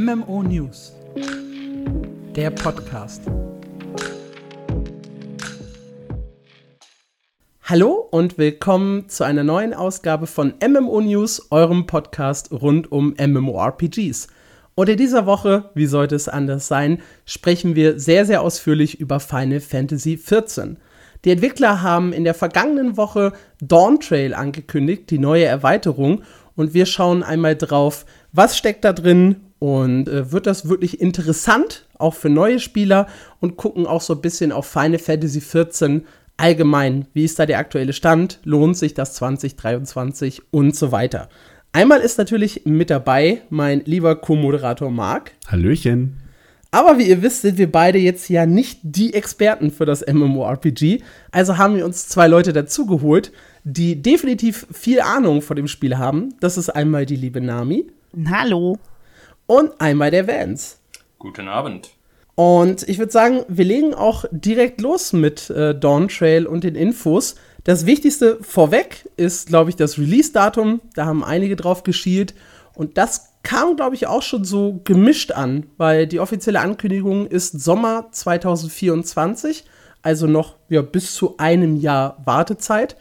MMO News, der Podcast. Hallo und willkommen zu einer neuen Ausgabe von MMO News, eurem Podcast rund um MMORPGs. Und in dieser Woche, wie sollte es anders sein, sprechen wir sehr, sehr ausführlich über Final Fantasy XIV. Die Entwickler haben in der vergangenen Woche Dawn Trail angekündigt, die neue Erweiterung. Und wir schauen einmal drauf, was steckt da drin und äh, wird das wirklich interessant, auch für neue Spieler und gucken auch so ein bisschen auf Final Fantasy XIV allgemein. Wie ist da der aktuelle Stand? Lohnt sich das 2023 und so weiter? Einmal ist natürlich mit dabei mein lieber Co-Moderator Marc. Hallöchen. Aber wie ihr wisst, sind wir beide jetzt ja nicht die Experten für das MMORPG. Also haben wir uns zwei Leute dazugeholt, die definitiv viel Ahnung von dem Spiel haben. Das ist einmal die liebe Nami. Hallo. Und einmal der Vance. Guten Abend. Und ich würde sagen, wir legen auch direkt los mit äh, Dawn Trail und den Infos. Das Wichtigste vorweg ist, glaube ich, das Release-Datum. Da haben einige drauf geschielt. Und das kam, glaube ich, auch schon so gemischt an, weil die offizielle Ankündigung ist Sommer 2024, also noch ja, bis zu einem Jahr Wartezeit.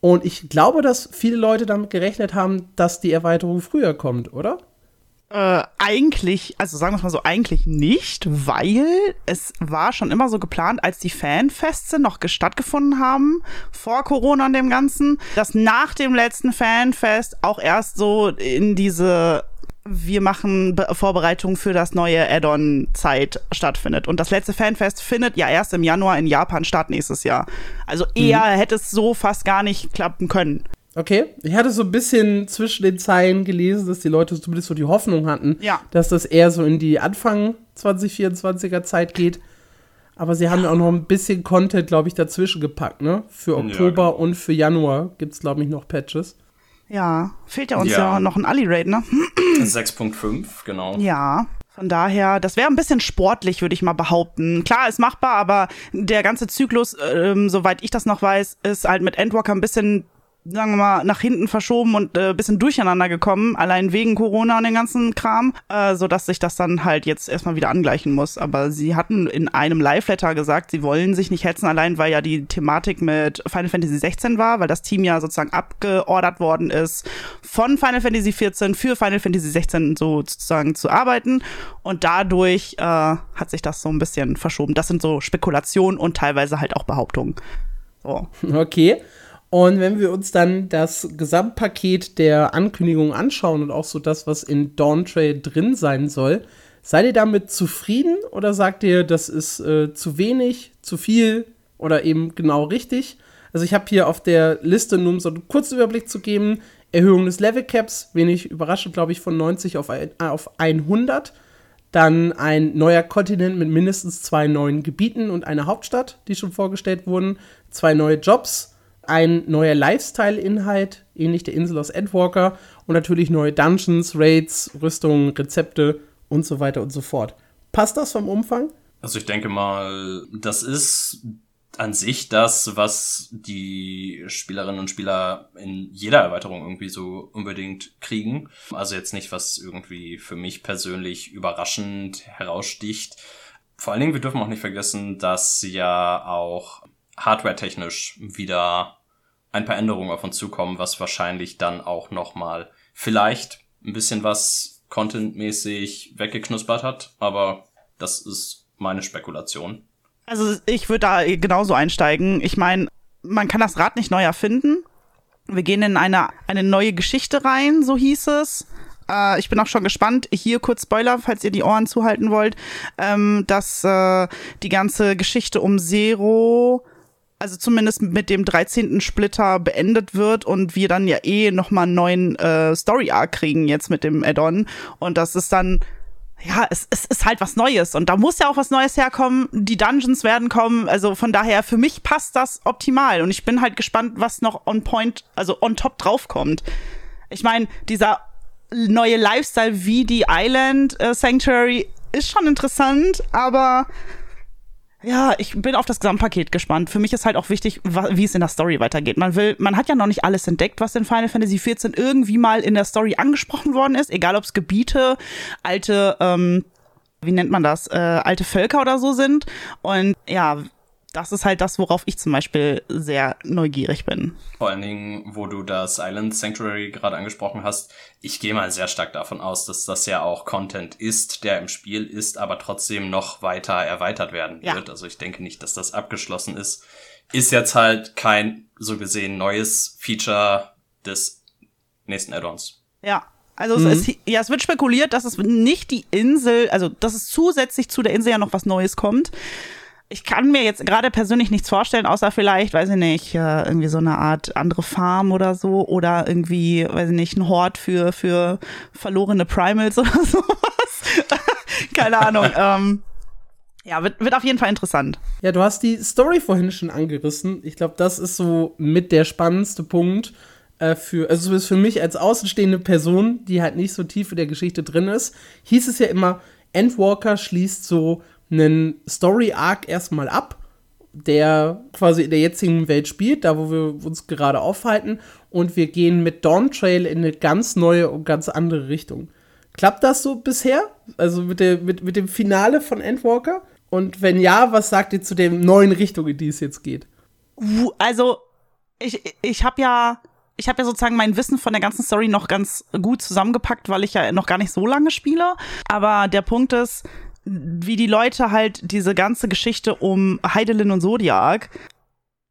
Und ich glaube, dass viele Leute damit gerechnet haben, dass die Erweiterung früher kommt, oder? Äh, eigentlich, also sagen wir es mal so, eigentlich nicht, weil es war schon immer so geplant, als die Fanfeste noch stattgefunden haben, vor Corona und dem Ganzen, dass nach dem letzten Fanfest auch erst so in diese wir machen Be Vorbereitungen für das neue Add-on-Zeit stattfindet. Und das letzte Fanfest findet ja erst im Januar in Japan statt nächstes Jahr. Also eher mhm. hätte es so fast gar nicht klappen können. Okay, ich hatte so ein bisschen zwischen den Zeilen gelesen, dass die Leute zumindest so die Hoffnung hatten, ja. dass das eher so in die Anfang 2024er Zeit geht. Aber sie haben ja auch noch ein bisschen Content, glaube ich, dazwischen gepackt, ne? Für Oktober ja, genau. und für Januar gibt es, glaube ich, noch Patches. Ja, fehlt ja uns ja, ja noch ein Ali-Raid, ne? 6.5, genau. Ja. Von daher, das wäre ein bisschen sportlich, würde ich mal behaupten. Klar, ist machbar, aber der ganze Zyklus, ähm, soweit ich das noch weiß, ist halt mit Endwalker ein bisschen sagen wir mal, nach hinten verschoben und äh, bisschen durcheinander gekommen, allein wegen Corona und den ganzen Kram, äh, so dass sich das dann halt jetzt erstmal wieder angleichen muss. Aber sie hatten in einem Live-Letter gesagt, sie wollen sich nicht hetzen, allein weil ja die Thematik mit Final Fantasy 16 war, weil das Team ja sozusagen abgeordert worden ist, von Final Fantasy 14 für Final Fantasy 16 sozusagen zu arbeiten. Und dadurch äh, hat sich das so ein bisschen verschoben. Das sind so Spekulationen und teilweise halt auch Behauptungen. So. Okay. Und wenn wir uns dann das Gesamtpaket der Ankündigung anschauen und auch so das, was in Dawn Trail drin sein soll, seid ihr damit zufrieden oder sagt ihr, das ist äh, zu wenig, zu viel oder eben genau richtig? Also ich habe hier auf der Liste nur um so einen kurzen Überblick zu geben, Erhöhung des Level Caps, wenig überraschend, glaube ich, von 90 auf, ein, äh, auf 100. Dann ein neuer Kontinent mit mindestens zwei neuen Gebieten und einer Hauptstadt, die schon vorgestellt wurden. Zwei neue Jobs, ein neuer Lifestyle-Inhalt, ähnlich der Insel aus Endwalker, und natürlich neue Dungeons, Raids, Rüstungen, Rezepte und so weiter und so fort. Passt das vom Umfang? Also ich denke mal, das ist an sich das, was die Spielerinnen und Spieler in jeder Erweiterung irgendwie so unbedingt kriegen. Also jetzt nicht, was irgendwie für mich persönlich überraschend heraussticht. Vor allen Dingen, wir dürfen auch nicht vergessen, dass ja auch hardware-technisch wieder ein paar Änderungen auf uns zukommen, was wahrscheinlich dann auch nochmal vielleicht ein bisschen was contentmäßig weggeknuspert hat, aber das ist meine Spekulation. Also ich würde da genauso einsteigen. Ich meine, man kann das Rad nicht neu erfinden. Wir gehen in eine, eine neue Geschichte rein, so hieß es. Äh, ich bin auch schon gespannt. Hier kurz Spoiler, falls ihr die Ohren zuhalten wollt, ähm, dass äh, die ganze Geschichte um Zero also zumindest mit dem 13. Splitter beendet wird und wir dann ja eh nochmal einen neuen äh, Story-Arc kriegen jetzt mit dem Add-on. Und das ist dann, ja, es, es ist halt was Neues. Und da muss ja auch was Neues herkommen. Die Dungeons werden kommen. Also von daher, für mich passt das optimal. Und ich bin halt gespannt, was noch on point, also on top draufkommt. Ich meine, dieser neue Lifestyle wie die Island äh, Sanctuary ist schon interessant, aber Ja, ich bin auf das Gesamtpaket gespannt. Für mich ist halt auch wichtig, wie es in der Story weitergeht. Man will, man hat ja noch nicht alles entdeckt, was in Final Fantasy XIV irgendwie mal in der Story angesprochen worden ist, egal ob es Gebiete, alte, ähm, wie nennt man das, äh, alte Völker oder so sind. Und ja, das ist halt das, worauf ich zum Beispiel sehr neugierig bin. Vor allen Dingen, wo du das Island Sanctuary gerade angesprochen hast, ich gehe mal sehr stark davon aus, dass das ja auch Content ist, der im Spiel ist, aber trotzdem noch weiter erweitert werden wird. Ja. Also ich denke nicht, dass das abgeschlossen ist. Ist jetzt halt kein so gesehen neues Feature des nächsten Add-ons. Ja, also mhm. es, ist, ja, es wird spekuliert, dass es nicht die Insel, also dass es zusätzlich zu der Insel ja noch was Neues kommt ich kann mir jetzt gerade persönlich nichts vorstellen, außer vielleicht, weiß ich nicht, äh, irgendwie so eine Art andere Farm oder so oder irgendwie, weiß ich nicht, ein Hort für, für verlorene Primals oder sowas. Keine Ahnung. ähm, ja, wird, wird auf jeden Fall interessant. Ja, du hast die Story vorhin schon angerissen. Ich glaube, das ist so mit der spannendste Punkt äh, für, also für mich als außenstehende Person, die halt nicht so tief in der Geschichte drin ist, hieß es ja immer, Endwalker schließt so einen Story-Arc erstmal ab, der quasi in der jetzigen Welt spielt, da wo wir uns gerade aufhalten, und wir gehen mit Dawn Trail in eine ganz neue und ganz andere Richtung. Klappt das so bisher? Also mit, der, mit, mit dem Finale von Endwalker? Und wenn ja, was sagt ihr zu den neuen Richtungen, in die es jetzt geht? Also, ich, ich habe ja ich habe ja sozusagen mein Wissen von der ganzen Story noch ganz gut zusammengepackt, weil ich ja noch gar nicht so lange spiele. Aber der Punkt ist, wie die Leute halt diese ganze Geschichte um Heidelin und Zodiac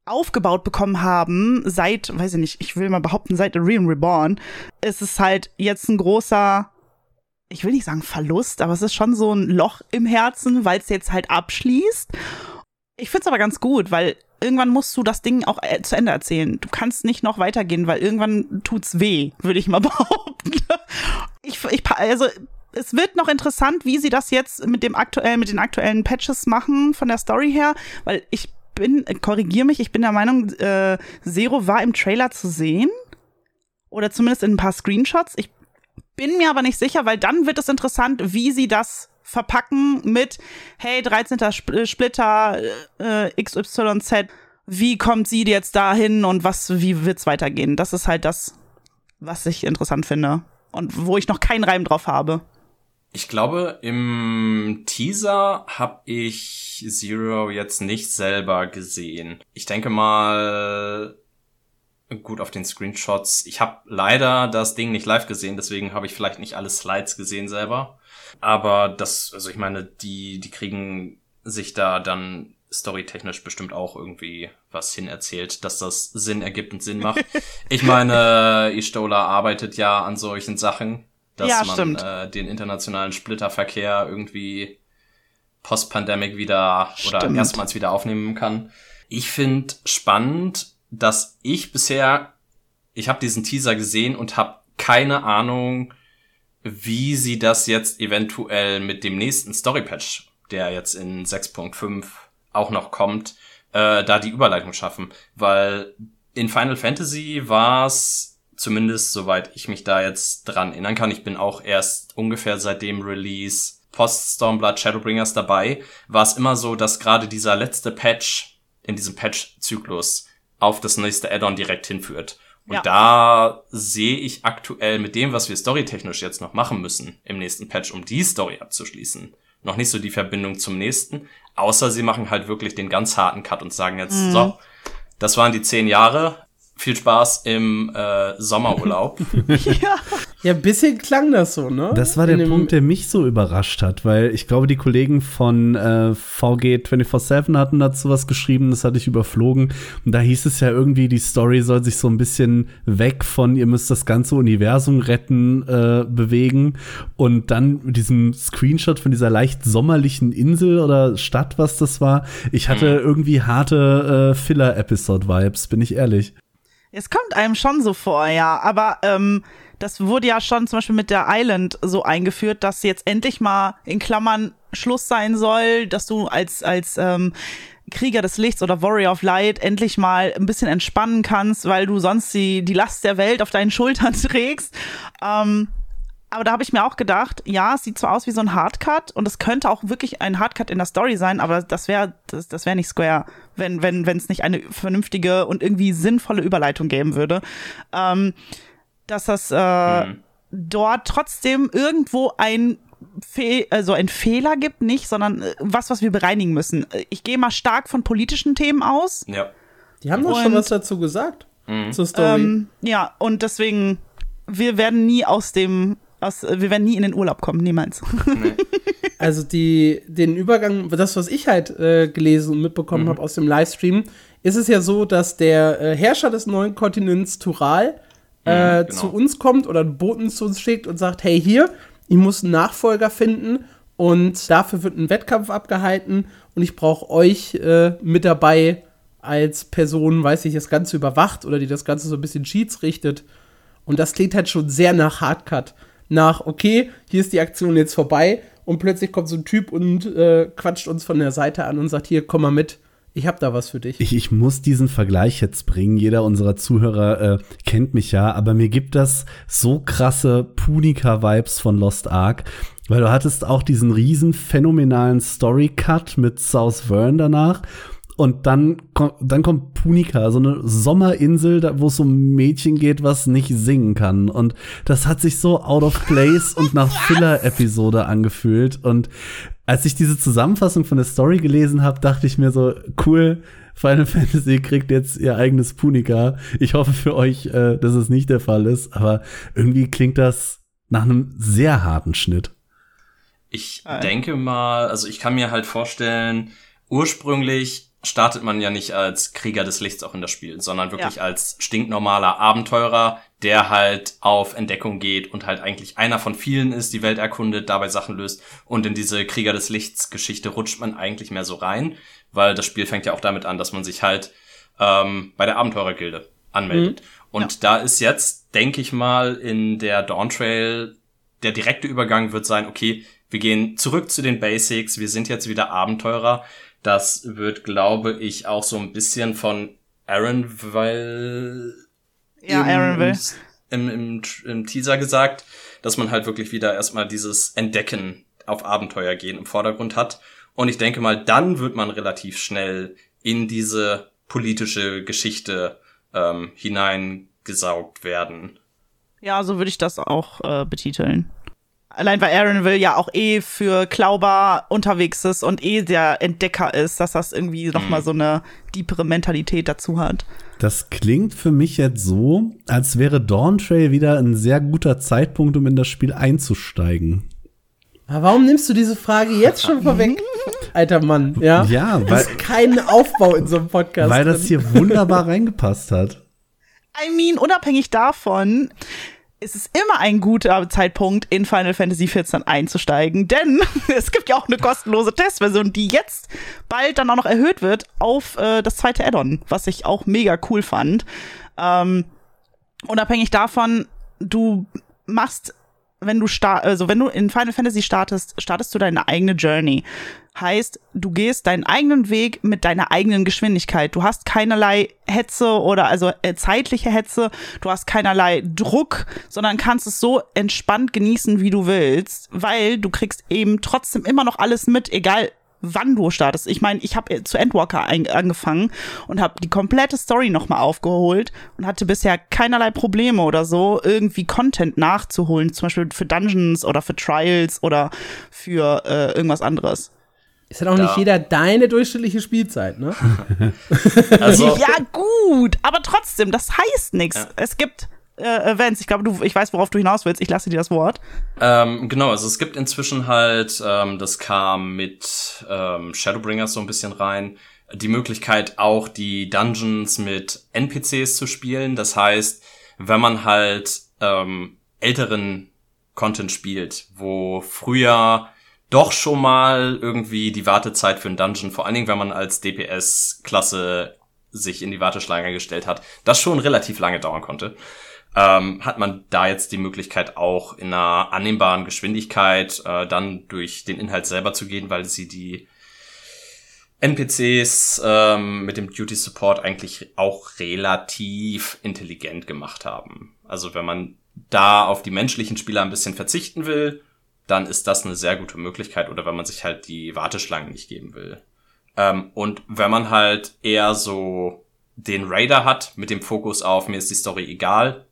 aufgebaut bekommen haben, seit, weiß ich nicht, ich will mal behaupten, seit The Realm Reborn, ist es halt jetzt ein großer, ich will nicht sagen Verlust, aber es ist schon so ein Loch im Herzen, weil es jetzt halt abschließt. Ich find's aber ganz gut, weil irgendwann musst du das Ding auch äh, zu Ende erzählen. Du kannst nicht noch weitergehen, weil irgendwann tut's weh, würde ich mal behaupten. Ich, ich, also es wird noch interessant, wie sie das jetzt mit dem aktuell, mit den aktuellen Patches machen von der Story her, weil ich bin, korrigier mich, ich bin der Meinung, äh, Zero war im Trailer zu sehen. Oder zumindest in ein paar Screenshots. Ich bin mir aber nicht sicher, weil dann wird es interessant, wie sie das verpacken mit, hey, 13. Splitter, äh, XYZ, wie kommt sie jetzt dahin und was, wie wird's weitergehen? Das ist halt das, was ich interessant finde. Und wo ich noch keinen Reim drauf habe. Ich glaube, im Teaser habe ich Zero jetzt nicht selber gesehen. Ich denke mal, gut auf den Screenshots. Ich habe leider das Ding nicht live gesehen, deswegen habe ich vielleicht nicht alle Slides gesehen selber. Aber das, also ich meine, die, die kriegen sich da dann storytechnisch bestimmt auch irgendwie was hinerzählt, dass das Sinn ergibt und Sinn macht. ich meine, Istola arbeitet ja an solchen Sachen dass ja, man äh, den internationalen Splitterverkehr irgendwie post-pandemic wieder oder stimmt. erstmals wieder aufnehmen kann. Ich finde spannend, dass ich bisher, ich habe diesen Teaser gesehen und habe keine Ahnung, wie sie das jetzt eventuell mit dem nächsten Story-Patch, der jetzt in 6.5 auch noch kommt, äh, da die Überleitung schaffen. Weil in Final Fantasy war es Zumindest soweit ich mich da jetzt dran erinnern kann. Ich bin auch erst ungefähr seit dem Release Post Stormblood Shadowbringers dabei. War es immer so, dass gerade dieser letzte Patch in diesem Patch-Zyklus auf das nächste Add-on direkt hinführt. Und ja. da sehe ich aktuell mit dem, was wir storytechnisch jetzt noch machen müssen im nächsten Patch, um die Story abzuschließen, noch nicht so die Verbindung zum nächsten. Außer sie machen halt wirklich den ganz harten Cut und sagen jetzt, mhm. so, das waren die zehn Jahre, viel Spaß im äh, Sommerurlaub. ja. Ja, ein bisschen klang das so, ne? Das war der Punkt, der mich so überrascht hat, weil ich glaube, die Kollegen von äh, VG 24-7 hatten dazu was geschrieben, das hatte ich überflogen. Und da hieß es ja irgendwie, die Story soll sich so ein bisschen weg von, ihr müsst das ganze Universum retten, äh, bewegen. Und dann mit diesem Screenshot von dieser leicht sommerlichen Insel oder Stadt, was das war, ich hatte mhm. irgendwie harte äh, Filler-Episode-Vibes, bin ich ehrlich. Es kommt einem schon so vor, ja. Aber ähm, das wurde ja schon zum Beispiel mit der Island so eingeführt, dass jetzt endlich mal in Klammern Schluss sein soll, dass du als, als ähm, Krieger des Lichts oder Warrior of Light endlich mal ein bisschen entspannen kannst, weil du sonst die, die Last der Welt auf deinen Schultern trägst. Ähm, Aber da habe ich mir auch gedacht, ja, es sieht so aus wie so ein Hardcut und es könnte auch wirklich ein Hardcut in der Story sein, aber das wäre das, das wäre nicht Square, wenn wenn wenn es nicht eine vernünftige und irgendwie sinnvolle Überleitung geben würde. Ähm, dass das äh, mhm. dort trotzdem irgendwo ein Fe also ein Fehler gibt, nicht, sondern äh, was, was wir bereinigen müssen. Ich gehe mal stark von politischen Themen aus. Ja. Die haben doch schon was dazu gesagt. Mhm. Zur Story. Ähm, ja, und deswegen, wir werden nie aus dem aus, wir werden nie in den Urlaub kommen, niemals. Nee. Also die, den Übergang, das, was ich halt äh, gelesen und mitbekommen mhm. habe aus dem Livestream, ist es ja so, dass der äh, Herrscher des neuen Kontinents Tural äh, mhm, genau. zu uns kommt oder einen Boten zu uns schickt und sagt, hey hier, ich muss einen Nachfolger finden und dafür wird ein Wettkampf abgehalten und ich brauche euch äh, mit dabei als Person, weiß ich, das Ganze überwacht oder die das Ganze so ein bisschen Cheats richtet. Und das klingt halt schon sehr nach Hardcut nach, okay, hier ist die Aktion jetzt vorbei und plötzlich kommt so ein Typ und äh, quatscht uns von der Seite an und sagt, hier, komm mal mit, ich hab da was für dich. Ich, ich muss diesen Vergleich jetzt bringen. Jeder unserer Zuhörer äh, kennt mich ja, aber mir gibt das so krasse Punika-Vibes von Lost Ark, weil du hattest auch diesen riesen phänomenalen Story-Cut mit South Vern danach und dann, dann kommt Punika, so eine Sommerinsel, wo es um ein Mädchen geht, was nicht singen kann. Und das hat sich so out of place und nach Filler-Episode angefühlt. Und als ich diese Zusammenfassung von der Story gelesen habe, dachte ich mir so, cool, Final Fantasy kriegt jetzt ihr eigenes Punika. Ich hoffe für euch, äh, dass es nicht der Fall ist, aber irgendwie klingt das nach einem sehr harten Schnitt. Ich denke mal, also ich kann mir halt vorstellen, ursprünglich startet man ja nicht als Krieger des Lichts auch in das Spiel, sondern wirklich ja. als stinknormaler Abenteurer, der halt auf Entdeckung geht und halt eigentlich einer von vielen ist, die Welt erkundet, dabei Sachen löst und in diese Krieger des Lichts Geschichte rutscht man eigentlich mehr so rein, weil das Spiel fängt ja auch damit an, dass man sich halt ähm, bei der Abenteurergilde anmeldet. Mhm. Und ja. da ist jetzt, denke ich mal, in der Dawn Trail der direkte Übergang wird sein, okay, wir gehen zurück zu den Basics, wir sind jetzt wieder Abenteurer, das wird, glaube ich, auch so ein bisschen von Aaronville ja, Aaronville. Im, im, im Teaser gesagt, dass man halt wirklich wieder erstmal dieses Entdecken auf Abenteuer gehen im Vordergrund hat. Und ich denke mal, dann wird man relativ schnell in diese politische Geschichte ähm, hineingesaugt werden. Ja, so würde ich das auch äh, betiteln. Allein weil Aaron will ja auch eh für Klauber unterwegs ist und eh der Entdecker ist, dass das irgendwie noch mal mhm. so eine diepere Mentalität dazu hat. Das klingt für mich jetzt so, als wäre Dawn Trail wieder ein sehr guter Zeitpunkt, um in das Spiel einzusteigen. Aber warum nimmst du diese Frage jetzt schon vorweg? Alter Mann, ja? Ja, weil. Es ist kein Aufbau in so einem Podcast. Weil das hier wunderbar reingepasst hat. I mean, unabhängig davon, ist es immer ein guter Zeitpunkt, in Final Fantasy XIV einzusteigen, denn es gibt ja auch eine kostenlose Testversion, die jetzt bald dann auch noch erhöht wird auf äh, das zweite Add-on, was ich auch mega cool fand. Ähm, unabhängig davon, du machst wenn du start, also wenn du in Final Fantasy startest, startest du deine eigene Journey. Heißt, du gehst deinen eigenen Weg mit deiner eigenen Geschwindigkeit. Du hast keinerlei Hetze oder also äh, zeitliche Hetze, du hast keinerlei Druck, sondern kannst es so entspannt genießen, wie du willst, weil du kriegst eben trotzdem immer noch alles mit, egal wann du startest. Ich meine, ich habe zu Endwalker angefangen und habe die komplette Story nochmal aufgeholt und hatte bisher keinerlei Probleme oder so, irgendwie Content nachzuholen, zum Beispiel für Dungeons oder für Trials oder für äh, irgendwas anderes. Ist ja auch ja. nicht jeder deine durchschnittliche Spielzeit, ne? also. Ja, gut, aber trotzdem, das heißt nichts. Ja. Es gibt äh, Events. Ich glaube, du, ich weiß, worauf du hinaus willst. Ich lasse dir das Wort. Ähm, genau, also es gibt inzwischen halt, ähm, das kam mit ähm, Shadowbringers so ein bisschen rein, die Möglichkeit auch die Dungeons mit NPCs zu spielen. Das heißt, wenn man halt ähm, älteren Content spielt, wo früher doch schon mal irgendwie die Wartezeit für einen Dungeon, vor allen Dingen, wenn man als DPS-Klasse sich in die Warteschlange gestellt hat, das schon relativ lange dauern konnte ähm, hat man da jetzt die Möglichkeit auch in einer annehmbaren Geschwindigkeit äh, dann durch den Inhalt selber zu gehen, weil sie die NPCs ähm, mit dem Duty Support eigentlich auch relativ intelligent gemacht haben. Also wenn man da auf die menschlichen Spieler ein bisschen verzichten will, dann ist das eine sehr gute Möglichkeit oder wenn man sich halt die Warteschlangen nicht geben will. Ähm, und wenn man halt eher so den Raider hat mit dem Fokus auf mir ist die Story egal,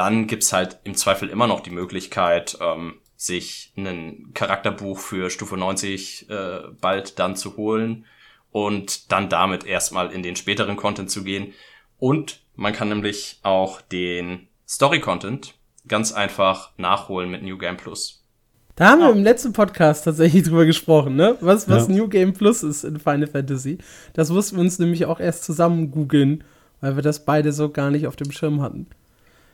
dann gibt's halt im Zweifel immer noch die Möglichkeit, ähm, sich ein Charakterbuch für Stufe 90 äh, bald dann zu holen und dann damit erstmal in den späteren Content zu gehen. Und man kann nämlich auch den Story-Content ganz einfach nachholen mit New Game Plus. Da haben wir im letzten Podcast tatsächlich drüber gesprochen, ne? Was, was ja. New Game Plus ist in Final Fantasy. Das mussten wir uns nämlich auch erst zusammen googeln, weil wir das beide so gar nicht auf dem Schirm hatten.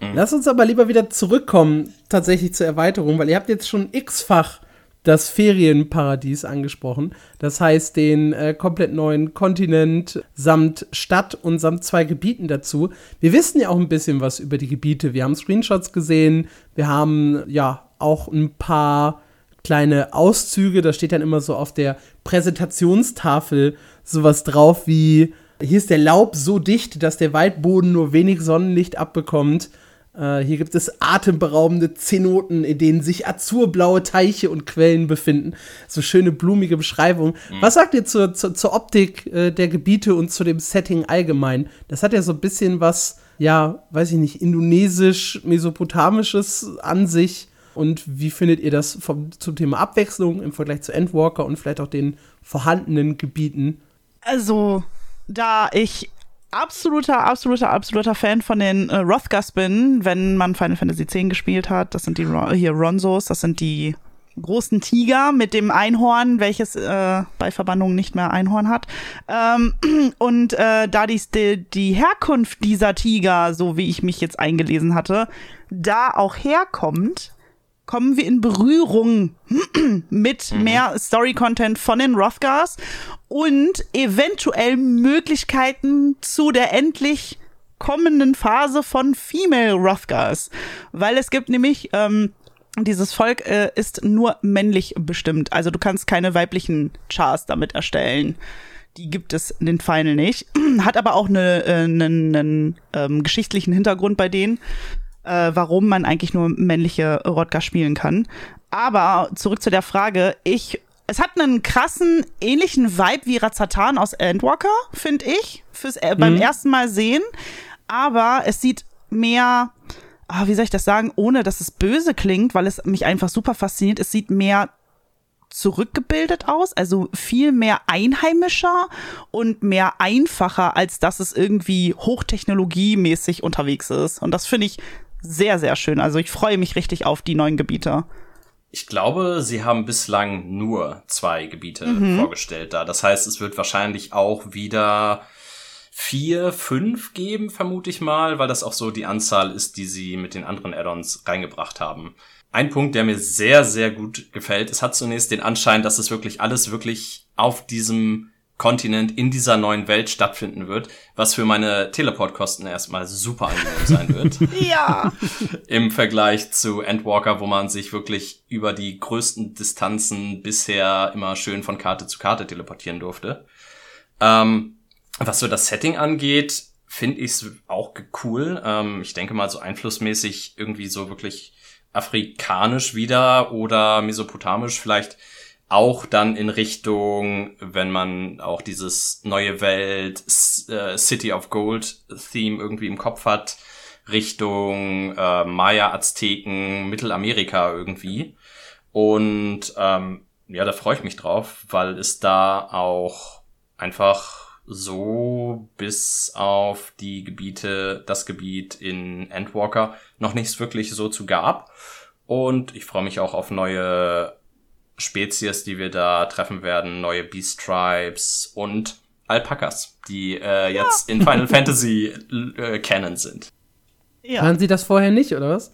Mhm. Lass uns aber lieber wieder zurückkommen, tatsächlich zur Erweiterung, weil ihr habt jetzt schon x-fach das Ferienparadies angesprochen. Das heißt, den äh, komplett neuen Kontinent samt Stadt und samt zwei Gebieten dazu. Wir wissen ja auch ein bisschen was über die Gebiete. Wir haben Screenshots gesehen. Wir haben ja auch ein paar kleine Auszüge. Da steht dann immer so auf der Präsentationstafel sowas drauf wie: Hier ist der Laub so dicht, dass der Waldboden nur wenig Sonnenlicht abbekommt. Äh, hier gibt es atemberaubende Zenoten, in denen sich azurblaue Teiche und Quellen befinden. So schöne blumige Beschreibung. Mhm. Was sagt ihr zur, zur, zur Optik äh, der Gebiete und zu dem Setting allgemein? Das hat ja so ein bisschen was, ja, weiß ich nicht, indonesisch-mesopotamisches an sich. Und wie findet ihr das vom, zum Thema Abwechslung im Vergleich zu Endwalker und vielleicht auch den vorhandenen Gebieten? Also, da ich absoluter, absoluter, absoluter Fan von den äh, Rothgas bin, wenn man Final Fantasy X gespielt hat. Das sind die hier Ronzos, das sind die großen Tiger mit dem Einhorn, welches äh, bei Verbannung nicht mehr Einhorn hat. Ähm, und äh, da dies, die, die Herkunft dieser Tiger, so wie ich mich jetzt eingelesen hatte, da auch herkommt, kommen wir in Berührung mit mhm. mehr Story-Content von den Rothgars und eventuell Möglichkeiten zu der endlich kommenden Phase von Female Rothgars. Weil es gibt nämlich, ähm, dieses Volk äh, ist nur männlich bestimmt. Also du kannst keine weiblichen Chars damit erstellen. Die gibt es in den Final nicht. Hat aber auch einen äh, ne, ne, ähm, geschichtlichen Hintergrund bei denen äh, warum man eigentlich nur männliche Rodka spielen kann. Aber zurück zu der Frage, ich es hat einen krassen, ähnlichen Vibe wie Razatan aus Endwalker, finde ich, fürs, äh, mhm. beim ersten Mal sehen. Aber es sieht mehr, ah, wie soll ich das sagen, ohne dass es böse klingt, weil es mich einfach super fasziniert. Es sieht mehr zurückgebildet aus, also viel mehr einheimischer und mehr einfacher, als dass es irgendwie hochtechnologiemäßig unterwegs ist. Und das finde ich sehr, sehr schön. Also ich freue mich richtig auf die neuen Gebiete. Ich glaube, sie haben bislang nur zwei Gebiete mhm. vorgestellt da. Das heißt, es wird wahrscheinlich auch wieder vier, fünf geben, vermute ich mal, weil das auch so die Anzahl ist, die sie mit den anderen Add-ons reingebracht haben. Ein Punkt, der mir sehr, sehr gut gefällt, es hat zunächst den Anschein, dass es wirklich alles wirklich auf diesem Kontinent in dieser neuen Welt stattfinden wird, was für meine Teleportkosten erstmal super angenehm sein wird. ja. Im Vergleich zu Endwalker, wo man sich wirklich über die größten Distanzen bisher immer schön von Karte zu Karte teleportieren durfte. Ähm, was so das Setting angeht, finde ich es auch cool. Ähm, ich denke mal so einflussmäßig irgendwie so wirklich afrikanisch wieder oder mesopotamisch vielleicht auch dann in Richtung, wenn man auch dieses neue Welt äh, City of Gold Theme irgendwie im Kopf hat, Richtung äh, Maya, Azteken, Mittelamerika irgendwie. Und ähm, ja, da freue ich mich drauf, weil es da auch einfach so bis auf die Gebiete, das Gebiet in Endwalker noch nichts wirklich so zu gab. Und ich freue mich auch auf neue Spezies, die wir da treffen werden, neue Beast Tribes und Alpakas, die äh, jetzt ja. in Final Fantasy äh, Canon sind. Ja. Waren sie das vorher nicht, oder was?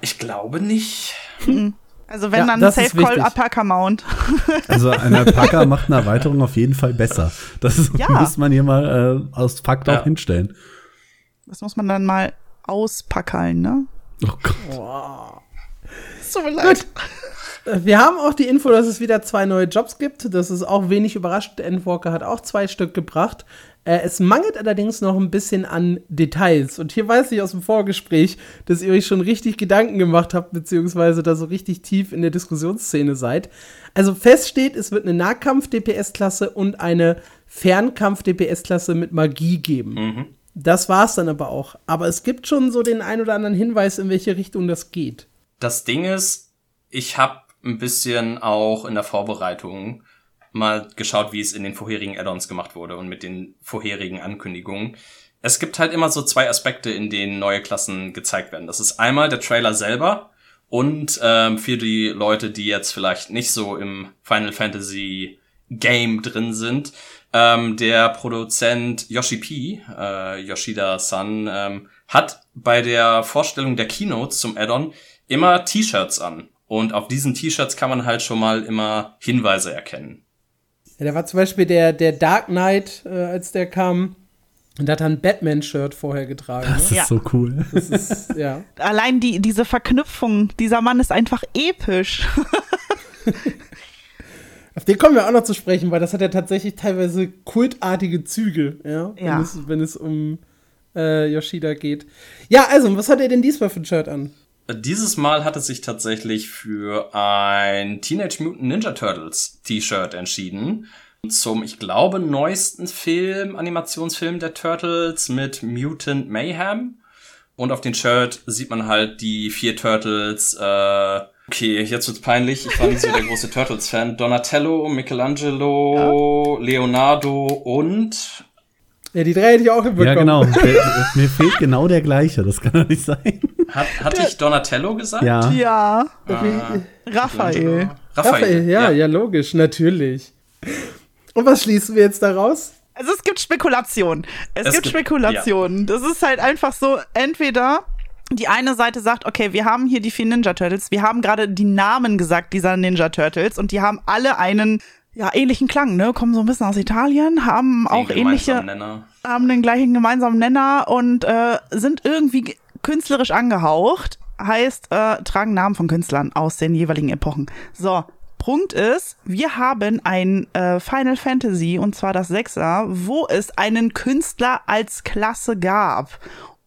Ich glaube nicht. Mhm. Also wenn ja, dann Safe Call Alpaka Mount. also ein Alpaka macht eine Erweiterung auf jeden Fall besser. Das ist, ja. muss man hier mal äh, aus Fakt ja. auch hinstellen. Das muss man dann mal auspackeln, ne? Oh Gott. Wow. So leid. Gut. Wir haben auch die Info, dass es wieder zwei neue Jobs gibt. Das ist auch wenig überraschend. Endwalker hat auch zwei Stück gebracht. Äh, es mangelt allerdings noch ein bisschen an Details. Und hier weiß ich aus dem Vorgespräch, dass ihr euch schon richtig Gedanken gemacht habt, beziehungsweise da so richtig tief in der Diskussionsszene seid. Also fest steht, es wird eine Nahkampf-DPS-Klasse und eine Fernkampf-DPS-Klasse mit Magie geben. Mhm. Das war's dann aber auch. Aber es gibt schon so den ein oder anderen Hinweis, in welche Richtung das geht. Das Ding ist, ich habe ein bisschen auch in der Vorbereitung mal geschaut, wie es in den vorherigen Add-ons gemacht wurde und mit den vorherigen Ankündigungen. Es gibt halt immer so zwei Aspekte, in denen neue Klassen gezeigt werden. Das ist einmal der Trailer selber und ähm, für die Leute, die jetzt vielleicht nicht so im Final Fantasy Game drin sind, ähm, der Produzent Yoshi P, äh, Yoshida-san, ähm, hat bei der Vorstellung der Keynotes zum Add-on immer T-Shirts an. Und auf diesen T-Shirts kann man halt schon mal immer Hinweise erkennen. Ja, da war zum Beispiel der, der Dark Knight, äh, als der kam. Und der hat ein Batman-Shirt vorher getragen. Das Ne? ist Ja. so cool. Das ist, ja. Allein die, diese Verknüpfung, dieser Mann ist einfach episch. Auf den kommen wir auch noch zu sprechen, weil das hat ja tatsächlich teilweise kultartige Züge, ja. Ja. Wenn, es, wenn es um äh, Yoshida geht. Ja, also, was hat er denn diesmal für ein Shirt an? Dieses Mal hat es sich tatsächlich für ein Teenage Mutant Ninja Turtles T-Shirt entschieden. Zum, ich glaube, neuesten Film, Animationsfilm der Turtles mit Mutant Mayhem. Und auf dem Shirt sieht man halt die vier Turtles, äh, okay, jetzt wird's peinlich, ich war nicht so der große Turtles-Fan. Donatello, Michelangelo, Leonardo und Ja, die drei hätte ich auch hinbekommen. Ja, genau. Mir fehlt genau der gleiche. Das kann doch nicht sein. Hat, hatte ich Donatello gesagt? Ja. Ja, Ah, Raphael. Raphael, ja, ja, logisch, natürlich. Und was schließen wir jetzt daraus? Also es gibt Spekulationen. Es, Es gibt, gibt- Spekulationen. Das ist halt einfach so, entweder die eine Seite sagt, okay, wir haben hier die vier Ninja Turtles, wir haben gerade die Namen gesagt dieser Ninja Turtles und die haben alle einen ja, ähnlichen Klang, ne? Kommen so ein bisschen aus Italien, haben auch ähnliche, Nenner. haben den gleichen gemeinsamen Nenner und äh, sind irgendwie ge- künstlerisch angehaucht. Heißt, äh, tragen Namen von Künstlern aus den jeweiligen Epochen. So, Punkt ist, wir haben ein äh, Final Fantasy, und zwar das Sechser, wo es einen Künstler als Klasse gab.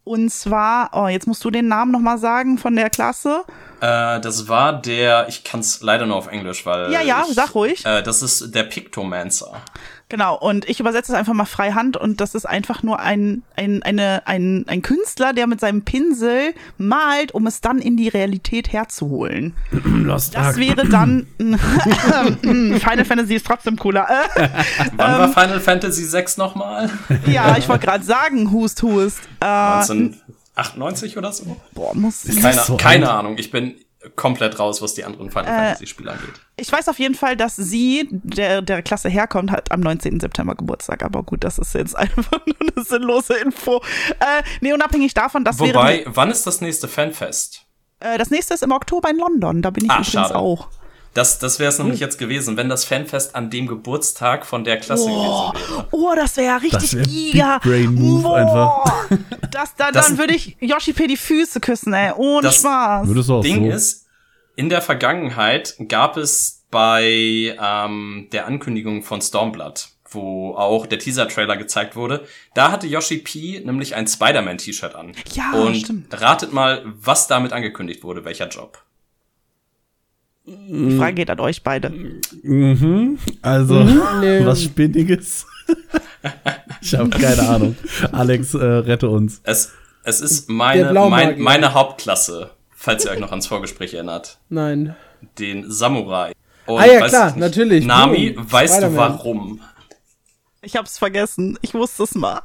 Und zwar, oh, jetzt musst du den Namen nochmal sagen von der Klasse. Äh, das war der, ich kann es leider nur auf Englisch, weil. Ja, ja, ich, sag ruhig. Äh, das ist der Pictomancer. Genau, und ich übersetze es einfach mal freihand und das ist einfach nur ein, ein, eine, ein, ein Künstler, der mit seinem Pinsel malt, um es dann in die Realität herzuholen. Lost Das Ark. wäre dann Final Fantasy ist trotzdem cooler. Äh, Wann Ähm. war Final Fantasy 6 nochmal? ja, ich wollte gerade sagen, Hust Hust. Äh, 1998 oder so? boah, muss. Ist Keine, so keine? Ahnung. Ich bin komplett raus, was die anderen Final Äh. Fantasy Spiele angeht. Ich weiß auf jeden Fall, dass sie, der der Klasse herkommt, hat am 19. September Geburtstag. Aber gut, das ist jetzt einfach nur eine sinnlose Info. Äh, nee, unabhängig davon, das Wobei, wäre. wann ist das nächste Fanfest? Äh, das nächste ist im Oktober in London. Da bin ich Ah, übrigens schade. auch. Das, das wäre es nämlich jetzt gewesen, wenn das Fanfest an dem Geburtstag von der Klasse gewesen wäre. Oh, das wäre ja richtig Das wär giga. Big Brain Move Boah. Das, da, Das- dann würde ich Yoshi P die Füße küssen, ey. Ohne Das- Spaß. Würdest du auch Ding so. ist, in der Vergangenheit gab es bei ähm, der Ankündigung von Stormblood, wo auch der Teaser-Trailer gezeigt wurde, da hatte Yoshi P nämlich ein Spider-Man-T-Shirt an. Ja, Und stimmt. ratet mal, was damit angekündigt wurde, welcher Job. Die Frage geht an euch beide. Mhm. Also, Nee. was Spinniges. ich habe keine Ahnung. Alex, äh, rette uns. Es, es ist meine, mein, meine Hauptklasse, falls ihr euch noch ans Vorgespräch erinnert. Nein. Den Samurai. Und Ah ja, klar, ich nicht, natürlich. Nami, Boom. weißt du warum? Ich hab's vergessen. Ich wusste es mal.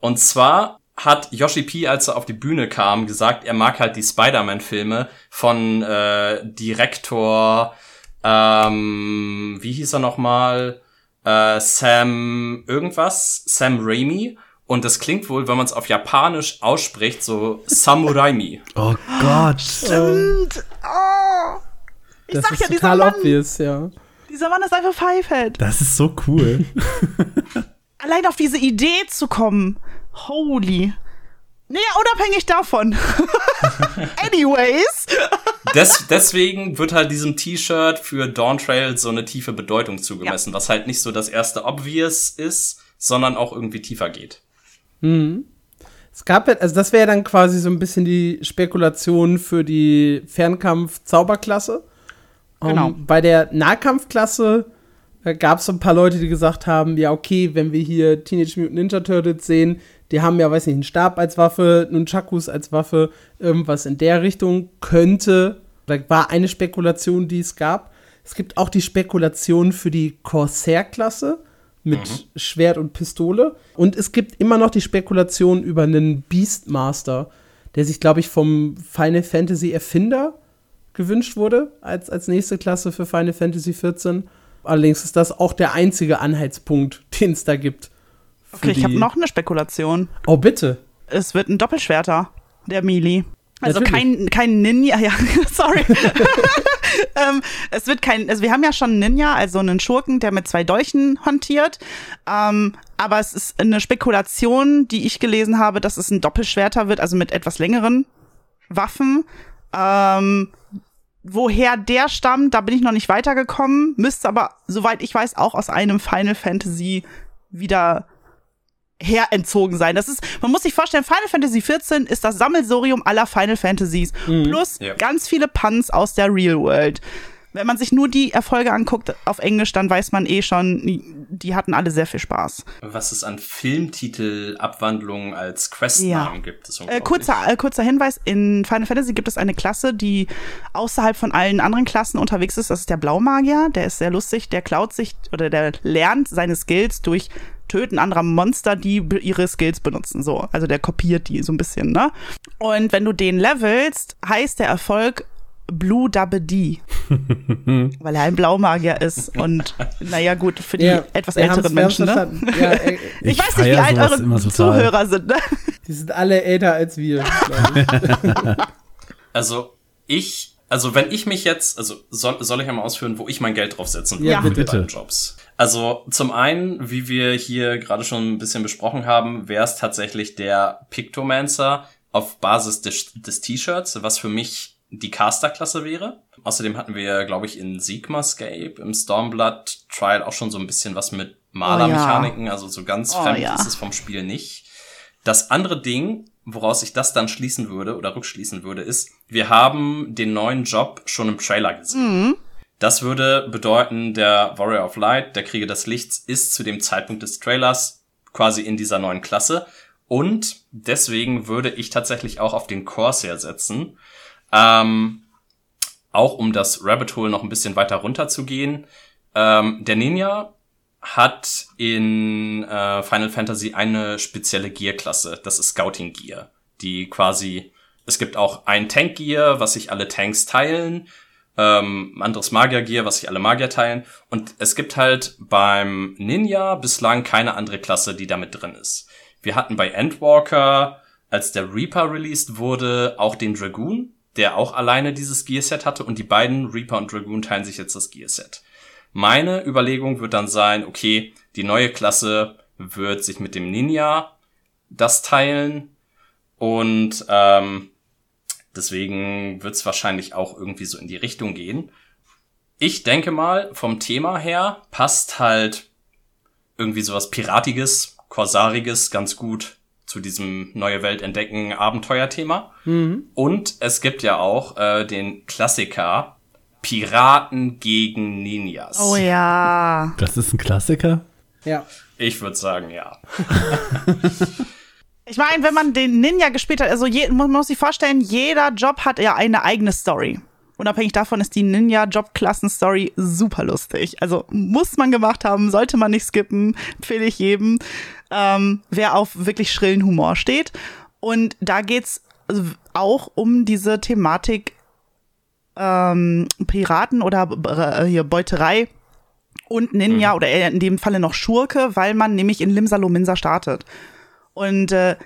Und zwar hat Yoshi P, als er auf die Bühne kam, gesagt, er mag halt die Spider-Man-Filme von äh, Direktor, ähm, wie hieß er nochmal? Äh, Sam irgendwas? Sam Raimi. Und das klingt wohl, wenn man es auf Japanisch ausspricht, so Samuraimi. Oh Gott. Stimmt. Oh. Ich Das sag ist ja, dieser total Mann, obvious, ja. dieser Mann ist einfach Fivehead. Das ist so cool. Allein auf diese Idee zu kommen. Holy. Naja, unabhängig davon. Anyways. Des, deswegen wird halt diesem T-Shirt für Dawn Trail so eine tiefe Bedeutung zugemessen, was halt nicht so das erste Obvious ist, sondern auch irgendwie tiefer geht. Mhm. Es gab ja, also das wäre dann quasi so ein bisschen die Spekulation für die Fernkampf-Zauberklasse. Genau. Um, bei der Nahkampfklasse äh, gab es so ein paar Leute, die gesagt haben, ja, okay, wenn wir hier Teenage Mutant Ninja Turtles sehen, die haben ja, weiß nicht, einen Stab als Waffe, Nunchakus als Waffe, irgendwas in der Richtung könnte, da war eine Spekulation, die es gab. Es gibt auch die Spekulation für die Corsair-Klasse mit mhm. Schwert und Pistole. Und es gibt immer noch die Spekulation über einen Beastmaster, der sich, glaube ich, vom Final Fantasy Erfinder gewünscht wurde, als, als nächste Klasse für Final Fantasy XIV. Allerdings ist das auch der einzige Anhaltspunkt, den es da gibt. Okay, ich habe noch eine Spekulation. Oh, bitte. Es wird ein Doppelschwerter, der Mili. Also kein, kein Ninja, ja, sorry. ähm, es wird kein, also wir haben ja schon einen Ninja, also einen Schurken, der mit zwei Dolchen hantiert. Ähm, aber es ist eine Spekulation, die ich gelesen habe, dass es ein Doppelschwerter wird, also mit etwas längeren Waffen. Ähm, woher der stammt, da bin ich noch nicht weitergekommen, müsste aber, soweit ich weiß, auch aus einem Final Fantasy wieder herentzogen sein. Das ist, man muss sich vorstellen, Final Fantasy XIV ist das Sammelsorium aller Final Fantasies mhm. plus ja. ganz viele Puns aus der Real World. Wenn man sich nur die Erfolge anguckt auf Englisch, dann weiß man eh schon, die hatten alle sehr viel Spaß. Was es an Filmtitel-Abwandlungen als Questnamen ja. gibt. Ist äh, kurzer, äh, kurzer Hinweis, in Final Fantasy gibt es eine Klasse, die außerhalb von allen anderen Klassen unterwegs ist. Das ist der Blaumagier, der ist sehr lustig, der klaut sich oder der lernt seine Skills durch Töten anderer Monster, die ihre Skills benutzen. So, also der kopiert die so ein bisschen, ne? Und wenn du den levelst, heißt der Erfolg Blue Double D. weil er ein Blaumagier ist. Und naja, gut, für die ja, etwas älteren Menschen. Ne? Ja, ich, ich, weiß nicht, wie alt eure Zuhörer sind. Ne? Die sind alle älter als wir. also, ich also wenn ich mich jetzt, also soll, soll ich einmal ausführen, wo ich mein Geld draufsetzen würde ja, mit bitte. beiden Jobs. Also zum einen, wie wir hier gerade schon ein bisschen besprochen haben, wäre es tatsächlich der Pictomancer auf Basis des, des T-Shirts, was für mich die Caster-Klasse wäre. Außerdem hatten wir, glaube ich, in Sigmascape im Stormblood Trial auch schon so ein bisschen was mit Malermechaniken, oh ja. also so ganz oh fremd ja. ist es vom Spiel nicht. Das andere Ding, woraus ich das dann schließen würde oder rückschließen würde, ist, wir haben den neuen Job schon im Trailer gesehen. Mhm. Das würde bedeuten, der Warrior of Light, der Krieger des Lichts, ist zu dem Zeitpunkt des Trailers quasi in dieser neuen Klasse. Und deswegen würde ich tatsächlich auch auf den Corsair setzen. Ähm, auch um das Rabbit Hole noch ein bisschen weiter runter zu gehen. Ähm, der Ninja hat in äh, Final Fantasy eine spezielle Gear-Klasse. Das ist Scouting Gear, die quasi es gibt auch ein Tank Gear, was sich alle Tanks teilen ähm, anderes Magier-Gear, was sich alle Magier teilen. Und es gibt halt beim Ninja bislang keine andere Klasse, die damit drin ist. Wir hatten bei Endwalker, als der Reaper released wurde, auch den Dragoon, der auch alleine dieses Gearset hatte und die beiden Reaper und Dragoon teilen sich jetzt das Gearset. Meine Überlegung wird dann sein, okay, die neue Klasse wird sich mit dem Ninja das teilen und ähm, Deswegen wird es wahrscheinlich auch irgendwie so in die Richtung gehen. Ich denke mal, vom Thema her passt halt irgendwie sowas Piratiges, Korsariges ganz gut zu diesem neue Welt entdecken Abenteuerthema. Mhm. Und es gibt ja auch äh, den Klassiker Piraten gegen Ninjas. Oh ja. Das ist ein Klassiker? Ja. Ich würde sagen, ja. Ich meine, wenn man den Ninja gespielt hat, also je, man muss sich vorstellen, jeder Job hat ja eine eigene Story. Unabhängig davon ist die Ninja-Job-Klassen-Story super lustig. Also muss man gemacht haben, sollte man nicht skippen, empfehle ich jedem, ähm, wer auf wirklich schrillen Humor steht. Und da geht's auch um diese Thematik ähm, Piraten oder äh, hier Beuterei und Ninja mhm. oder in dem Falle noch Schurke, weil man nämlich in Limsa startet. Und äh,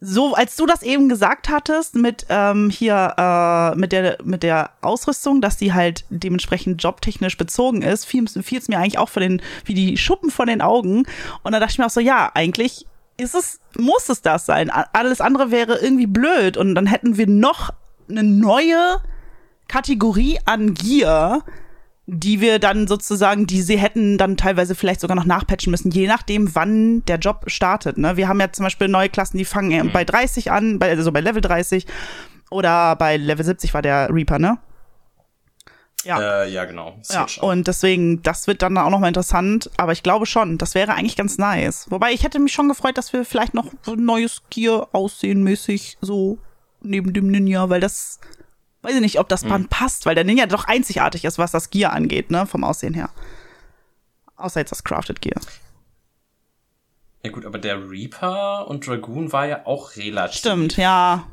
so, als du das eben gesagt hattest, mit ähm, hier, äh, mit der, mit der Ausrüstung, dass die halt dementsprechend jobtechnisch bezogen ist, fiel es mir eigentlich auch von den, wie die Schuppen von den Augen. Und da dachte ich mir auch so, ja, eigentlich ist es, muss es das sein. Alles andere wäre irgendwie blöd. Und dann hätten wir noch eine neue Kategorie an Gear, die wir dann sozusagen, die sie hätten dann teilweise vielleicht sogar noch nachpatchen müssen, je nachdem, wann der Job startet. Ne? Wir haben ja zum Beispiel neue Klassen, die fangen mhm. bei 30 an, bei, also bei Level 30 oder bei Level 70 war der Reaper, ne? Ja, äh, ja genau. Ja, und deswegen, das wird dann auch nochmal interessant. Aber ich glaube schon, das wäre eigentlich ganz nice. Wobei ich hätte mich schon gefreut, dass wir vielleicht noch ein neues Gear aussehen mäßig so neben dem Ninja, weil das weiß ich nicht, ob das Band hm. passt, weil der Ninja doch einzigartig ist, was das Gear angeht, ne, vom Aussehen her. Außer jetzt das Crafted Gear. Ja gut, aber der Reaper und Dragoon war ja auch relativ. Stimmt, ja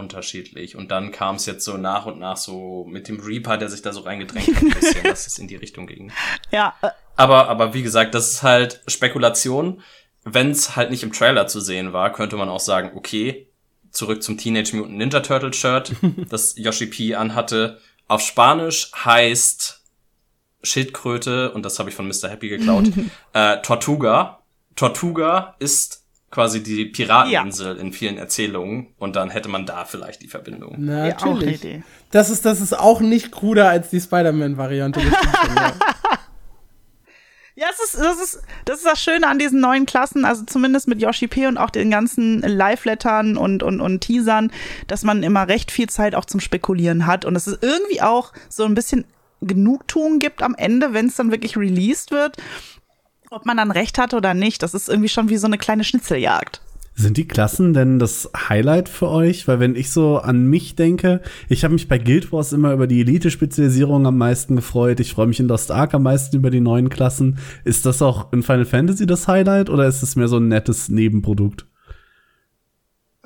unterschiedlich. Und dann kam es jetzt so nach und nach so mit dem Reaper, der sich da so reingedrängt hat, ein bisschen, dass es in die Richtung ging. Ja. Äh. Aber, aber wie gesagt, das ist halt Spekulation. Wenn es halt nicht im Trailer zu sehen war, könnte man auch sagen, okay, zurück zum Teenage Mutant Ninja Turtle Shirt, das Yoshi P anhatte. Auf Spanisch heißt Schildkröte, und das habe ich von Mr. Happy geklaut, äh, Tortuga. Tortuga ist quasi die Pirateninsel ja. in vielen Erzählungen und dann hätte man da vielleicht die Verbindung. Natürlich. Ja, das ist, das ist auch nicht kruder als die Spider-Man-Variante. Ja, es ist, das, ist, das ist das Schöne an diesen neuen Klassen, also zumindest mit Yoshi P und auch den ganzen Live-Lettern und, und, und Teasern, dass man immer recht viel Zeit auch zum Spekulieren hat und es ist irgendwie auch so ein bisschen Genugtuung gibt am Ende, wenn es dann wirklich released wird. Ob man dann recht hat oder nicht, das ist irgendwie schon wie so eine kleine Schnitzeljagd. Sind die Klassen denn das Highlight für euch? Weil wenn ich so an mich denke, ich habe mich bei Guild Wars immer über die Elite-Spezialisierung am meisten gefreut. Ich freue mich in Lost Ark am meisten über die neuen Klassen. Ist das auch in Final Fantasy das Highlight oder ist es mehr so ein nettes Nebenprodukt?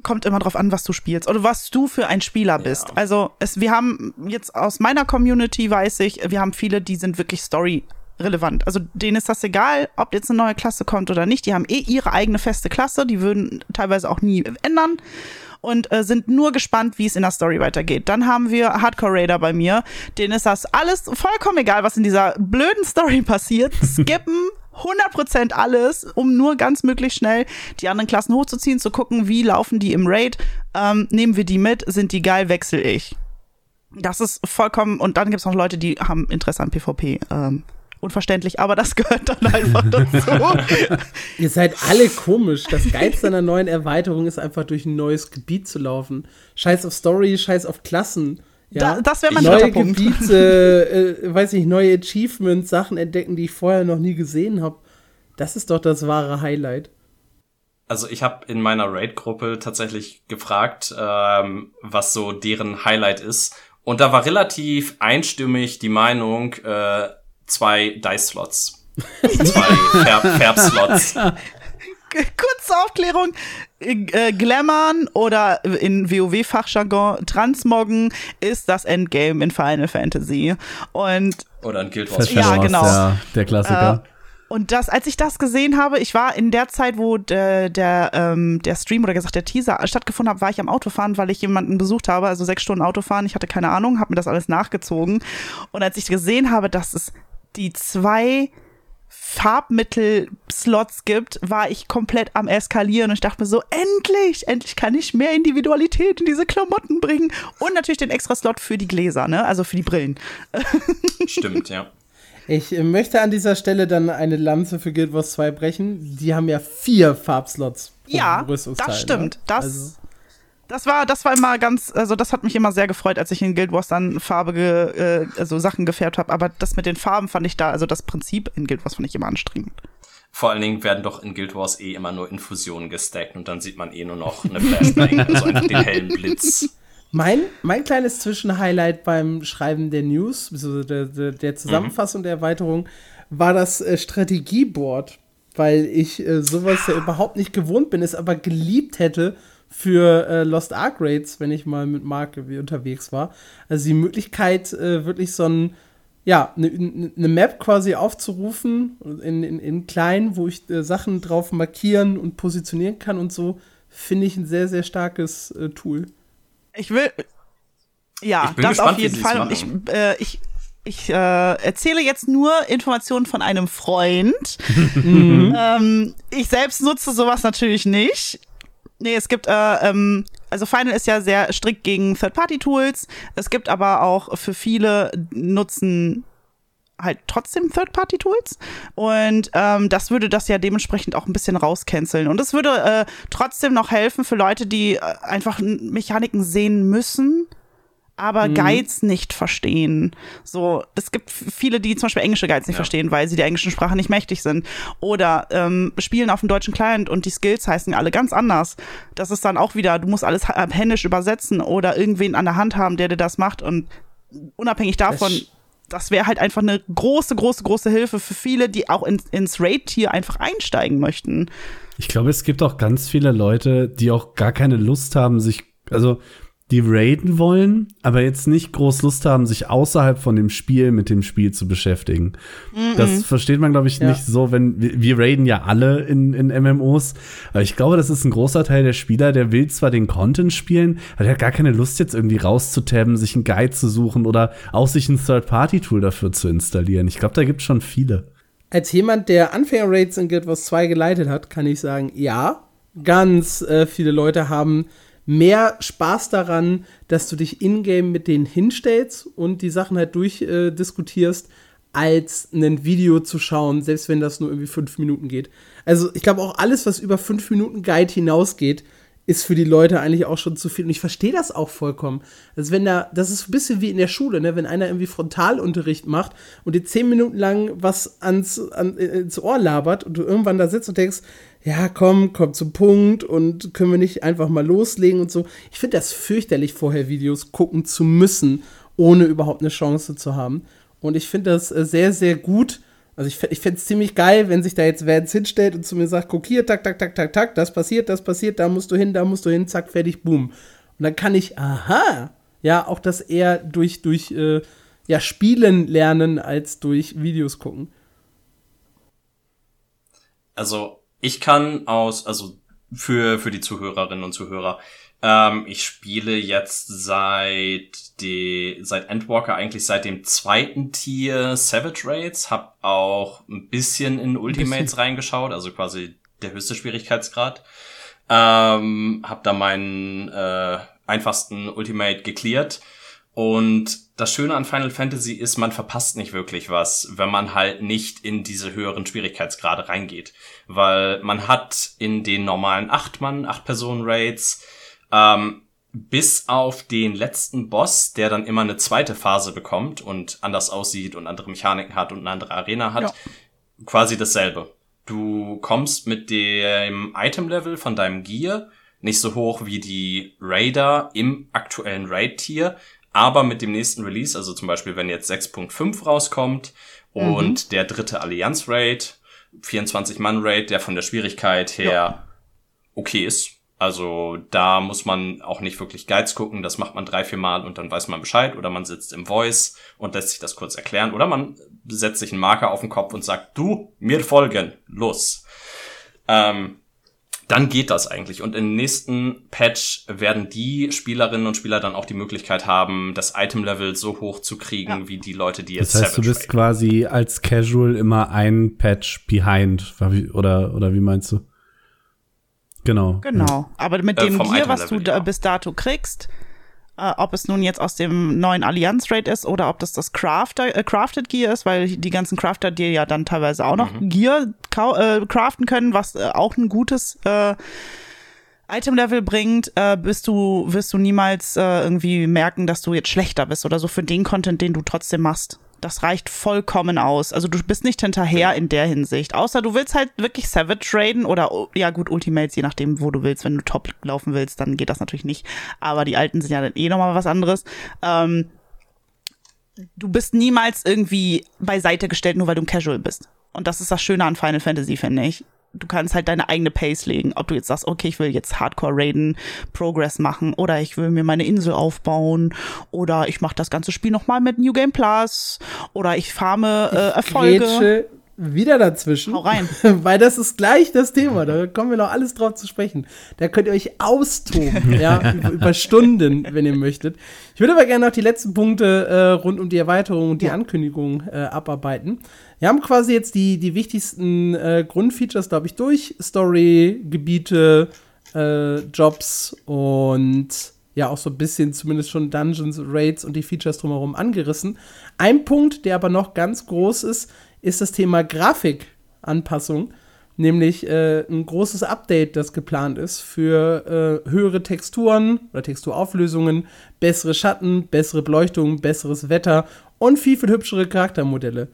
kommt immer drauf an, was du spielst oder was du für ein Spieler bist. Ja. Also es, wir haben jetzt aus meiner Community weiß ich, wir haben viele, die sind wirklich Story relevant. Also denen ist das egal, ob jetzt eine neue Klasse kommt oder nicht. Die haben eh ihre eigene feste Klasse, die würden teilweise auch nie ändern und äh, sind nur gespannt, wie es in der Story weitergeht. Dann haben wir Hardcore Raider bei mir, denen ist das alles vollkommen egal, was in dieser blöden Story passiert. Skippen 100% alles, um nur ganz möglichst schnell die anderen Klassen hochzuziehen, zu gucken, wie laufen die im Raid. Ähm, nehmen wir die mit, sind die geil, wechsel ich. Das ist vollkommen, und dann gibt es noch Leute, die haben Interesse an PvP. Ähm, unverständlich, aber das gehört dann einfach dazu. Ihr seid alle komisch. Das Geilste einer neuen Erweiterung ist einfach durch ein neues Gebiet zu laufen. Scheiß auf Story, scheiß auf Klassen. Ja? Da, das wäre mein neue Gebiete, äh, weiß ich, neue Achievements, Sachen entdecken, die ich vorher noch nie gesehen habe. Das ist doch das wahre Highlight. Also ich habe in meiner Raid-Gruppe tatsächlich gefragt, ähm, was so deren Highlight ist. Und da war relativ einstimmig die Meinung, äh, zwei Dice-Slots. zwei Färb-Slots. Kurze Aufklärung. Äh, Glammern oder in WoW-Fachjargon Transmoggen ist das Endgame in Final Fantasy. Und oder in Guild Wars. Ja, genau. Ja, der Klassiker. Äh, und das, als ich das gesehen habe, ich war in der Zeit, wo der, der, ähm, der Stream oder gesagt der Teaser stattgefunden hat, war ich am Autofahren, weil ich jemanden besucht habe, also sechs Stunden Autofahren. Ich hatte keine Ahnung, habe mir das alles nachgezogen. Und als ich gesehen habe, dass es die zwei Farbmittel-Slots gibt, war ich komplett am Eskalieren und ich dachte mir so, endlich, endlich kann ich mehr Individualität in diese Klamotten bringen. Und natürlich den extra Slot für die Gläser, ne? Also für die Brillen. Stimmt, ja. Ich möchte an dieser Stelle dann eine Lanze für Guild Wars 2 brechen. Die haben ja vier Farbslots. Ja, das stimmt. Ne? Das also das war, das war immer ganz, also das hat mich immer sehr gefreut, als ich in Guild Wars dann farbige, äh, also Sachen gefärbt habe. Aber das mit den Farben fand ich da, also das Prinzip in Guild Wars fand ich immer anstrengend. Vor allen Dingen werden doch in Guild Wars eh immer nur Infusionen gestackt und dann sieht man eh nur noch eine Flashbang, also einfach den hellen Blitz. Mein, mein kleines Zwischenhighlight beim Schreiben der News, also der, der, der Zusammenfassung mhm. der Erweiterung, war das äh, Strategieboard, weil ich äh, sowas ja überhaupt nicht gewohnt bin, es aber geliebt hätte, für äh, Lost Ark Raids, wenn ich mal mit Mark unterwegs war. Also die Möglichkeit, äh, wirklich so ein, ja, eine ne Map quasi aufzurufen, in, in, in klein, wo ich äh, Sachen drauf markieren und positionieren kann und so, finde ich ein sehr, sehr starkes äh, Tool. Ich will, ja, das gespannt, auf jeden Fall. Und ich, äh, ich, ich äh, erzähle jetzt nur Informationen von einem Freund. mhm. ähm, ich selbst nutze sowas natürlich nicht. Nee, es gibt, äh, ähm, also Final ist ja sehr strikt gegen Third-Party-Tools. Es gibt aber auch für viele Nutzen halt trotzdem Third-Party-Tools. Und ähm, das würde das ja dementsprechend auch ein bisschen rauscanceln. Und es würde äh, trotzdem noch helfen für Leute, die äh, einfach Mechaniken sehen müssen, aber mhm. Guides nicht verstehen. So, es gibt viele, die zum Beispiel englische Guides nicht ja. verstehen, weil sie der englischen Sprache nicht mächtig sind. Oder ähm, spielen auf dem deutschen Client und die Skills heißen alle ganz anders. Das ist dann auch wieder, du musst alles händisch übersetzen oder irgendwen an der Hand haben, der dir das macht. Und unabhängig davon, das, das wäre halt einfach eine große, große, große Hilfe für viele, die auch in, ins Raid-Tier einfach einsteigen möchten. Ich glaube, es gibt auch ganz viele Leute, die auch gar keine Lust haben, sich, also die raiden wollen, aber jetzt nicht groß Lust haben, sich außerhalb von dem Spiel mit dem Spiel zu beschäftigen. Mm -mm. Das versteht man, glaube ich, ja. nicht so, wenn wir, wir raiden ja alle in, in MMOs. Aber ich glaube, das ist ein großer Teil der Spieler, der will zwar den Content spielen, aber der hat gar keine Lust, jetzt irgendwie rauszutabben, sich einen Guide zu suchen oder auch sich ein Third-Party-Tool dafür zu installieren. Ich glaube, da gibt es schon viele. Als jemand, der Anfänger-Raids in Guild Wars 2 geleitet hat, kann ich sagen, ja, ganz äh, viele Leute haben mehr Spaß daran, dass du dich in-game mit denen hinstellst und die Sachen halt durchdiskutierst, äh, als ein Video zu schauen, selbst wenn das nur irgendwie fünf Minuten geht. Also ich glaube auch alles, was über fünf Minuten Guide hinausgeht, ist für die Leute eigentlich auch schon zu viel. Und ich verstehe das auch vollkommen. Also wenn da, das ist ein bisschen wie in der Schule, ne? wenn einer irgendwie Frontalunterricht macht und dir zehn Minuten lang was ans, an, ins Ohr labert und du irgendwann da sitzt und denkst, ja, komm, komm zum Punkt und können wir nicht einfach mal loslegen und so. Ich finde das fürchterlich, vorher Videos gucken zu müssen, ohne überhaupt eine Chance zu haben. Und ich finde das äh, sehr, sehr gut, also ich, ich fände es ziemlich geil, wenn sich da jetzt Vance hinstellt und zu mir sagt, guck hier, tak, tak, tak, tak, tak, das passiert, das passiert, da musst du hin, da musst du hin, zack, fertig, boom. Und dann kann ich, aha, ja, auch das eher durch, durch äh, ja, Spielen lernen als durch Videos gucken. Also, ich kann aus, also für, für die Zuhörerinnen und Zuhörer, ähm, ich spiele jetzt seit die, seit Endwalker eigentlich seit dem zweiten Tier Savage Raids, hab auch ein bisschen in Ultimates bisschen. reingeschaut, also quasi der höchste Schwierigkeitsgrad. Ähm, hab da meinen äh, einfachsten Ultimate geklärt. Und das Schöne an Final Fantasy ist, man verpasst nicht wirklich was, wenn man halt nicht in diese höheren Schwierigkeitsgrade reingeht. Weil man hat in den normalen 8-Mann, 8-Personen-Raids ähm, bis auf den letzten Boss, der dann immer eine zweite Phase bekommt und anders aussieht und andere Mechaniken hat und eine andere Arena hat, ja. quasi dasselbe. Du kommst mit dem Item-Level von deinem Gear nicht so hoch wie die Raider im aktuellen Raid-Tier, aber mit dem nächsten Release, also zum Beispiel wenn jetzt 6.5 rauskommt mhm. und der dritte Allianz-Raid, 24-Mann-Raid, der von der Schwierigkeit her ja. okay ist, also da muss man auch nicht wirklich Guides gucken, das macht man drei, vier Mal und dann weiß man Bescheid oder man sitzt im Voice und lässt sich das kurz erklären oder man setzt sich einen Marker auf den Kopf und sagt, du, mir folgen, los. Ähm, dann geht das eigentlich. Und im nächsten Patch werden die Spielerinnen und Spieler dann auch die Möglichkeit haben, das Item-Level so hoch zu kriegen, ja. wie die Leute, die jetzt Das heißt, Savage du bist raten. quasi als Casual immer ein Patch behind, oder, oder wie meinst du? Genau. Genau. Aber mit äh, dem äh, Gear, was du da bis dato kriegst, äh, ob es nun jetzt aus dem neuen Allianz Raid ist oder ob das das Crafter, äh, Crafted Gear ist, weil die ganzen Crafter dir ja dann teilweise auch noch mhm. Gear äh, craften können, was äh, auch ein gutes äh, Item-Level bringt, äh, bist du, wirst du niemals äh, irgendwie merken, dass du jetzt schlechter bist oder so für den Content, den du trotzdem machst. Das reicht vollkommen aus. Also du bist nicht hinterher in der Hinsicht. Außer du willst halt wirklich Savage raiden oder, ja gut, Ultimates, je nachdem, wo du willst. Wenn du Top laufen willst, dann geht das natürlich nicht. Aber die alten sind ja dann eh nochmal was anderes. Ähm, du bist niemals irgendwie beiseite gestellt, nur weil du ein Casual bist. Und das ist das Schöne an Final Fantasy, finde ich du kannst halt deine eigene Pace legen. Ob du jetzt sagst, okay, ich will jetzt Hardcore raiden, Progress machen oder ich will mir meine Insel aufbauen oder ich mache das ganze Spiel nochmal mit New Game Plus oder ich farme äh, Erfolge. Grätsche wieder dazwischen. Hau rein. Weil das ist gleich das Thema. Da kommen wir noch alles drauf zu sprechen. Da könnt ihr euch austoben, ja, über, über, Stunden, wenn ihr möchtet. Ich würde aber gerne noch die letzten Punkte äh, rund um die Erweiterung und die ja. Ankündigung äh, abarbeiten. Wir haben quasi jetzt die, die wichtigsten äh, Grundfeatures, glaube ich, durch. Story, Gebiete, äh, Jobs und ja auch so ein bisschen zumindest schon Dungeons, Raids und die Features drumherum angerissen. Ein Punkt, der aber noch ganz groß ist, ist das Thema Grafikanpassung. Nämlich äh, ein großes Update, das geplant ist für äh, höhere Texturen oder Texturauflösungen, bessere Schatten, bessere Beleuchtung, besseres Wetter und viel, viel hübschere Charaktermodelle.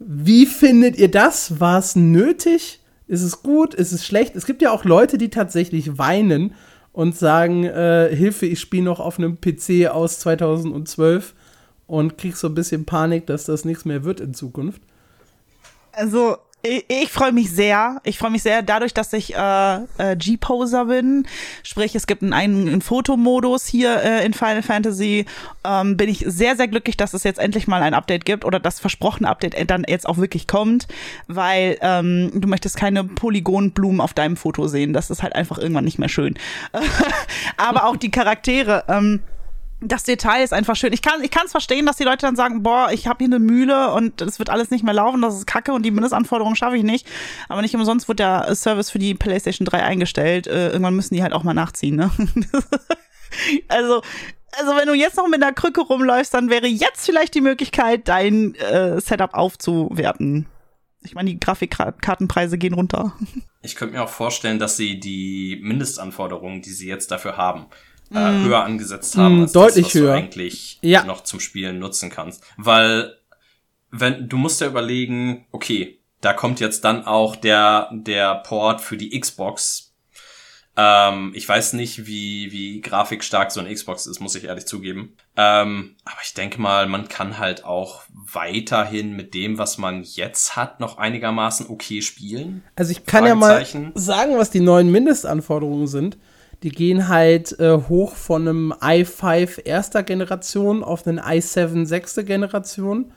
Wie findet ihr das? War es nötig? Ist es gut? Ist es schlecht? Es gibt ja auch Leute, die tatsächlich weinen und sagen, äh, Hilfe, ich spiele noch auf einem PC aus 2012 und krieg so ein bisschen Panik, dass das nichts mehr wird in Zukunft. Also ich, ich freue mich sehr. Ich freue mich sehr dadurch, dass ich äh, äh, G-Poser bin. Sprich, es gibt einen, einen Fotomodus hier äh, in Final Fantasy. Ähm, bin ich sehr, sehr glücklich, dass es jetzt endlich mal ein Update gibt oder das versprochene Update dann jetzt auch wirklich kommt, weil ähm, du möchtest keine Polygonblumen auf deinem Foto sehen. Das ist halt einfach irgendwann nicht mehr schön. Aber auch die Charaktere. Ähm, das Detail ist einfach schön. Ich kann ich kann es verstehen, dass die Leute dann sagen, boah, ich habe hier eine Mühle und es wird alles nicht mehr laufen, das ist Kacke und die Mindestanforderungen schaffe ich nicht. Aber nicht umsonst wird der Service für die PlayStation 3 eingestellt. Äh, irgendwann müssen die halt auch mal nachziehen, ne? also also wenn du jetzt noch mit einer Krücke rumläufst, dann wäre jetzt vielleicht die Möglichkeit, dein äh, Setup aufzuwerten. Ich meine, die Grafikkartenpreise gehen runter. Ich könnte mir auch vorstellen, dass sie die Mindestanforderungen, die sie jetzt dafür haben, äh, mm. höher angesetzt haben, mm, als deutlich das, was höher. du eigentlich ja. noch zum Spielen nutzen kannst. Weil, wenn, du musst ja überlegen, okay, da kommt jetzt dann auch der, der Port für die Xbox. Ähm, ich weiß nicht, wie, wie grafikstark so ein Xbox ist, muss ich ehrlich zugeben. Ähm, aber ich denke mal, man kann halt auch weiterhin mit dem, was man jetzt hat, noch einigermaßen okay spielen. Also ich kann ja mal sagen, was die neuen Mindestanforderungen sind. Die gehen halt äh, hoch von einem i5 erster Generation auf einen i7 sechste Generation.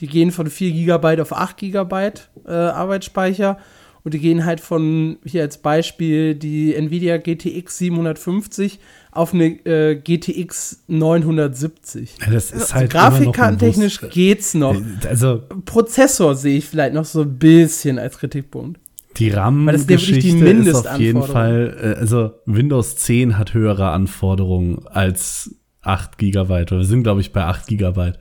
Die gehen von 4 GB auf 8 GB äh, Arbeitsspeicher. Und die gehen halt von, hier als Beispiel, die Nvidia GTX 750 auf eine äh, GTX 970. Ja, das ist also, halt Grafikkartentechnisch geht's noch. Also Prozessor sehe ich vielleicht noch so ein bisschen als Kritikpunkt. Die RAM-Geschichte ist auf jeden Fall, äh, also Windows 10 hat höhere Anforderungen als 8 Gigabyte. Wir sind, glaube ich, bei 8 Gigabyte.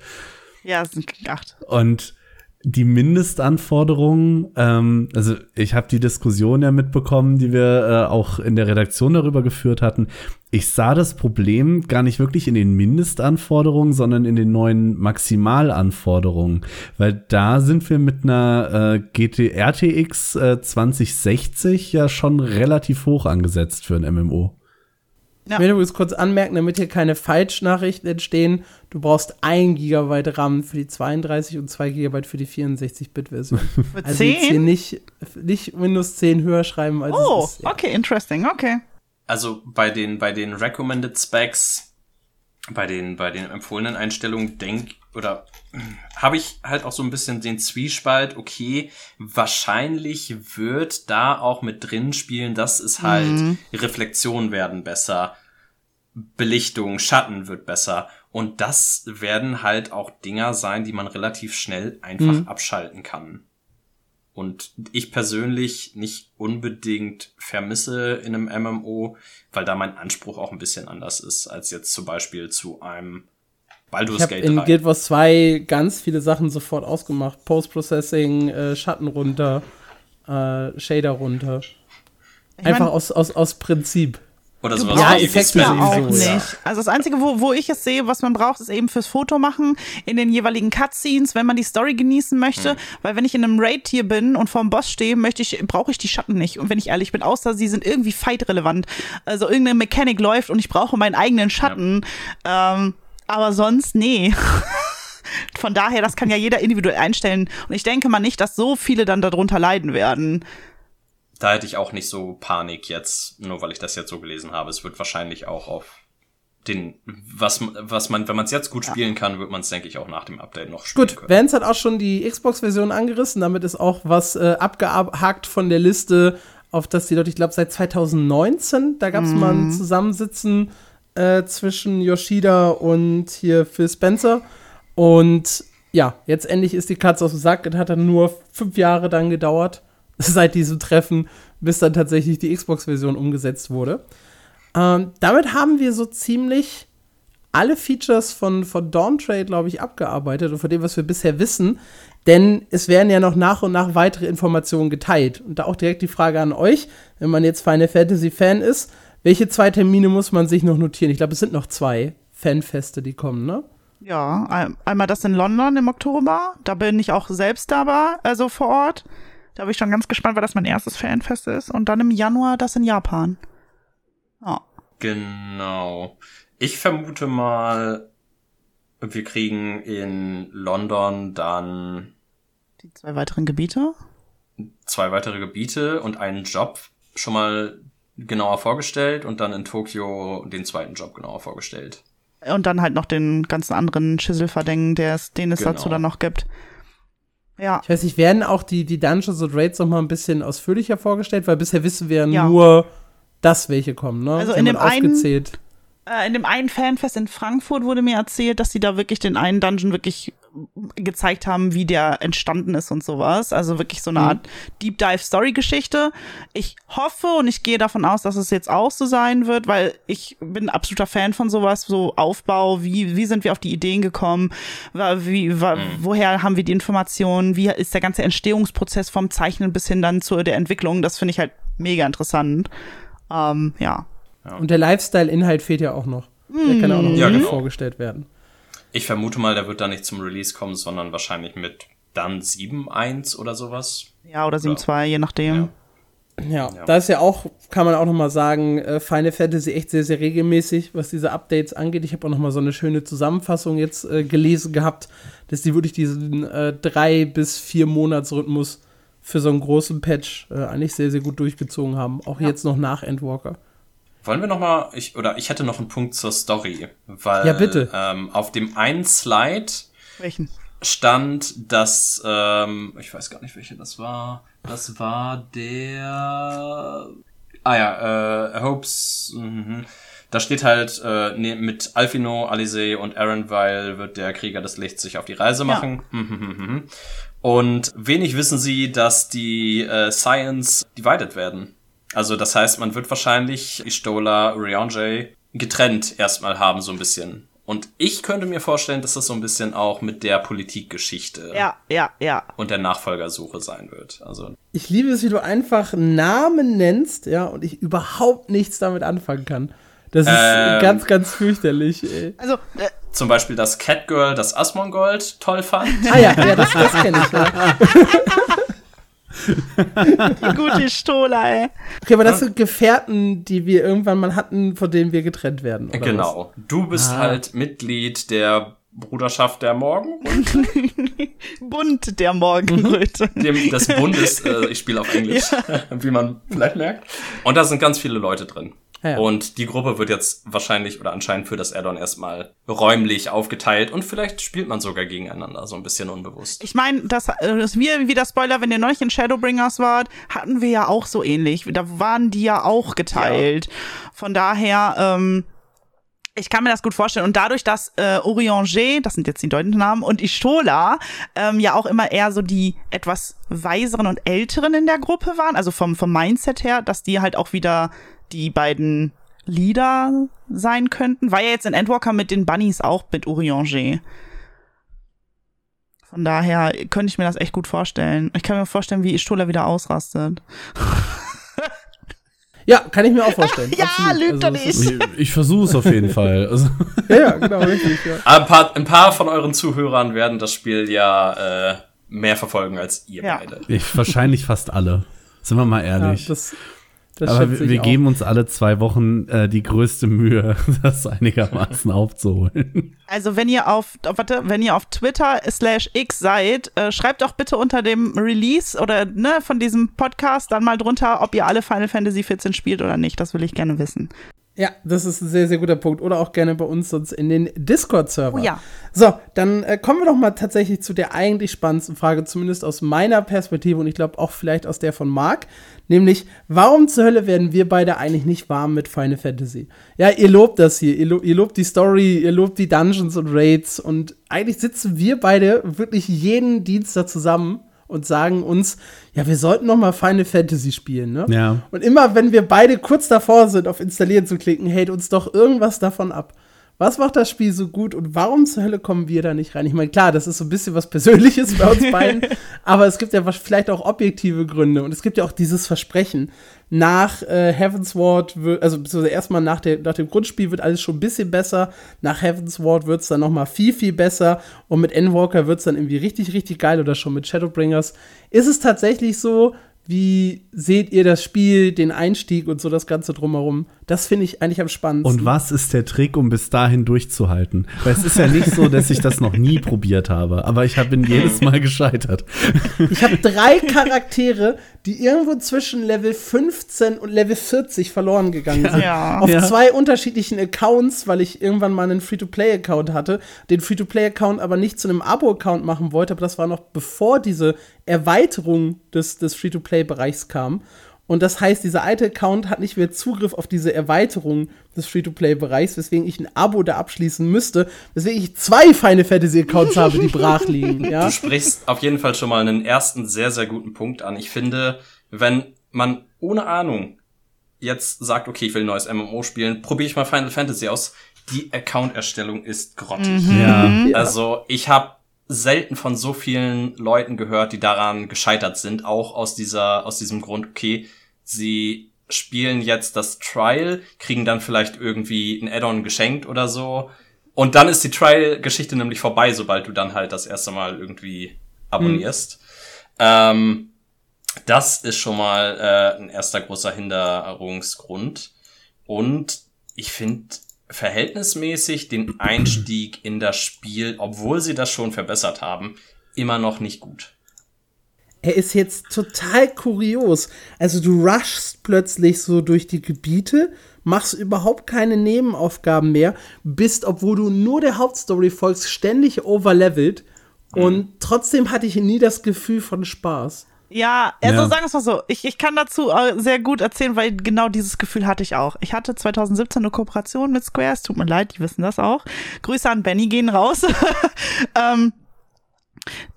Ja, es sind 8. Und die Mindestanforderungen, ähm, also ich habe die Diskussion ja mitbekommen, die wir äh, auch in der Redaktion darüber geführt hatten. Ich sah das Problem gar nicht wirklich in den Mindestanforderungen, sondern in den neuen Maximalanforderungen, weil da sind wir mit einer äh, GT RTX äh, 2060 ja schon relativ hoch angesetzt für ein MMO. Ja. Ich will übrigens kurz anmerken, damit hier keine Falschnachrichten entstehen, du brauchst 1 GB RAM für die 32 und 2 GB für die 64-Bit-Version. also 10? jetzt hier nicht, nicht Windows 10 höher schreiben als Oh, es ist, ja. okay, interesting, okay. Also bei den, bei den Recommended Specs, bei den, bei den empfohlenen Einstellungen, denk oder habe ich halt auch so ein bisschen den Zwiespalt, okay, wahrscheinlich wird da auch mit drin spielen, dass es halt mhm. Reflexionen werden besser, Belichtung, Schatten wird besser. Und das werden halt auch Dinger sein, die man relativ schnell einfach mhm. abschalten kann. Und ich persönlich nicht unbedingt vermisse in einem MMO, weil da mein Anspruch auch ein bisschen anders ist, als jetzt zum Beispiel zu einem Baldur's ich Gate in 3. Guild Wars 2 ganz viele Sachen sofort ausgemacht. Post-Processing, äh, Schatten runter, äh, Shader runter. Ich Einfach aus, aus, aus Prinzip. Oder sowas ja, Effekte ja auch nicht. Ja. Also das Einzige, wo, wo ich es sehe, was man braucht, ist eben fürs Foto machen in den jeweiligen Cutscenes, wenn man die Story genießen möchte. Hm. Weil wenn ich in einem Raid hier bin und vorm Boss stehe, möchte ich, brauche ich die Schatten nicht. Und wenn ich ehrlich bin, außer sie sind irgendwie fight-relevant. Also irgendeine Mechanik läuft und ich brauche meinen eigenen Schatten. Ja. Ähm, aber sonst, nee. Von daher, das kann ja jeder individuell einstellen. Und ich denke mal nicht, dass so viele dann darunter leiden werden. Da hätte ich auch nicht so Panik jetzt, nur weil ich das jetzt so gelesen habe. Es wird wahrscheinlich auch auf den, was, was man, wenn man es jetzt gut spielen kann, wird man es, denke ich, auch nach dem Update noch spielen Gut, können. Vance hat auch schon die Xbox-Version angerissen. Damit ist auch was äh, abgehakt von der Liste, auf das die Leute, ich glaube, seit 2019, da gab es mm. mal ein mhm. Zusammensitzen äh, zwischen Yoshida und hier Phil Spencer. Und ja, jetzt endlich ist die Katze aus dem Sack. Es hat dann nur fünf Jahre dann gedauert, seit diesem Treffen, bis dann tatsächlich die Xbox-Version umgesetzt wurde. Ähm, damit haben wir so ziemlich alle Features von, von Dawn Trade, glaube ich, abgearbeitet und von dem, was wir bisher wissen. Denn es werden ja noch nach und nach weitere Informationen geteilt. Und da auch direkt die Frage an euch, wenn man jetzt Final Fantasy Fan ist, welche zwei Termine muss man sich noch notieren? Ich glaube, es sind noch zwei Fanfeste, die kommen, ne? Ja, ein, einmal das in London im Oktober. Da bin ich auch selbst dabei, also vor Ort. Da bin ich schon ganz gespannt, weil das mein erstes Fanfest ist. Und dann im Januar das in Japan. Ja. Genau. Ich vermute mal, wir kriegen in London dann Die zwei weiteren Gebiete. zwei weitere Gebiete und einen Job schon mal genauer vorgestellt und dann in Tokio den zweiten Job genauer vorgestellt. Und dann halt noch den ganzen anderen Schisselverdängen, der es, den es Genau. dazu dann noch gibt. Ja. Ich weiß nicht, werden auch die, die Dungeons und Raids noch mal ein bisschen ausführlicher vorgestellt? Weil bisher wissen wir Ja. nur, dass welche kommen, ne? Also in dem einen-. Äh, in dem einen Fanfest in Frankfurt wurde mir erzählt, dass sie da wirklich den einen Dungeon wirklich gezeigt haben, wie der entstanden ist und sowas. Also wirklich so eine Mhm. Art Deep Dive Story Geschichte. Ich hoffe und ich gehe davon aus, dass es jetzt auch so sein wird, weil ich bin ein absoluter Fan von sowas, so Aufbau, wie, wie sind wir auf die Ideen gekommen, wie, wa, woher haben wir die Informationen, wie ist der ganze Entstehungsprozess vom Zeichnen bis hin dann zu der Entwicklung. Das finde ich halt mega interessant. Ähm, ja. Und der Lifestyle-Inhalt fehlt ja auch noch. Der kann auch noch Ja, irgendwie genau. vorgestellt werden. Ich vermute mal, der wird da nicht zum Release kommen, sondern wahrscheinlich mit dann 7.1 oder sowas. Ja, oder 7-2, je nachdem. Ja, Ja. da ist ja auch, kann man auch noch mal sagen, äh, Final Fantasy echt sehr, sehr regelmäßig, was diese Updates angeht. Ich habe auch noch mal so eine schöne Zusammenfassung jetzt äh, gelesen gehabt, dass die wirklich diesen äh, drei bis vier Monatsrhythmus für so einen großen Patch äh, eigentlich sehr, sehr gut durchgezogen haben. Auch jetzt noch nach Endwalker. Wollen wir noch mal, ich, oder ich hätte noch einen Punkt zur Story, weil Ja, bitte. Ähm, auf dem einen Slide Welchen? stand, dass, ähm, ich weiß gar nicht, welche das war. Das war der, ah ja, äh, Hopes, mhm. da steht halt, äh, ne, mit Alfino, Alice und Aaronville wird der Krieger des Lichts sich auf die Reise machen. Mhm. Und wenig wissen sie, dass die äh, Science divided werden. Also das heißt, man wird wahrscheinlich Istola, Ryonjay getrennt erstmal haben, so ein bisschen. Und ich könnte mir vorstellen, dass das so ein bisschen auch mit der Politikgeschichte Ja, ja, ja. und der Nachfolgersuche sein wird. Also Ich liebe es, wie du einfach Namen nennst, ja, und ich überhaupt nichts damit anfangen kann. Das ist Ähm. ganz, ganz fürchterlich, ey. Also, äh, zum Beispiel das Catgirl, das Asmongold toll fand. Ah ja, ja, das, das kenne ich, ja. die gute Stola, ey. Okay, aber das sind Gefährten, die wir irgendwann mal hatten, von denen wir getrennt werden. Oder genau. Du bist halt Mitglied der Bruderschaft der Morgen, Bunt der Morgenröte. dem, des Bundes. Äh, ich spiele auf Englisch, wie man vielleicht merkt. Und da sind ganz viele Leute drin. Ja, ja. Und die Gruppe wird jetzt wahrscheinlich oder anscheinend für das Addon erstmal räumlich aufgeteilt und vielleicht spielt man sogar gegeneinander, so ein bisschen unbewusst. Ich meine, das, äh, das wir, wie der Spoiler, wenn ihr neulich in Shadowbringers wart, hatten wir ja auch so ähnlich. Da waren die ja auch geteilt. Von daher, ähm, ich kann mir das gut vorstellen. Und dadurch, dass äh, Orianger, das sind jetzt die deutschen Namen, und Istola ähm, ja auch immer eher so die etwas weiseren und älteren in der Gruppe waren, also vom, vom Mindset her, dass die halt auch wieder die beiden Leader sein könnten. War ja jetzt in Endwalker mit den Bunnies auch mit Orianger. Von daher könnte ich mir das echt gut vorstellen. Ich kann mir vorstellen, wie Istola wieder ausrastet. Ja, kann ich mir auch vorstellen. Ja, Absolut. lügt doch es ist- Ich, ich versuche es auf jeden Fall. Also, Ja, ja, genau, richtig. Ja. Ein paar, ein paar von euren Zuhörern werden das Spiel ja äh, mehr verfolgen als ihr Ja. beide. ich, wahrscheinlich fast alle. Sind wir mal Ja, ehrlich. das, das Aber wir, wir geben uns alle zwei Wochen äh, die größte Mühe, das einigermaßen aufzuholen. Also wenn ihr auf, warte, wenn ihr auf Twitter slash X seid, äh, schreibt doch bitte unter dem Release oder ne, von diesem Podcast dann mal drunter, ob ihr alle Final Fantasy 14 spielt oder nicht. Das will ich gerne wissen. Ja, das ist ein sehr, sehr guter Punkt. Oder auch gerne bei uns sonst in den Discord-Server. Oh ja. So, dann äh, kommen wir doch mal tatsächlich zu der eigentlich spannendsten Frage, zumindest aus meiner Perspektive und ich glaube auch vielleicht aus der von Marc. Nämlich, warum zur Hölle werden wir beide eigentlich nicht warm mit Final Fantasy? Ja, ihr lobt das hier, ihr, lo ihr lobt die Story, ihr lobt die Dungeons und Raids und eigentlich sitzen wir beide wirklich jeden Dienstag zusammen und sagen uns, ja, wir sollten noch mal Final Fantasy spielen, ne? Ja. Und immer, wenn wir beide kurz davor sind, auf Installieren zu klicken, hält uns doch irgendwas davon ab. Was macht das Spiel so gut und warum zur Hölle kommen wir da nicht rein? Ich meine, klar, das ist so ein bisschen was Persönliches bei uns beiden, aber es gibt ja vielleicht auch objektive Gründe und es gibt ja auch dieses Versprechen. Nach äh, Heavensward, wird, also beziehungsweise erstmal nach, der, nach dem Grundspiel wird alles schon ein bisschen besser. Nach Heavensward wird es dann noch mal viel, viel besser und mit Endwalker wird es dann irgendwie richtig, richtig geil oder schon mit Shadowbringers. Ist es tatsächlich so, wie seht ihr das Spiel, den Einstieg und so das Ganze drumherum? Das finde ich eigentlich am spannendsten. Und was ist der Trick, um bis dahin durchzuhalten? Weil es ist ja nicht so, dass ich das noch nie probiert habe, aber ich habe ihn jedes Mal gescheitert. Ich habe drei Charaktere, die irgendwo zwischen Level 15 und Level 40 verloren gegangen sind. Ja. Auf Ja. zwei unterschiedlichen Accounts, weil ich irgendwann mal einen Free-to-Play-Account hatte, den Free-to-Play-Account aber nicht zu einem Abo-Account machen wollte, aber das war noch bevor diese Erweiterung des, des Free-to-Play-Bereichs kam. Und das heißt, dieser alte Account hat nicht mehr Zugriff auf diese Erweiterung des Free-to-Play-Bereichs, weswegen ich ein Abo da abschließen müsste, weswegen ich zwei Final Fantasy-Accounts habe, die brach liegen. Ja? Du sprichst auf jeden Fall schon mal einen ersten sehr, sehr guten Punkt an. Ich finde, wenn man ohne Ahnung jetzt sagt, okay, ich will ein neues MMO spielen, probiere ich mal Final Fantasy aus. Die Account-Erstellung ist grottig. Ja. Also ich habe selten von so vielen Leuten gehört, die daran gescheitert sind, auch aus dieser, aus diesem Grund, okay, sie spielen jetzt das Trial, kriegen dann vielleicht irgendwie ein Add-on geschenkt oder so. Und dann ist die Trial-Geschichte nämlich vorbei, sobald du dann halt das erste Mal irgendwie abonnierst. Ähm, das ist schon mal äh, ein erster großer Hinderungsgrund. Und ich finde verhältnismäßig den Einstieg in das Spiel, obwohl sie das schon verbessert haben, immer noch nicht gut. Er ist jetzt total kurios. Also du rushst plötzlich so durch die Gebiete, machst überhaupt keine Nebenaufgaben mehr, bist, obwohl du nur der Hauptstory folgst, ständig overlevelt und trotzdem hatte ich nie das Gefühl von Spaß. Ja, also Ja. sagen wir es mal so. Ich, ich kann dazu äh, sehr gut erzählen, weil genau dieses Gefühl hatte ich auch. Ich hatte 2017 eine Kooperation mit Square. Es tut mir leid, die wissen das auch. Grüße an Benny gehen raus. ähm,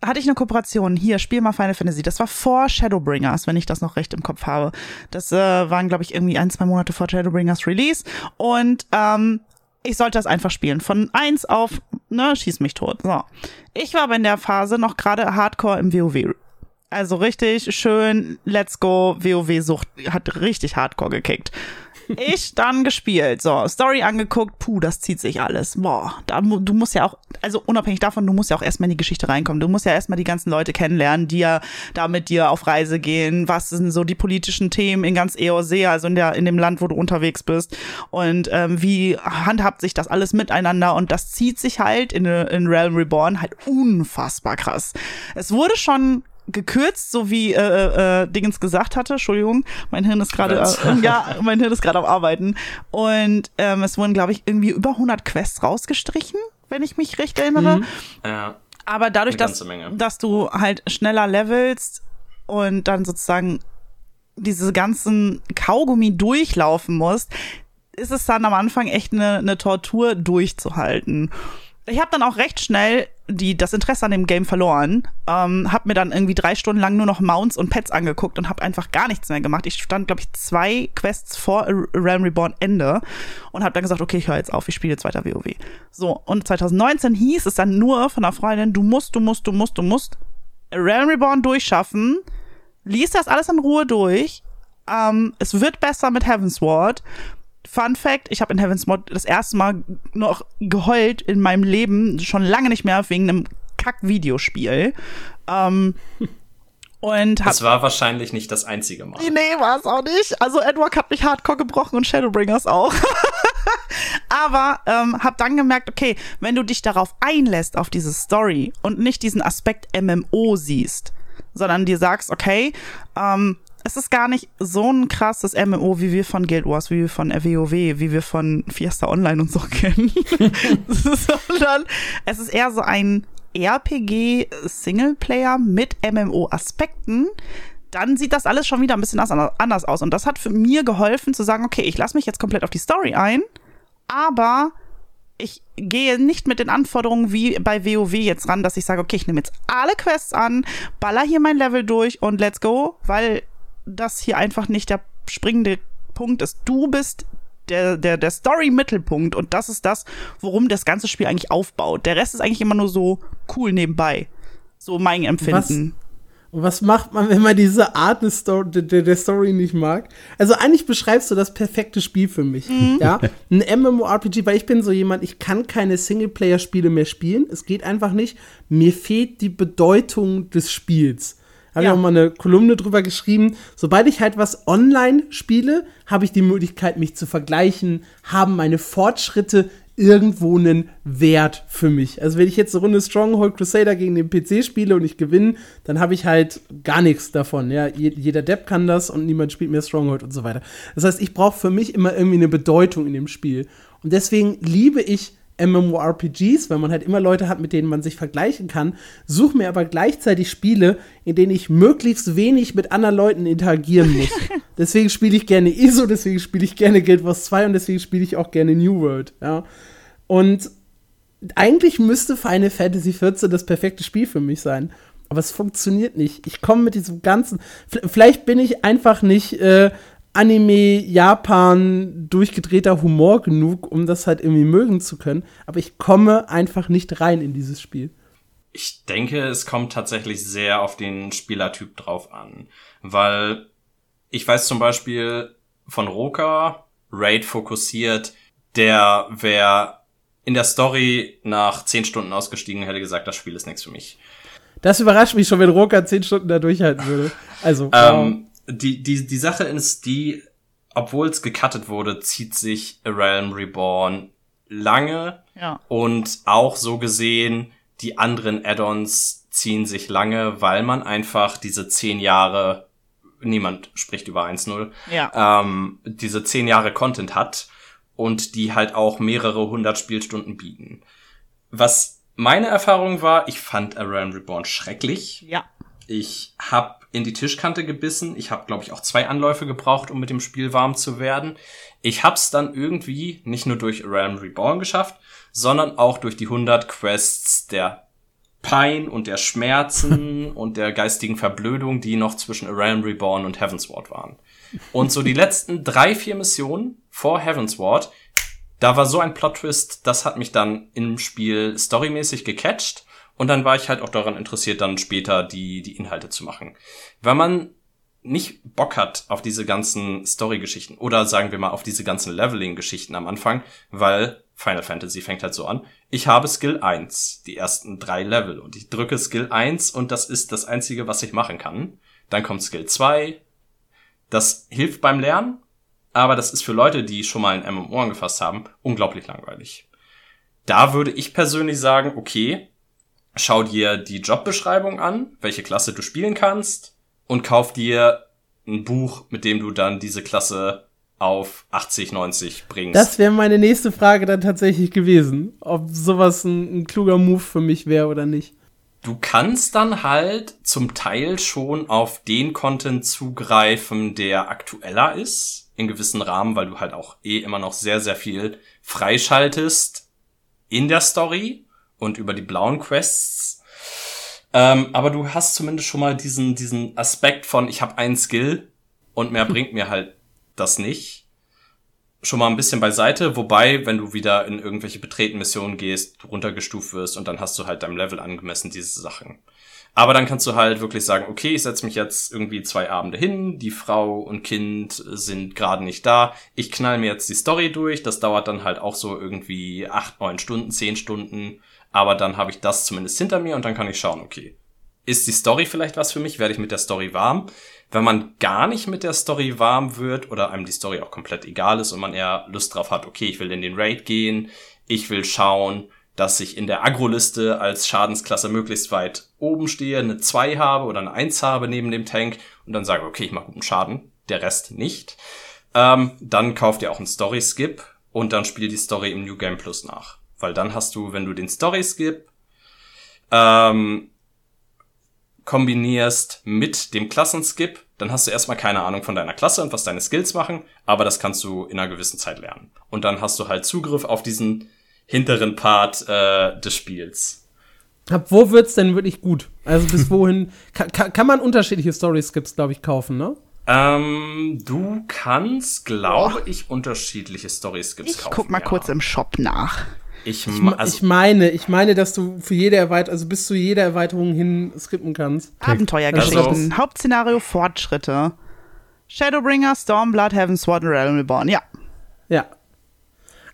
hatte ich eine Kooperation. Hier, spiel mal Final Fantasy. Das war vor Shadowbringers, wenn ich das noch recht im Kopf habe. Das äh, waren, glaube ich, irgendwie ein, zwei Monate vor Shadowbringers Release. Und ähm, ich sollte das einfach spielen. Von eins auf, ne, schieß mich tot. So. Ich war aber in der Phase noch gerade Hardcore im WoW. Also richtig schön, let's go, WoW-Sucht hat richtig hardcore gekickt. Ich dann gespielt, so, Story angeguckt, puh, das zieht sich alles. Boah, da, du musst ja auch, also unabhängig davon, du musst ja auch erstmal in die Geschichte reinkommen. Du musst ja erstmal die ganzen Leute kennenlernen, die ja da mit dir auf Reise gehen. Was sind so die politischen Themen in ganz EOC, also in der, in dem Land, wo du unterwegs bist. Und ähm, wie handhabt sich das alles miteinander? Und das zieht sich halt in, in Realm Reborn halt unfassbar krass. Es wurde schon gekürzt, so wie äh, äh, Dingens gesagt hatte. Entschuldigung, mein Hirn ist gerade äh, ja, mein Hirn ist gerade am Arbeiten. Und ähm, es wurden, glaube ich, irgendwie über 100 Quests rausgestrichen, wenn ich mich recht erinnere. Ja. Aber dadurch, dass, Menge. dass du halt schneller levelst und dann sozusagen diese ganzen Kaugummi durchlaufen musst, ist es dann am Anfang echt eine, eine Tortur durchzuhalten. Ich habe dann auch recht schnell die, das Interesse an dem Game verloren, ähm, habe mir dann irgendwie drei Stunden lang nur noch Mounts und Pets angeguckt und habe einfach gar nichts mehr gemacht. Ich stand, glaube ich, zwei Quests vor A- Realm Reborn Ende und habe dann gesagt, okay, ich höre jetzt auf, ich spiele jetzt weiter WoW. So, und 2019 hieß es dann nur von einer Freundin, du musst, du musst, du musst, du musst Realm Reborn durchschaffen, lies das alles in Ruhe durch, ähm, es wird besser mit Heavensward. Fun Fact, ich habe in Heavensward das erste Mal noch geheult in meinem Leben, schon lange nicht mehr wegen einem Kack-Videospiel. Ähm, und hab, Das war wahrscheinlich nicht das einzige Mal. Nee, war es auch nicht. Also Edward hat mich hardcore gebrochen und Shadowbringers auch. Aber ähm, hab dann gemerkt, okay, wenn du dich darauf einlässt, auf diese Story und nicht diesen Aspekt MMO siehst, sondern dir sagst, okay, ähm, es ist gar nicht so ein krasses MMO, wie wir von Guild Wars, wie wir von WoW, wie wir von Fiesta Online und so kennen, sondern es ist eher so ein RPG-Singleplayer mit MMO-Aspekten, dann sieht das alles schon wieder ein bisschen anders aus. Und das hat für mir geholfen zu sagen, okay, ich lasse mich jetzt komplett auf die Story ein, aber ich gehe nicht mit den Anforderungen wie bei WoW jetzt ran, dass ich sage, okay, ich nehme jetzt alle Quests an, baller hier mein Level durch und let's go, weil das hier einfach nicht der springende Punkt ist. Du bist der, der, der Story-Mittelpunkt und das ist das, worum das ganze Spiel eigentlich aufbaut. Der Rest ist eigentlich immer nur so cool nebenbei. So mein Empfinden. Was, und was macht man, wenn man diese Art der Story, der, der Story nicht mag? Also eigentlich beschreibst du das perfekte Spiel für mich. Mhm. Ja, ein MMORPG, weil ich bin so jemand, ich kann keine Singleplayer-Spiele mehr spielen. Es geht einfach nicht. Mir fehlt die Bedeutung des Spiels. Habe ja. ich auch mal eine Kolumne drüber geschrieben. Sobald ich halt was online spiele, habe ich die Möglichkeit, mich zu vergleichen, haben meine Fortschritte irgendwo einen Wert für mich. Also wenn ich jetzt eine Runde Stronghold Crusader gegen den PC spiele und ich gewinne, dann habe ich halt gar nichts davon. Ja, jeder Depp kann das und niemand spielt mehr Stronghold und so weiter. Das heißt, ich brauche für mich immer irgendwie eine Bedeutung in dem Spiel. Und deswegen liebe ich MMORPGs, weil man halt immer Leute hat, mit denen man sich vergleichen kann, suche mir aber gleichzeitig Spiele, in denen ich möglichst wenig mit anderen Leuten interagieren muss. deswegen spiele ich gerne ISO, deswegen spiele ich gerne Guild Wars 2 und deswegen spiele ich auch gerne New World, ja. Und eigentlich müsste Final Fantasy XIV das perfekte Spiel für mich sein. Aber es funktioniert nicht. Ich komme mit diesem ganzen. Vielleicht bin ich einfach nicht äh, Anime, Japan, durchgedrehter Humor genug, um das halt irgendwie mögen zu können. Aber ich komme einfach nicht rein in dieses Spiel. Ich denke, es kommt tatsächlich sehr auf den Spielertyp drauf an. Weil ich weiß zum Beispiel von Roka, Raid fokussiert, der wäre in der Story nach zehn Stunden ausgestiegen, hätte gesagt, das Spiel ist nichts für mich. Das überrascht mich schon, wenn Roka zehn Stunden da durchhalten würde. Also, ähm, die, die, die Sache ist die, obwohl es gecuttet wurde, zieht sich A Realm Reborn lange. Ja. Und auch so gesehen, die anderen Add-ons ziehen sich lange, weil man einfach diese zehn Jahre, niemand spricht über 1.0, ja. ähm, diese zehn Jahre Content hat und die halt auch mehrere hundert Spielstunden bieten. Was meine Erfahrung war, ich fand A Realm Reborn schrecklich. Ja. Ich habe in die Tischkante gebissen. Ich habe, glaube ich, auch zwei Anläufe gebraucht, um mit dem Spiel warm zu werden. Ich hab's dann irgendwie nicht nur durch Realm Reborn geschafft, sondern auch durch die 100 Quests der Pein und der Schmerzen und der geistigen Verblödung, die noch zwischen A Realm Reborn und Heavensward waren. Und so die letzten drei, vier Missionen vor Heavensward, da war so ein Plot-Twist, das hat mich dann im Spiel storymäßig gecatcht und dann war ich halt auch daran interessiert, dann später die, die Inhalte zu machen. Wenn man nicht Bock hat auf diese ganzen Story-Geschichten oder sagen wir mal auf diese ganzen Leveling-Geschichten am Anfang, weil Final Fantasy fängt halt so an. Ich habe Skill 1, die ersten drei Level und ich drücke Skill 1 und das ist das einzige, was ich machen kann. Dann kommt Skill 2. Das hilft beim Lernen, aber das ist für Leute, die schon mal ein MMO angefasst haben, unglaublich langweilig. Da würde ich persönlich sagen, okay, schau dir die Jobbeschreibung an, welche Klasse du spielen kannst und kauf dir ein Buch, mit dem du dann diese Klasse auf 80, 90 bringst. Das wäre meine nächste Frage dann tatsächlich gewesen, ob sowas ein, ein kluger Move für mich wäre oder nicht. Du kannst dann halt zum Teil schon auf den Content zugreifen, der aktueller ist, in gewissen Rahmen, weil du halt auch eh immer noch sehr, sehr viel freischaltest in der Story und über die blauen Quests. Ähm, aber du hast zumindest schon mal diesen, diesen Aspekt von, ich habe einen Skill und mehr bringt mir halt das nicht. Schon mal ein bisschen beiseite, wobei, wenn du wieder in irgendwelche betreten Missionen gehst, runtergestuft wirst und dann hast du halt deinem Level angemessen diese Sachen. Aber dann kannst du halt wirklich sagen, okay, ich setze mich jetzt irgendwie zwei Abende hin, die Frau und Kind sind gerade nicht da, ich knall mir jetzt die Story durch, das dauert dann halt auch so irgendwie acht, neun Stunden, zehn Stunden aber dann habe ich das zumindest hinter mir und dann kann ich schauen, okay, ist die Story vielleicht was für mich? Werde ich mit der Story warm? Wenn man gar nicht mit der Story warm wird oder einem die Story auch komplett egal ist und man eher Lust drauf hat, okay, ich will in den Raid gehen, ich will schauen, dass ich in der Agro-Liste als Schadensklasse möglichst weit oben stehe, eine 2 habe oder eine 1 habe neben dem Tank und dann sage, okay, ich mache guten Schaden, der Rest nicht. Ähm, dann kauft ihr auch einen Story-Skip und dann spielt die Story im New Game Plus nach. Weil dann hast du, wenn du den Story-Skip ähm, kombinierst mit dem Klassenskip, dann hast du erstmal keine Ahnung von deiner Klasse und was deine Skills machen, aber das kannst du in einer gewissen Zeit lernen. Und dann hast du halt Zugriff auf diesen hinteren Part äh, des Spiels. Ab wo wird's denn wirklich gut? Also bis wohin kann, kann, kann man unterschiedliche Story-Skips, glaube ich, kaufen, ne? Ähm, du kannst, glaube ich, unterschiedliche Story-Skips Ich kaufen. guck mal ja. kurz im Shop nach. Ich, also, ich meine, ich meine, dass du für jede Erweiterung, also bis zu jeder Erweiterung hin skippen kannst. Abenteuergeschichten. Also- Hauptszenario Fortschritte. Shadowbringer, Stormblood, Heavensward und Realm Reborn. Ja. Ja.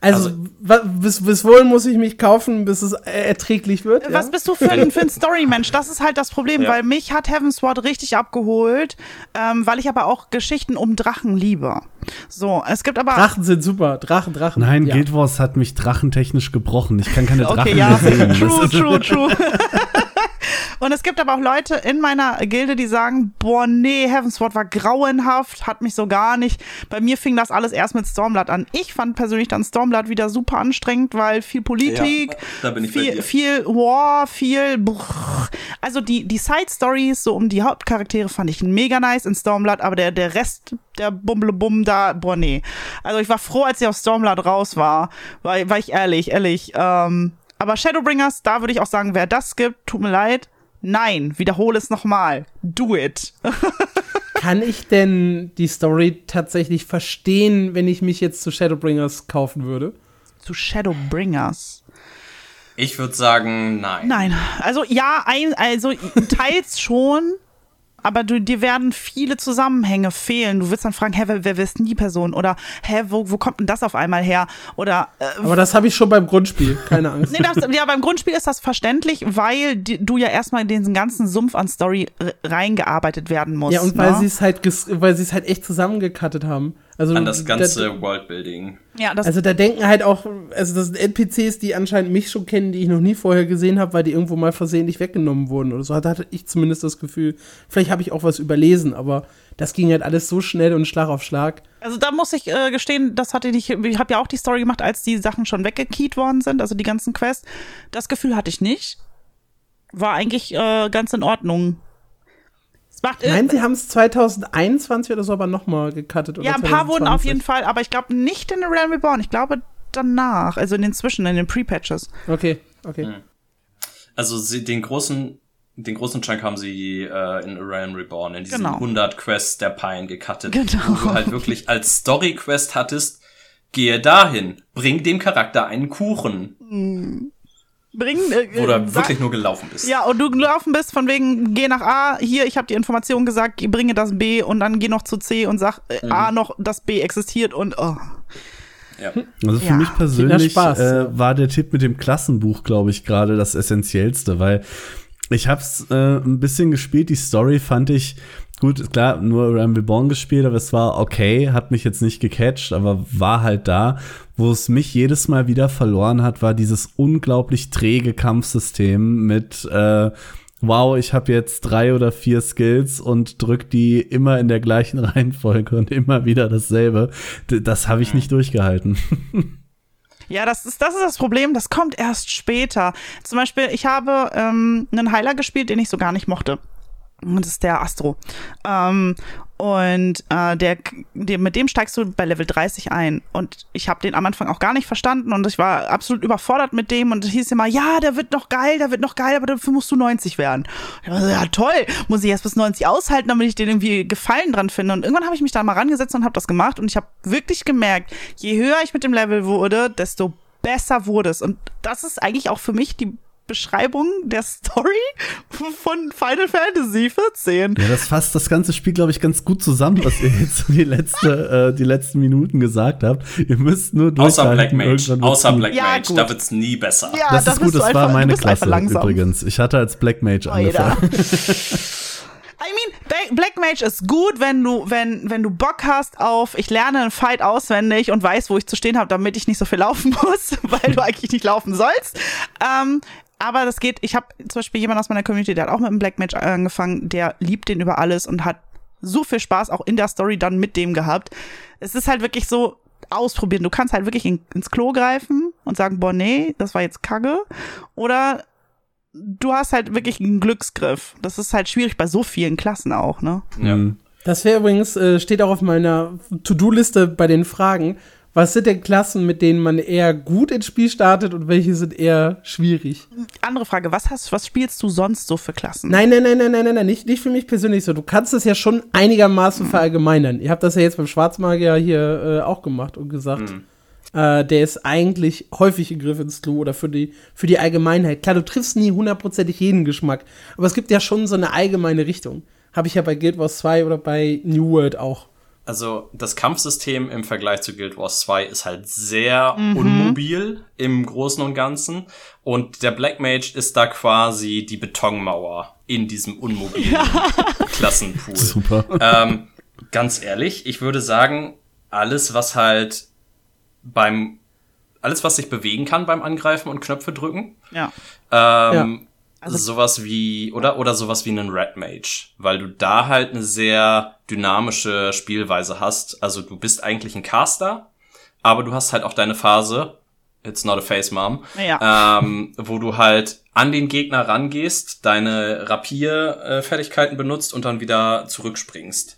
Also, Also- bis, bis wohin muss ich mich kaufen, bis es erträglich wird? Was ja? bist du für ein, für ein Story-Mensch? Das ist halt das Problem, Ja. weil mich hat Heavensward richtig abgeholt, ähm, weil ich aber auch Geschichten um Drachen liebe. So, es gibt aber. Drachen sind super. Drachen, Drachen. Nein, ja. Guild Wars hat mich drachentechnisch gebrochen. Ich kann keine Drachen Okay, mehr ja. sehen. True, true, true. Und es gibt aber auch Leute in meiner Gilde, die sagen, boah, nee, Heavensward war grauenhaft, hat mich so gar nicht. Bei mir fing das alles erst mit Stormblood an. Ich fand persönlich dann Stormblood wieder super anstrengend, weil viel Politik, Ja, viel, viel War, viel brrr. Also die, die Side-Stories so um die Hauptcharaktere fand ich mega nice in Stormblood, aber der, der Rest, der Bumblebum da, boah, nee. Also ich war froh, als ich aus Stormblood raus war, war, war ich ehrlich, ehrlich. Ähm, aber Shadowbringers, da würde ich auch sagen, wer das gibt, tut mir leid. Nein, wiederhole es nochmal. Do it. Kann ich denn die Story tatsächlich verstehen, wenn ich mich jetzt zu Shadowbringers kaufen würde? Zu Shadowbringers. ich würde sagen, nein. Nein, also ja, ein, also teils schon, aber du, dir werden viele Zusammenhänge fehlen. Du wirst dann fragen, hä, wer, wer ist denn die Person? Oder hä, wo, wo kommt denn das auf einmal her? Oder äh, Aber das habe ich schon beim Grundspiel, keine Angst. Nee, das, ja, beim Grundspiel ist das verständlich, weil die, du ja erstmal in diesen ganzen Sumpf an Story reingearbeitet werden musst. ja, und weil ne? sie es halt, weil sie es halt echt zusammengekattet haben. Also An das da- ganze Worldbuilding. ja, das, Also da denken halt auch, also das sind NPCs, die anscheinend mich schon kennen, die ich noch nie vorher gesehen habe, weil die irgendwo mal versehentlich weggenommen wurden oder so. Da hatte ich zumindest das Gefühl. Vielleicht habe ich auch was überlesen, aber das ging halt alles so schnell und Schlag auf Schlag. also da muss ich äh, gestehen, das hatte ich, ich habe ja auch die Story gemacht, als die Sachen schon weggekeyt worden sind, also die ganzen Quests. Das Gefühl hatte ich nicht. War eigentlich äh, ganz in Ordnung. Es macht äh, Nein, sie haben es 2021 oder so aber nochmal gecuttet. Oder ja, ein paar wurden auf 2020. jeden Fall, aber ich glaube nicht in The Realm Reborn. Ich glaube danach, also in den Zwischen, in den Pre-Patches. Okay, okay. Also sie, den großen, den großen Chunk haben sie äh, in A Realm Reborn, in diesen Genau. 100 Quests der Pine gecuttet. Genau. Wo du halt wirklich als Story-Quest hattest, gehe dahin, bring dem Charakter einen Kuchen. Bring, äh, Wo du sag- wirklich nur gelaufen bist. Ja, und du gelaufen bist von wegen, geh nach A, hier, ich habe die Information gesagt, bringe das B und dann geh noch zu C und sag äh, Mhm. A noch, das B existiert und oh. Ja. Also für Ja. mich persönlich Spaß. äh, war der Tipp mit dem Klassenbuch, glaube ich, gerade das Essentiellste, weil ich hab's äh, ein bisschen gespielt. Die Story fand ich gut, klar, nur Realm Reborn gespielt, aber es war okay, hat mich jetzt nicht gecatcht, aber war halt da. Wo es mich jedes Mal wieder verloren hat, war dieses unglaublich träge Kampfsystem mit äh, Wow, ich habe jetzt drei oder vier Skills und drück die immer in der gleichen Reihenfolge und immer wieder dasselbe. Das habe ich nicht durchgehalten. Ja, das ist, das ist das Problem, das kommt erst später. Zum Beispiel, ich habe ähm, einen Heiler gespielt, den ich so gar nicht mochte. Das ist der Astro. Ähm, und äh, der, der, mit dem steigst du bei Level 30 ein. Und ich habe den am Anfang auch gar nicht verstanden und ich war absolut überfordert mit dem. Und es hieß immer, ja, der wird noch geil, der wird noch geil, aber dafür musst du 90 werden. So, ja, toll, muss ich erst bis 90 aushalten, damit ich den irgendwie Gefallen dran finde. Und irgendwann habe ich mich da mal rangesetzt und habe das gemacht. Und ich habe wirklich gemerkt, je höher ich mit dem Level wurde, desto besser wurde es. Und das ist eigentlich auch für mich die Beschreibung der Story von Final Fantasy 14. Ja, das fasst das ganze Spiel, glaube ich, ganz gut zusammen, was ihr jetzt die, letzte, äh, die letzten Minuten gesagt habt. Ihr müsst nur Außer Black durchhalten. Mage. Außer. Black Ja, Mage. gut. Da wird's nie besser. Ja, Das da ist gut, das einfach, war meine Klasse übrigens. Ich hatte als Black Mage Alter. angefangen. I mean, Black Mage ist gut, wenn du, wenn, wenn du Bock hast auf, ich lerne einen Fight auswendig und weiß, wo ich zu stehen habe, damit ich nicht so viel laufen muss, weil du eigentlich nicht laufen sollst. Ähm, aber das geht, ich habe zum Beispiel jemand aus meiner Community, der hat auch mit einem Black Mage angefangen, der liebt den über alles und hat so viel Spaß auch in der Story dann mit dem gehabt. Es ist halt wirklich so, ausprobieren. Du kannst halt wirklich in, ins Klo greifen und sagen, boah, nee, das war jetzt Kacke. Oder du hast halt wirklich einen Glücksgriff. Das ist halt schwierig bei so vielen Klassen auch, ne? Ja. Mhm. Das wäre übrigens, äh, steht auch auf meiner To-Do-Liste bei den Fragen. Was sind denn Klassen, mit denen man eher gut ins Spiel startet und welche sind eher schwierig? Andere Frage, was hast, was spielst du sonst so für Klassen? Nein, nein, nein, nein, nein, nein, nein, nicht, nicht für mich persönlich so. Du kannst es ja schon einigermaßen verallgemeinern. Ihr habt das ja jetzt beim Schwarzmagier hier äh, auch gemacht und gesagt, äh, der ist eigentlich häufig in Griff ins Klo oder für die, für die Allgemeinheit. Klar, du triffst nie hundertprozentig jeden Geschmack, aber es gibt ja schon so eine allgemeine Richtung. Habe ich ja bei Guild Wars 2 oder bei New World auch. Also das Kampfsystem im Vergleich zu Guild Wars 2 ist halt sehr unmobil im Großen und Ganzen. Und der Black Mage ist da quasi die Betonmauer in diesem unmobilen Klassenpool. Super. ähm, ganz ehrlich, ich würde sagen, alles, was halt beim, alles, was sich bewegen kann beim Angreifen und Knöpfe drücken, Ja. ähm, Also- sowas wie, oder, oder sowas wie einen Red Mage, weil du da halt eine sehr dynamische Spielweise hast. Also du bist eigentlich ein Caster, aber du hast halt auch deine Phase, it's not a face, Mom, Ja. ähm, wo du halt an den Gegner rangehst, deine Rapier-Fertigkeiten benutzt und dann wieder zurückspringst.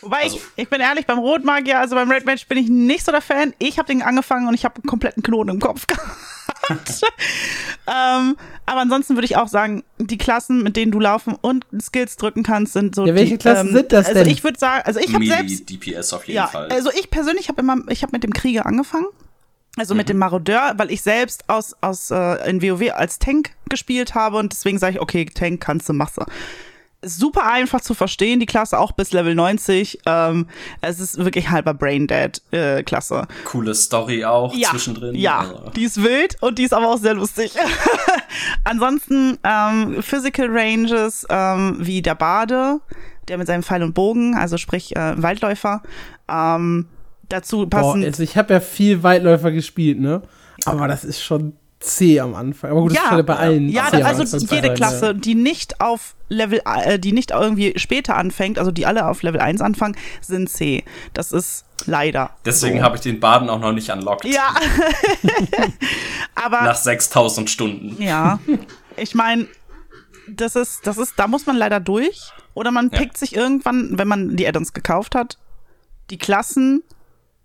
Wobei also- ich, ich bin ehrlich, beim Rotmagier, also beim Red Mage bin ich nicht so der Fan. Ich habe den angefangen und ich habe einen kompletten Knoten im Kopf gehabt. ähm, aber ansonsten würde ich auch sagen, die Klassen, mit denen du laufen und Skills drücken kannst, sind so Ja, welche die, Klassen ähm, sind das Also denn? ich würde sagen, also ich habe selbst DPS auf jeden ja, Fall. also ich persönlich habe immer, ich habe mit dem Krieger angefangen. Also mit dem Marodeur, weil ich selbst aus, aus äh, in WoW als Tank gespielt habe und deswegen sage ich, okay, Tank kannst du, machst du. Super einfach zu verstehen, die Klasse auch bis Level 90. Ähm, es ist wirklich halber Braindead äh, Klasse. Coole Story auch Ja, zwischendrin. ja, Also, die ist wild und die ist aber auch sehr lustig. Ansonsten ähm, Physical Ranges ähm, wie der Bade, der mit seinem Pfeil und Bogen, also sprich äh, Waldläufer. Ähm, dazu Boah, passen also ich habe ja viel Weitläufer gespielt, ne? Aber das ist schon zäh am Anfang. Aber gut, das ist ja, ja bei allen. ja, am also jede sein, Klasse, Ja. die nicht auf Level, äh, die nicht irgendwie später anfängt, also die alle auf Level 1 anfangen, sind C. Das ist leider. Deswegen so. habe ich den Baden auch noch nicht unlocked. Ja. Aber Nach 6000 Stunden. Ja, ich meine, das ist, das ist, da muss man leider durch. Oder man Ja. pickt sich irgendwann, wenn man die Addons gekauft hat, die Klassen,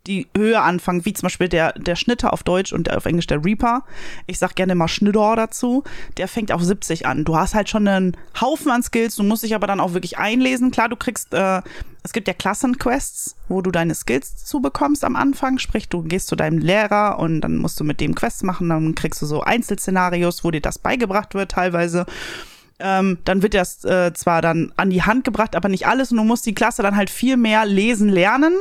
die höher anfangen, wie zum Beispiel der, der Schnitter auf Deutsch und auf Englisch der Reaper. Ich sag gerne mal Schnitter dazu. Der fängt auf 70 an. Du hast halt schon einen Haufen an Skills, du musst dich aber dann auch wirklich einlesen. Klar, du kriegst, äh, es gibt ja Klassenquests, wo du deine Skills zubekommst am Anfang. Sprich, du gehst zu deinem Lehrer und dann musst du mit dem Quests machen. Dann kriegst du so Einzelszenarios, wo dir das beigebracht wird teilweise. Ähm, dann wird das äh, zwar dann an die Hand gebracht, aber nicht alles. Und du musst die Klasse dann halt viel mehr lesen lernen,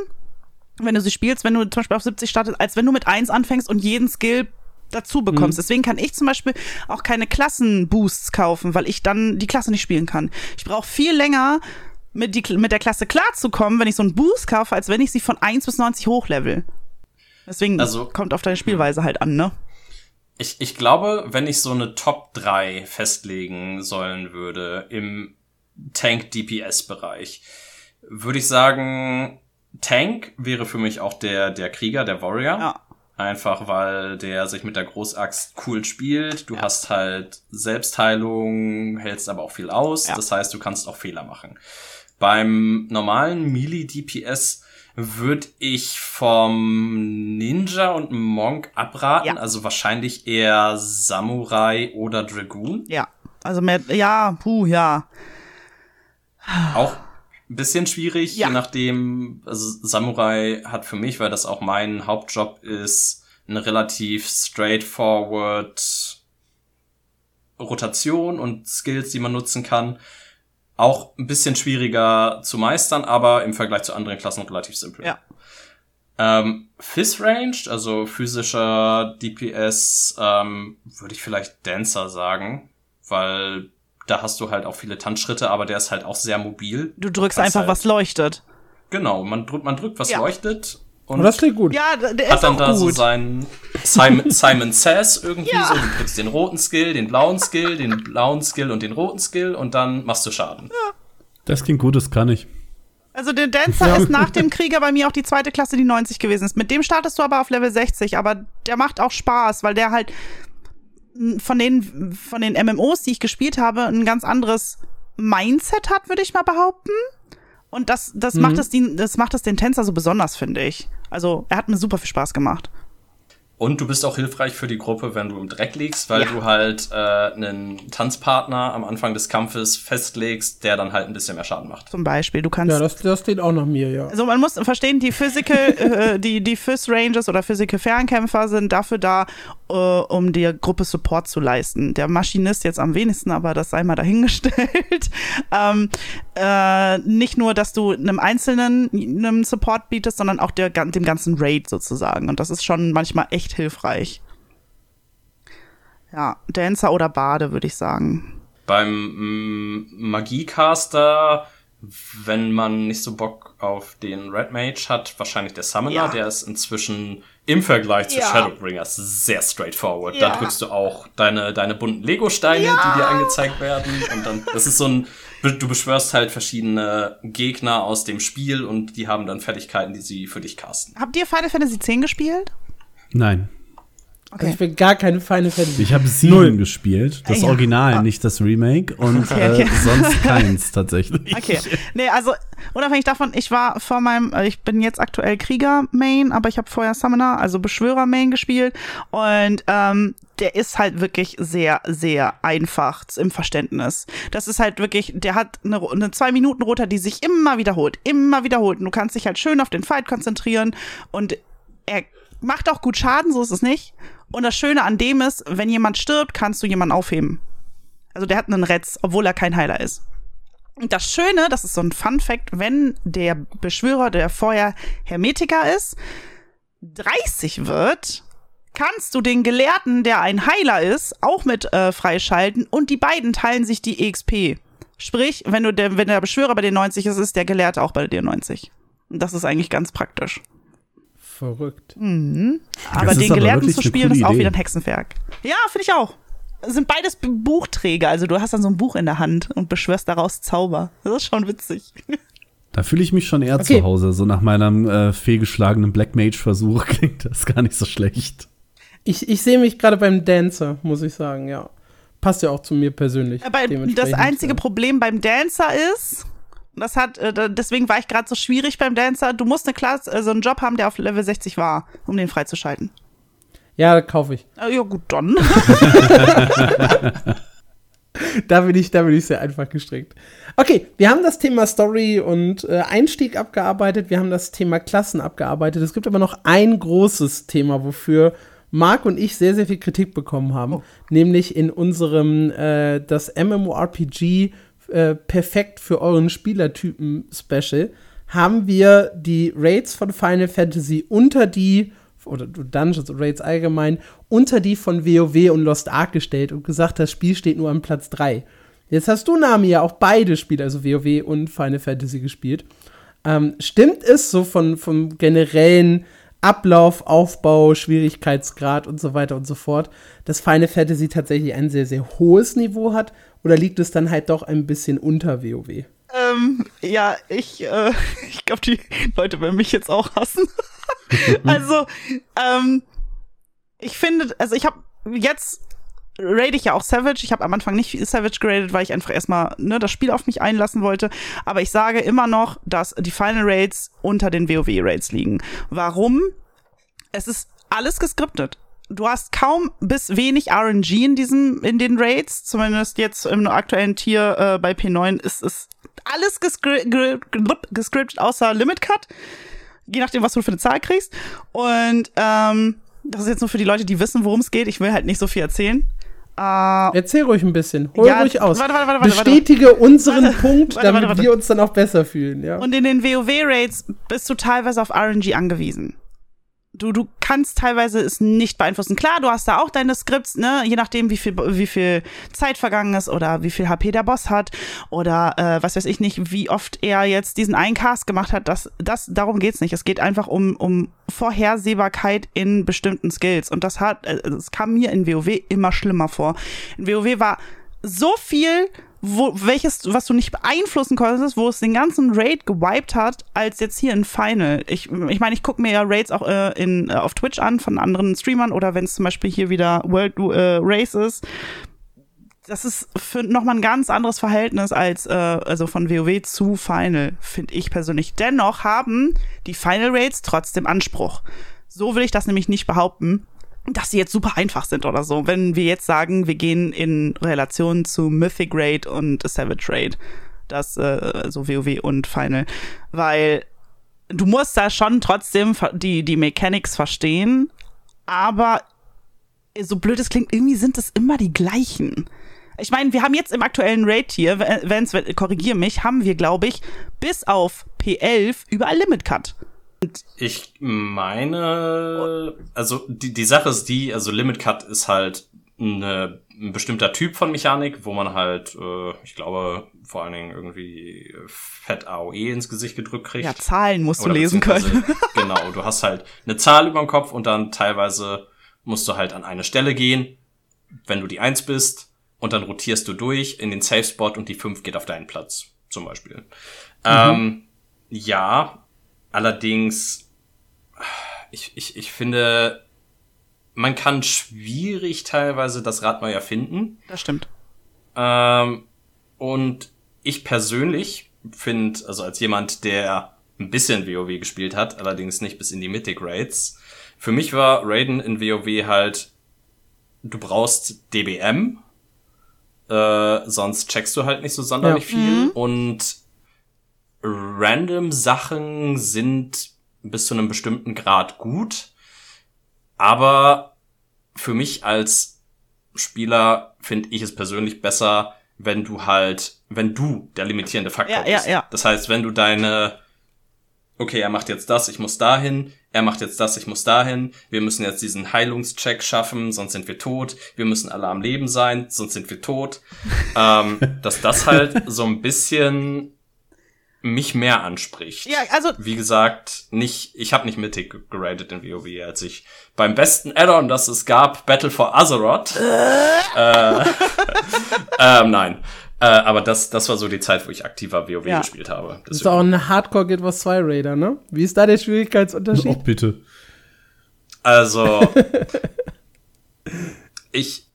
wenn du sie spielst, wenn du zum Beispiel auf 70 startest, als wenn du mit 1 anfängst und jeden Skill dazu bekommst. Deswegen kann ich zum Beispiel auch keine Klassenboosts kaufen, weil ich dann die Klasse nicht spielen kann. Ich brauche viel länger, mit, die, mit der Klasse klarzukommen, wenn ich so einen Boost kaufe, als wenn ich sie von 1 bis 90 hochlevel. Deswegen Also- kommt auf deine Spielweise halt an, ne? Ich, ich glaube, wenn ich so eine Top 3 festlegen sollen würde im Tank-DPS-Bereich, würde ich sagen, Tank wäre für mich auch der, der Krieger, der Warrior. Ja. Einfach weil der sich mit der Großaxt cool spielt. Du hast halt Selbstheilung, hältst aber auch viel aus. Ja. Das heißt, du kannst auch Fehler machen. Beim normalen Melee DPS würde ich vom Ninja und Monk abraten. Ja. Also wahrscheinlich eher Samurai oder Dragoon. Ja. Also mehr, ja, puh, ja. Auch ein bisschen schwierig, Ja. je nachdem, also Samurai hat für mich, weil das auch mein Hauptjob ist, eine relativ straightforward Rotation und Skills, die man nutzen kann. Auch ein bisschen schwieriger zu meistern, aber im Vergleich zu anderen Klassen relativ simpel. Ja. Ähm, Fizz Ranged, also physischer DPS, ähm, würde ich vielleicht Dancer sagen, weil da hast du halt auch viele Tanzschritte, aber der ist halt auch sehr mobil. Du drückst einfach, halt- was leuchtet. Genau, man drückt, man drückt, was Ja. leuchtet und das klingt gut. Ja, der hat ist dann auch da so gut. seinen Simon, Simon Says irgendwie Ja. so. Du drückst den roten Skill, den blauen Skill, den blauen Skill und den roten Skill und dann machst du Schaden. Das klingt gut, das kann ich. Also der Dancer ist nach dem Krieger bei mir auch die zweite Klasse, die 90 gewesen ist. Mit dem startest du aber auf Level 60, aber der macht auch Spaß, weil der halt von den, von den MMOs, die ich gespielt habe, ein ganz anderes Mindset hat, würde ich mal behaupten. Und das, das, macht es den, das macht es den Tänzer so besonders, finde ich. Also, er hat mir super viel Spaß gemacht. Und du bist auch hilfreich für die Gruppe, wenn du im Dreck liegst, weil Ja. du halt äh, einen Tanzpartner am Anfang des Kampfes festlegst, der dann halt ein bisschen mehr Schaden macht. Zum Beispiel. Du kannst Ja, das, das steht auch nach mir, ja. Also man muss verstehen, die Physical, äh, die, die Phys Rangers oder Physical Fernkämpfer sind dafür da, äh, um der Gruppe Support zu leisten. Der Maschinist jetzt am wenigsten, aber das sei mal dahingestellt. ähm, äh, nicht nur, dass du einem Einzelnen einem Support bietest, sondern auch der, dem ganzen Raid sozusagen. Und das ist schon manchmal echt hilfreich. Ja, Dancer oder Bade, würde ich sagen. Beim mm, Magiecaster, wenn man nicht so Bock auf den Red Mage hat, wahrscheinlich der Summoner, Ja. der ist inzwischen im Vergleich zu Ja. Shadowbringers sehr straightforward. Ja. Da drückst du auch deine, deine bunten Lego-Steine, die dir angezeigt werden. Und dann, das ist so ein, du beschwörst halt verschiedene Gegner aus dem Spiel und die haben dann Fertigkeiten, die sie für dich casten. Habt ihr Final Fantasy X gespielt? Nein. Also ich will gar keine Final Fantasy. Ich habe sieben gespielt, das Ja. Original, Ah. nicht das Remake und Okay, okay. Äh, sonst keins tatsächlich. Okay. Nee, also unabhängig davon, ich war vor meinem, äh, ich bin jetzt aktuell Krieger-Main, aber ich habe vorher Summoner, also Beschwörer-Main gespielt. Und ähm, der ist halt wirklich sehr, sehr einfach im Verständnis. Das ist halt wirklich, der hat eine, eine zwei Minuten Roter, die sich immer wiederholt, immer wiederholt. Und du kannst dich halt schön auf den Fight konzentrieren und er macht auch gut Schaden, so ist es nicht. Und das Schöne an dem ist, wenn jemand stirbt, kannst du jemanden aufheben. Also der hat einen Retz, obwohl er kein Heiler ist. Und das Schöne, das ist so ein Fun Fact, wenn der Beschwörer, der vorher Hermetiker ist, 30 wird, kannst du den Gelehrten, der ein Heiler ist, auch mit äh, freischalten und die beiden teilen sich die EXP. Sprich, wenn du der, wenn der Beschwörer bei dir 90 ist, ist der Gelehrte auch bei dir 90. Und das ist eigentlich ganz praktisch. Verrückt. Aber ist den aber Gelehrten zu spielen ist auch Idee. wieder ein Hexenwerk. Ja, finde ich auch. Es sind beides Buchträger, also du hast dann so ein Buch in der Hand und beschwörst daraus Zauber. Das ist schon witzig. Da fühle ich mich schon eher Okay. zu Hause. So nach meinem äh, fehlgeschlagenen Black Mage-Versuch klingt das gar nicht so schlecht. Ich, ich sehe mich gerade beim Dancer, muss ich sagen, ja. Passt ja auch zu mir persönlich. Aber das einzige ja. Problem beim Dancer ist, das hat, äh, deswegen war ich gerade so schwierig beim Dancer, du musst eine Klasse, äh, so einen Job haben, der auf Level 60 war, um den freizuschalten. Ja, kaufe ich. Äh, ja, gut, dann. Da bin ich, da bin ich sehr einfach gestrickt. Okay, wir haben das Thema Story und äh, Einstieg abgearbeitet, wir haben das Thema Klassen abgearbeitet. Es gibt aber noch ein großes Thema, wofür Marc und ich sehr, sehr viel Kritik bekommen haben, nämlich in unserem äh, das MMORPG äh, perfekt für euren Spielertypen Special haben wir die Raids von Final Fantasy unter die oder Dungeons und Raids allgemein unter die von WoW und Lost Ark gestellt und gesagt, das Spiel steht nur an Platz 3. Jetzt hast du, Nami, ja auch beide Spiele, also WoW und Final Fantasy gespielt. Ähm, stimmt es so von, vom generellen Ablauf, Aufbau, Schwierigkeitsgrad und so weiter und so fort, dass Final Fantasy tatsächlich ein sehr, sehr hohes Niveau hat? Oder liegt es dann halt doch ein bisschen unter WoW? ähm, ja, ich, äh, ich glaube, die Leute werden mich jetzt auch hassen. also, ähm, ich finde, also ich habe jetzt rate ich ja auch Savage. Ich habe am Anfang nicht viel Savage geradet, weil ich einfach erstmal ne, das Spiel auf mich einlassen wollte. Aber ich sage immer noch, dass die Final Rates unter den WoW-Rates liegen. Warum? Es ist alles geskriptet. Du hast kaum bis wenig RNG in diesem, in den Raids. Zumindest jetzt im aktuellen Tier äh, bei P9 ist es alles geskri ge- ge- gescriptet, außer Limit Cut. Je nachdem, was du für eine Zahl kriegst. Und ähm, das ist jetzt nur für die Leute, die wissen, worum es geht. Ich will halt nicht so viel erzählen. Äh, Erzähl ruhig ein bisschen. Hol Ja, ruhig aus. warte, warte, warte, warte, Bestätige unseren Punkt, damit wir uns dann auch besser fühlen. Ja. Und in den WoW-Raids bist du teilweise auf RNG angewiesen. Du, du kannst teilweise es nicht beeinflussen. Klar, du hast da auch deine Skripts, ne, je nachdem, wie viel, wie viel Zeit vergangen ist oder wie viel HP der Boss hat oder äh, was weiß ich nicht, wie oft er jetzt diesen einen Cast gemacht hat. Das, das, darum geht's nicht. Es geht einfach um, um Vorhersehbarkeit in bestimmten Skills. Und das hat, äh, es kam mir in WoW immer schlimmer vor. In WoW war so viel wo, welches, was du nicht beeinflussen konntest, wo es den ganzen Raid gewiped hat, als jetzt hier in Final. Ich meine, ich, mein, ich gucke mir ja Raids auch äh, in, äh, auf Twitch an von anderen Streamern oder wenn es zum Beispiel hier wieder World äh, Race ist. das ist für nochmal ein ganz anderes Verhältnis als äh, also von WoW zu Final, finde ich persönlich. Dennoch haben die Final Raids trotzdem Anspruch. So will ich das nämlich nicht behaupten, dass sie jetzt super einfach sind oder so. Wenn wir jetzt sagen, wir gehen in Relation zu Mythic Raid und Savage Raid, das äh, also WoW und Final, weil du musst da schon trotzdem die die Mechanics verstehen, aber so blöd es klingt, irgendwie sind es immer die gleichen. Ich meine, wir haben jetzt im aktuellen Raid hier, Vance, korrigier mich, haben wir, glaube ich, bis auf P11 überall Limit Cut. Ich meine, also die, die Sache ist die, also Limit Cut ist halt eine, ein bestimmter Typ von Mechanik, wo man halt, äh, ich glaube, vor allen Dingen irgendwie Fett AOE ins Gesicht gedrückt kriegt. Ja, Zahlen musst Oder du lesen können. genau, du hast halt eine Zahl über dem Kopf und dann teilweise musst du halt an eine Stelle gehen, wenn du die Eins bist, und dann rotierst du durch in den Safe Spot und die 5 geht auf deinen Platz, zum Beispiel. Mhm. Ähm, ja, allerdings, ich, ich, ich finde, man kann schwierig teilweise das Rad neu erfinden. Das stimmt. Ähm, und ich persönlich finde, also als jemand, der ein bisschen WoW gespielt hat, allerdings nicht bis in die Mythic Raids, für mich war Raiden in WoW halt, du brauchst DBM, äh, sonst checkst du halt nicht so sonderlich ja. viel. Mhm. Und random Sachen sind bis zu einem bestimmten Grad gut. Aber für mich als Spieler finde ich es persönlich besser, wenn du halt, wenn du der limitierende Faktor ja, bist. Ja, ja. Das heißt, wenn du deine, okay, er macht jetzt das, ich muss dahin, er macht jetzt das, ich muss dahin, wir müssen jetzt diesen Heilungscheck schaffen, sonst sind wir tot, wir müssen alle am Leben sein, sonst sind wir tot. ähm, dass das halt so ein bisschen mich mehr anspricht. Ja, also wie gesagt, nicht ich habe nicht Mythic geradet in WoW, als ich beim besten Add-on, das es gab, Battle for Azeroth. äh, ähm, nein. Äh, aber das, das war so die Zeit, wo ich aktiver WoW ja. gespielt habe. Deswegen. Das ist auch ein Hardcore Guild Wars 2 Raider, ne? Wie ist da der Schwierigkeitsunterschied? Oh, bitte. Also, ich,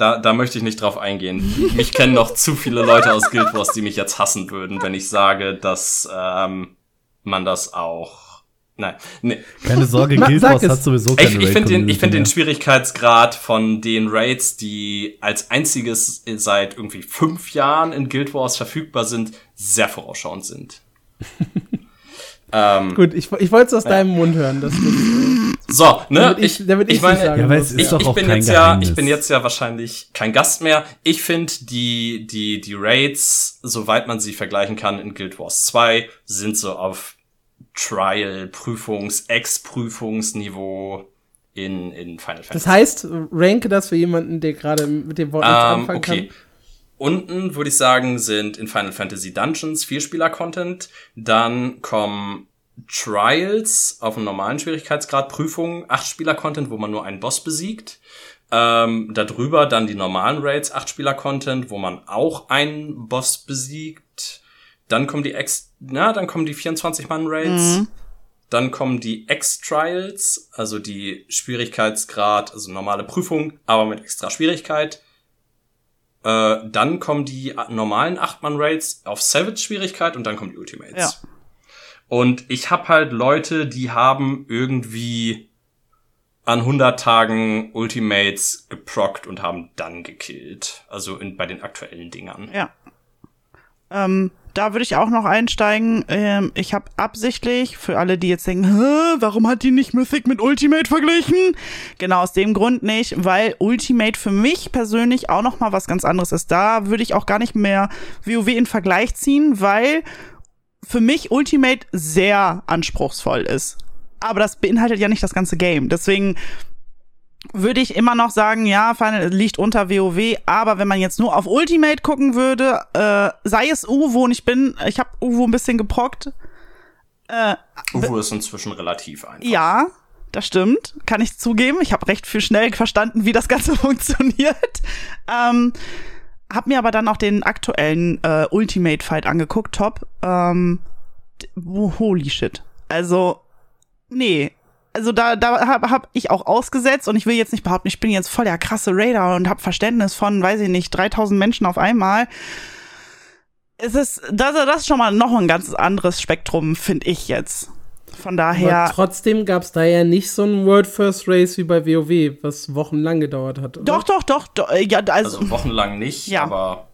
da, da möchte ich nicht drauf eingehen. Mich kennen noch zu viele Leute aus Guild Wars, die mich jetzt hassen würden, wenn ich sage, dass ähm, man das auch Nein, nee. Keine Sorge, Guild Wars hat sowieso keine Ich, ich finde den, ich find den Schwierigkeitsgrad von den Raids, die als einziges seit irgendwie fünf Jahren in Guild Wars verfügbar sind, sehr vorausschauend sind. ähm, Gut, ich, ich wollte es aus ja. deinem Mund hören. Dass du, so, ne? Damit ich, damit ich, ich meine, ja, ich, ich, ich bin jetzt ja, ich bin jetzt ja wahrscheinlich kein Gast mehr. Ich finde die, die, die Raids, soweit man sie vergleichen kann in Guild Wars 2, sind so auf Trial, Prüfungs-, Ex-Prüfungsniveau in, in Final Fantasy. Das heißt, ranke das für jemanden, der gerade mit dem Wort ähm, anfangen okay. kann. Unten würde ich sagen, sind in Final Fantasy Dungeons Vierspieler-Content. Dann kommen Trials auf einem normalen Schwierigkeitsgrad, Prüfungen, Acht-Spieler-Content, wo man nur einen Boss besiegt. Ähm, darüber dann die normalen Raids, Acht-Spieler-Content, wo man auch einen Boss besiegt. Dann kommen die Ex, na, dann kommen die 24-Mann-Raids. Mhm. Dann kommen die X-Trials, also die Schwierigkeitsgrad, also normale Prüfung, aber mit extra Schwierigkeit. Äh, dann kommen die normalen 8-Mann-Raids auf Savage-Schwierigkeit und dann kommen die Ultimates. Ja. Und ich hab halt Leute, die haben irgendwie an 100 Tagen Ultimates geprockt und haben dann gekillt. Also in, bei den aktuellen Dingern. Ja. Ähm, da würde ich auch noch einsteigen. Ähm, ich habe absichtlich, für alle, die jetzt denken, warum hat die nicht Mythic mit Ultimate verglichen? Genau aus dem Grund nicht, weil Ultimate für mich persönlich auch noch mal was ganz anderes ist. Da würde ich auch gar nicht mehr WoW in Vergleich ziehen, weil für mich Ultimate sehr anspruchsvoll ist. Aber das beinhaltet ja nicht das ganze Game. Deswegen würde ich immer noch sagen, ja, Final liegt unter WoW, aber wenn man jetzt nur auf Ultimate gucken würde, äh, sei es Uwo und ich bin, ich habe Uwo ein bisschen geprockt. Äh, Uwo ist inzwischen relativ einfach. Ja, das stimmt, kann ich zugeben. Ich habe recht viel schnell verstanden, wie das Ganze funktioniert. Ähm, hab mir aber dann auch den aktuellen äh, Ultimate Fight angeguckt, top. Ähm, holy shit. Also, nee, also da, da habe hab ich auch ausgesetzt und ich will jetzt nicht behaupten, ich bin jetzt voll der krasse Raider und habe Verständnis von, weiß ich nicht, 3000 Menschen auf einmal. Es ist, das, das ist schon mal noch ein ganz anderes Spektrum, finde ich jetzt. Von daher. Aber trotzdem gab es da ja nicht so ein World First Race wie bei WoW, was wochenlang gedauert hat. Oder? Doch, doch, doch, doch. Ja, also, also wochenlang nicht, ja. aber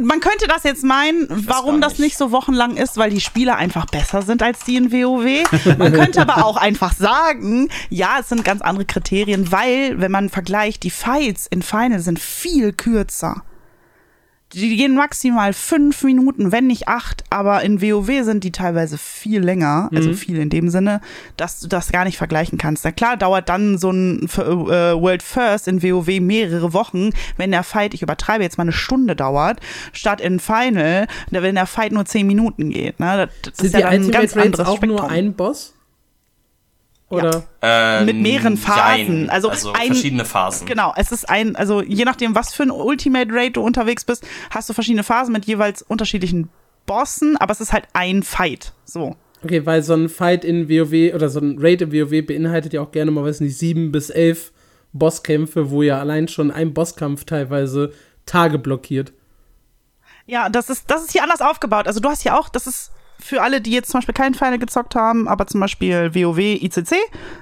man könnte das jetzt meinen, warum das nicht so wochenlang ist, weil die Spiele einfach besser sind als die in WoW. Man könnte aber auch einfach sagen, ja, es sind ganz andere Kriterien, weil, wenn man vergleicht, die Fights in Final sind viel kürzer. Die gehen maximal fünf Minuten, wenn nicht acht, aber in WoW sind die teilweise viel länger, also mhm. viel in dem Sinne, dass du das gar nicht vergleichen kannst. Na klar dauert dann so ein äh, World First in WoW mehrere Wochen, wenn der Fight, ich übertreibe jetzt mal eine Stunde dauert, statt in Final, wenn der Fight nur zehn Minuten geht. Ne? Das, das sind ist ja die dann ein ganz anderes auch Spektrum. nur ein Boss? Oder? Ja. Äh, mit mehreren Phasen. Also, also ein, verschiedene Phasen. Genau, es ist ein, also je nachdem, was für ein Ultimate Raid du unterwegs bist, hast du verschiedene Phasen mit jeweils unterschiedlichen Bossen, aber es ist halt ein Fight. So. Okay, weil so ein Fight in WoW oder so ein Raid in WoW beinhaltet ja auch gerne mal, weiß nicht, sieben bis elf Bosskämpfe, wo ja allein schon ein Bosskampf teilweise Tage blockiert. Ja, das ist, das ist hier anders aufgebaut. Also du hast hier auch, das ist für alle, die jetzt zum Beispiel keinen Final gezockt haben, aber zum Beispiel WoW ICC,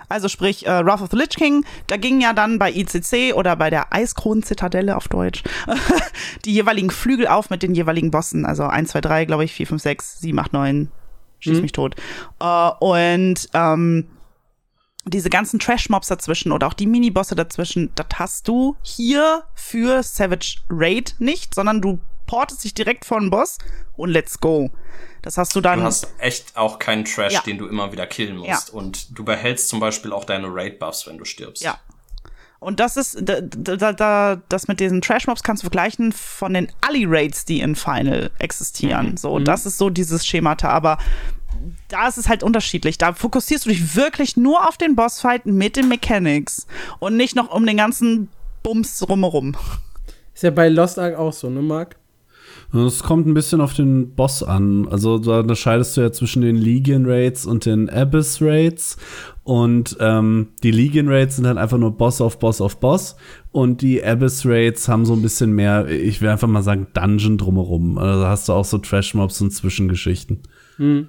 also sprich äh, Wrath of the Lich King, da ging ja dann bei ICC oder bei der Eiskronen-Zitadelle auf Deutsch die jeweiligen Flügel auf mit den jeweiligen Bossen. Also 1, 2, 3, glaube ich, 4, 5, 6, 7, 8, 9, schieß mhm. mich tot. Äh, und ähm, diese ganzen Trash-Mobs dazwischen oder auch die Minibosse dazwischen, das hast du hier für Savage Raid nicht, sondern du portest dich direkt vor den Boss und let's go. Das hast du dann. Du hast echt auch keinen Trash, ja. den du immer wieder killen musst. Ja. Und du behältst zum Beispiel auch deine Raid-Buffs, wenn du stirbst. Ja. Und das ist, da, da, da, das mit diesen Trash-Mobs kannst du vergleichen von den Ali-Raids, die in Final existieren. Mhm. So, mhm. das ist so dieses Schemata. Aber da ist es halt unterschiedlich. Da fokussierst du dich wirklich nur auf den Bossfight mit den Mechanics und nicht noch um den ganzen Bums drumherum. Ist ja bei Lost Ark auch so, ne, Marc? Es kommt ein bisschen auf den Boss an. Also da unterscheidest du ja zwischen den Legion Raids und den Abyss Raids. Und ähm, die Legion Raids sind halt einfach nur Boss auf Boss auf Boss. Und die Abyss Raids haben so ein bisschen mehr, ich will einfach mal sagen, Dungeon drumherum. Also da hast du auch so Trash-Mobs und Zwischengeschichten. Hm.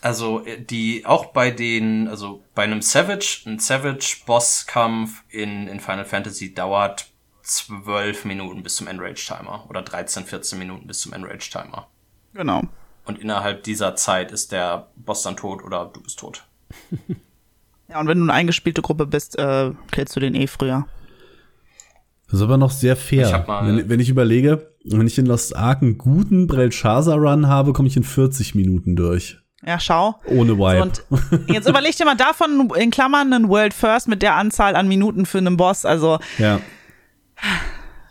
Also äh, die auch bei den, also bei einem Savage, ein Savage-Bosskampf in, in Final Fantasy dauert 12 Minuten bis zum Enrage-Timer oder 13, 14 Minuten bis zum Enrage-Timer. Genau. Und innerhalb dieser Zeit ist der Boss dann tot oder du bist tot. ja, und wenn du eine eingespielte Gruppe bist, äh, killst du den eh früher. Das ist aber noch sehr fair. Wenn, wenn, ich überlege, wenn ich in Lost Ark einen guten Brelshaza-Run habe, komme ich in 40 Minuten durch. Ja, schau. Ohne Wipe. und jetzt überleg dir mal davon in Klammern einen World First mit der Anzahl an Minuten für einen Boss. Also ja.